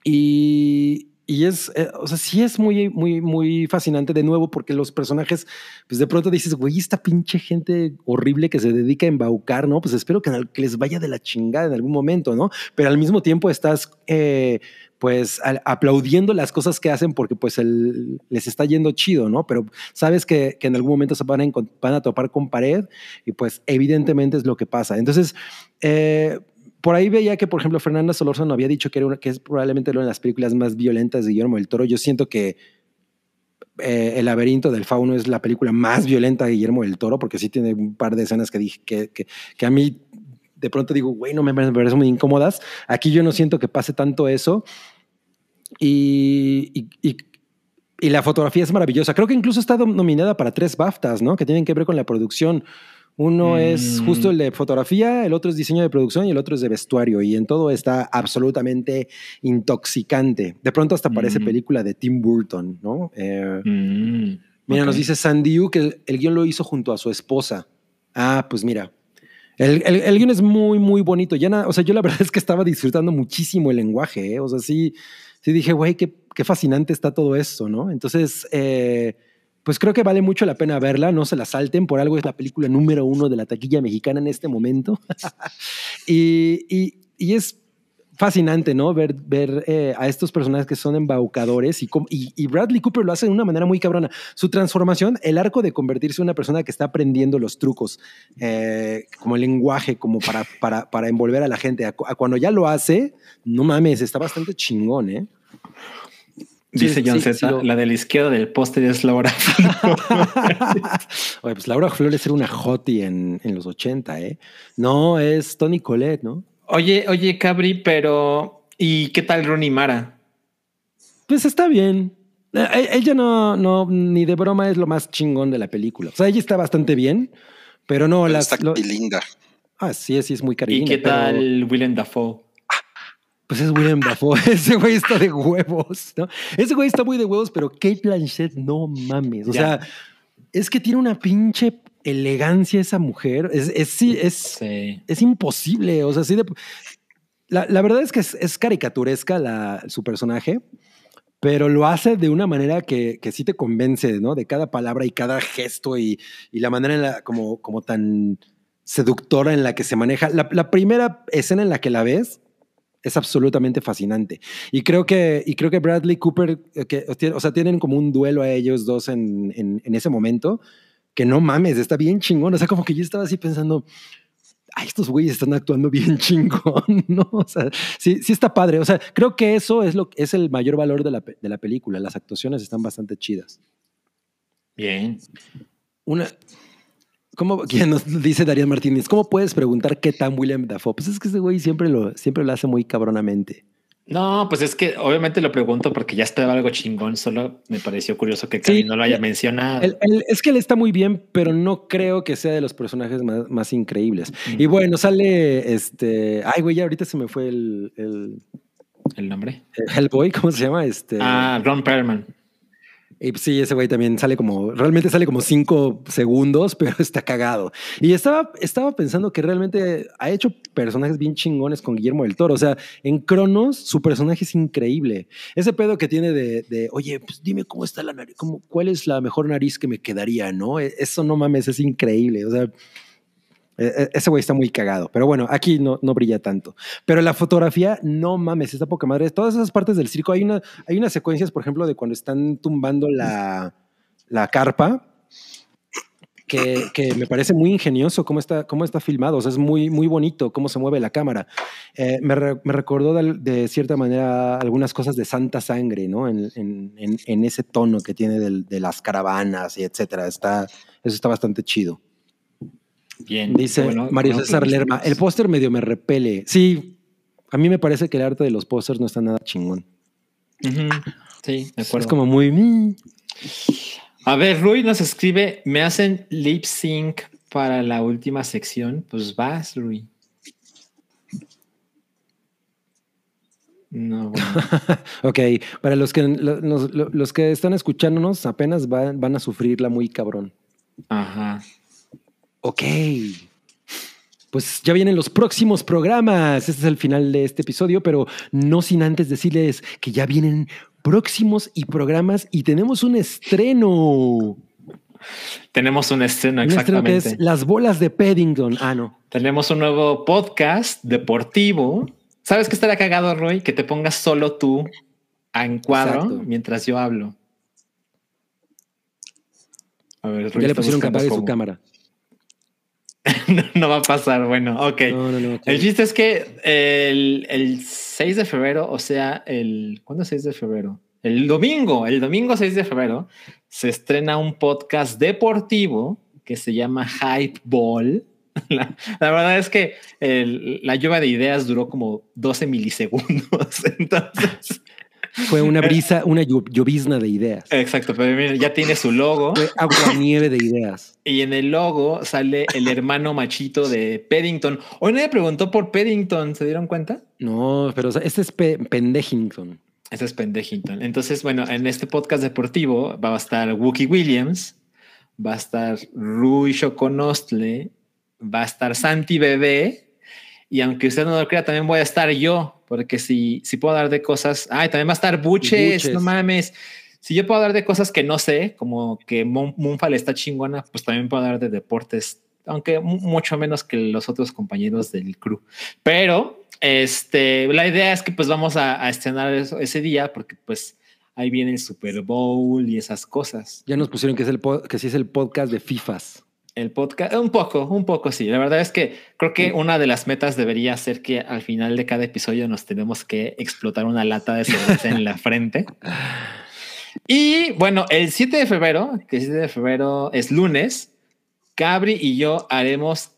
Y, y es, eh, o sea, sí es muy, muy, muy fascinante de nuevo porque los personajes, pues de pronto dices, güey, esta pinche gente horrible que se dedica a embaucar, ¿no? Pues espero que, que les vaya de la chingada en algún momento, ¿no? Pero al mismo tiempo estás, eh, pues, aplaudiendo las cosas que hacen porque, pues, el- les está yendo chido, ¿no? Pero sabes que, que en algún momento se van a, van a topar con pared y, pues, evidentemente es lo que pasa. Entonces, eh, por ahí veía que, por ejemplo, Fernanda Solórzano había dicho que, era es probablemente una de las películas más violentas de Guillermo del Toro. Yo siento que eh, El laberinto del fauno es la película más violenta de Guillermo del Toro, porque sí tiene un par de escenas que a mí de pronto digo, güey, no me, me parecen muy incómodas. Aquí yo no siento que pase tanto eso. Y, y, la fotografía es maravillosa. Creo que incluso está nominada para tres BAFTAs, ¿no? Que tienen que ver con la producción. Uno es Mm. justo el de fotografía, el otro es diseño de producción y el otro es de vestuario. Y en todo está absolutamente intoxicante. De pronto hasta parece Mm. película de Tim Burton, ¿no? Eh, Mm, Mira, ok. nos dice Sandiu que el, el guion lo hizo junto a su esposa. Ah, pues mira. El, el, el guion es muy, muy bonito. Ya na- o sea, yo la verdad es que estaba disfrutando muchísimo el lenguaje. ¿eh? O sea, sí, sí dije, güey, qué, qué fascinante está todo esto, ¿no? Entonces, eh, pues creo que vale mucho la pena verla. No se la salten. Por algo es la película número uno de la taquilla mexicana en este momento. y, es fascinante, ¿no? Ver, eh, a estos personajes que son embaucadores y, Bradley Cooper lo hace de una manera muy cabrona. Su transformación, el arco de convertirse en una persona que está aprendiendo los trucos, eh, como el lenguaje, como para, para, para envolver a la gente. A cuando ya lo hace, no mames, está bastante chingón, ¿eh? Dice Sí, John sí, Z, sí lo- la de la izquierda del póster es Laura. Oye, pues Laura Flores era una hottie en, en los 80, ¿eh? No, es Tony Collette, ¿no? oye, oye, Cabri, pero ¿y qué tal Ronnie Mara? Pues está bien. Eh, eh, Ella no, no, ni de broma es lo más chingón de la película. O sea, ella está bastante bien, pero no Pero las. está lo- linda. ah, sí, sí, es muy ¿Y cariño. qué tal Willem Dafoe? Pues es William Dafoe. Ese güey está de huevos, ¿no? Ese güey está muy de huevos, pero Kate Blanchett, no mames. O Ya. sea, es que tiene una pinche elegancia esa mujer. Es, es, es, Sí. es imposible. O sea, sí de. La, la verdad es que es, es caricaturesca la, su personaje, pero lo hace de una manera que, que sí te convence, ¿no? De cada palabra y cada gesto y, y la manera en la, como, como tan seductora en la que se maneja. La, la primera escena en la que la ves es absolutamente fascinante. Y creo que, y creo que Bradley Cooper, eh, que, o sea, tienen como un duelo a ellos dos en, en, en ese momento, que no mames, está bien chingón. O sea, como que yo estaba así pensando, ay, estos güeyes están actuando bien chingón, ¿no? O sea, sí, sí está padre. O sea, creo que eso es, lo, es el mayor valor de la, de la película. Las actuaciones están bastante chidas. Bien. Una, ¿cómo, quien nos dice Darían Martínez, ¿cómo puedes preguntar qué tan William Dafoe? Pues es que ese güey siempre lo, siempre lo hace muy cabronamente. No, pues es que obviamente lo pregunto porque ya esperaba algo chingón, solo me pareció curioso que Cami Sí, no lo haya mencionado. Él- él- es que él está muy bien, pero no creo que sea de los personajes más, más increíbles. Y bueno, sale este. Ay, güey, ya ahorita se me fue el, el- el nombre. el Hellboy, ¿cómo se llama? Este. Ah, Ron Perlman. Y sí, ese güey también sale como, realmente sale como cinco segundos, pero está cagado. Y estaba, estaba pensando que realmente ha hecho personajes bien chingones con Guillermo del Toro. O sea, en Cronos su personaje es increíble. Ese pedo que tiene de, de, oye, pues dime cómo está la nariz, cómo, cuál es la mejor nariz que me quedaría, ¿no? E- Eso no mames, es increíble. O sea, e- e- ese güey está muy cagado. Pero bueno, aquí no, no brilla tanto. Pero la fotografía, no mames, está poca madre. Todas esas partes del circo, hay, una, hay unas secuencias, por ejemplo, de cuando están tumbando la, la carpa, que, que me parece muy ingenioso cómo está, cómo está filmado. O sea, es muy, muy bonito cómo se mueve la cámara. Eh, me, me recordó de, de cierta manera algunas cosas de Santa Sangre, ¿no? En, en- en- ese tono que tiene del- de las caravanas y etcétera. Está, eso está bastante chido. Bien. Dice Bueno, Mario bueno, César Lerma, el póster medio me repele. Sí, a mí me parece que el arte de los pósters no está nada chingón. Sí, de acuerdo. Es como muy... mm. A ver, Rui nos escribe, me hacen lip sync para la última sección. Pues vas, Rui. No, bueno. Ok, para los que, lo- los, lo- los que están escuchándonos apenas van, van a sufrirla muy cabrón. Ajá. Ok. Pues ya vienen los próximos programas. Este es el final de este episodio, pero no sin antes decirles que ya vienen próximos y programas y tenemos un estreno. Tenemos un estreno, Un estreno exactamente. es Las bolas de Paddington. Ah, no. Tenemos un nuevo podcast deportivo. ¿Sabes qué estaría cagado, Roy? Que te pongas solo tú en cuadro Exacto. mientras yo hablo. A ver, Roy Ya le pusieron que apague su cámara. no, no va a pasar. Bueno, ok. No, no, no. ok. El chiste es que el, el 6 de febrero, o sea, el. ¿Cuándo es 6 de febrero? El domingo, el domingo 6 de febrero, se estrena un podcast deportivo que se llama Hype Ball. La, la verdad es que el- la lluvia de ideas duró como 12 milisegundos. Entonces, Fue una brisa, una llovizna de ideas. exacto, pero miren, ya tiene su logo Fue agua nieve de ideas. y en el logo sale el hermano machito de Paddington. Hoy nadie preguntó por Paddington, ¿se dieron cuenta? No, pero este es Pe- Pendejington. Ese es Pendejington. Entonces, bueno, en este podcast deportivo va a estar Wookie Williams, va a estar Rui Choconostle, va a estar Santi Bebé, y aunque usted no lo crea, también voy a estar yo, porque si, si puedo hablar de cosas. Ay, también va a estar Buches, Buches. no mames. Si yo puedo hablar de cosas que no sé, como que Mon- Moonfall está chingona, pues también puedo hablar de deportes, aunque mu- mucho menos que los otros compañeros del crew. Pero este, la idea es que pues vamos a, a estrenar eso ese día porque pues ahí viene el Super Bowl y esas cosas. Ya nos pusieron que, es el que sí es el podcast de FIFAs. El podcast, un poco, un poco sí. La verdad es que creo que una de las metas debería ser que al final de cada episodio nos tenemos que explotar una lata de cerveza en la frente. Y bueno, el 7 de febrero, que el 7 de febrero es lunes, Cabri y yo haremos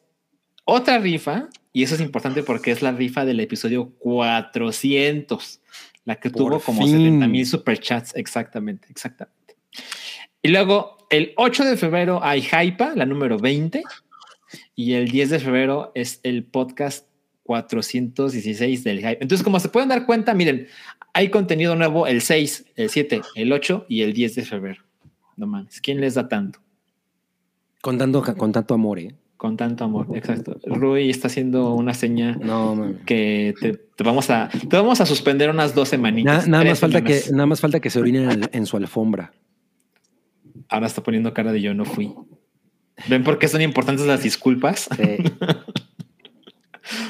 otra rifa. Y eso es importante porque es la rifa del episodio 400, la que Por tuvo como fin. 70 mil superchats. Exactamente, exactamente. Y luego el 8 de febrero hay Hypa, la número 20. Y el 10 de febrero es el podcast 416 del Hype. Entonces, como se pueden dar cuenta, miren, hay contenido nuevo el 6, el 7, el 8 y el 10 de febrero. No mames, ¿quién les da tanto? Con tanto, con tanto amor, ¿eh? Con tanto amor, exacto. Rui está haciendo una seña No, que te, te vamos a te vamos a suspender unas dos semanitas. Na- nada, más falta que, nada más falta que se orinen en, en su alfombra. Ahora está poniendo cara de yo no fui. ¿Ven por qué son importantes las disculpas? Sí.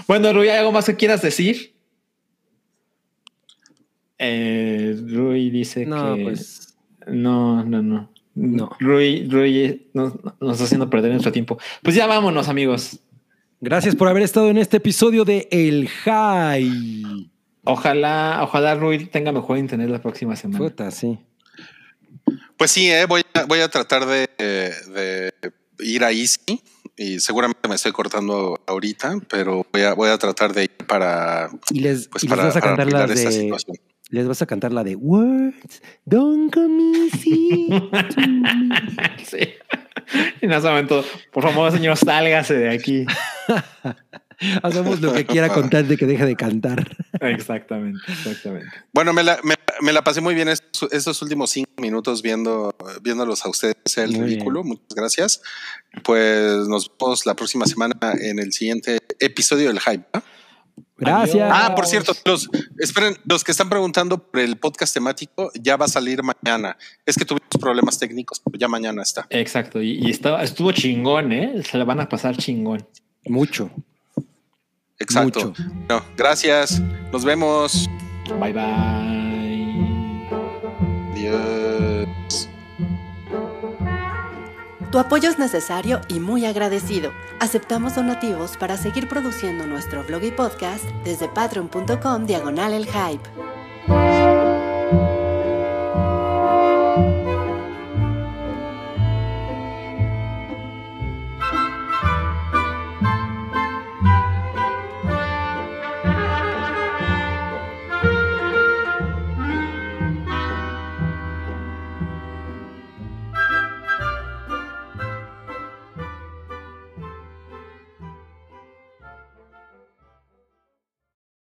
Bueno, Rui, ¿hay algo más que quieras decir? Eh, Rui dice No, que pues. no, no, no. No. Rui, Rui nos, nos está haciendo perder nuestro tiempo. Pues ya vámonos, amigos. Gracias por haber estado en este episodio de El High. Ojalá, ojalá Rui tenga mejor internet la próxima semana. Puta, sí. Pues sí, eh, voy, a, voy a tratar de, de ir a Easy y seguramente me estoy cortando ahorita, pero voy a, voy a tratar de ir para, Y les, pues y les vas a cantar la de. situación. Les vas a cantar la de Words don't come easy. to me". sí. En ese momento, por favor, señor, sálgase de aquí. Hacemos lo que quiera contar de que deje de cantar. Exactamente, exactamente. Bueno, me la, me, me la pasé muy bien estos, estos últimos cinco minutos viendo, viéndolos a ustedes el Muy ridículo. Muchas gracias. Pues nos vemos la próxima semana en el siguiente episodio del Hype. Gracias. Ah, por cierto, los, esperen, los que están preguntando por el podcast temático, ya va a salir mañana. Es que tuvimos problemas técnicos, pero ya mañana está. Exacto. Y, y estaba, estuvo chingón, ¿eh? Se la van a pasar chingón. Mucho. Exacto. Mucho. No, gracias. Nos vemos. Bye bye. Adiós. Tu apoyo es necesario y muy agradecido. Aceptamos donativos para seguir produciendo nuestro blog y podcast desde patreon.com diagonal el hype.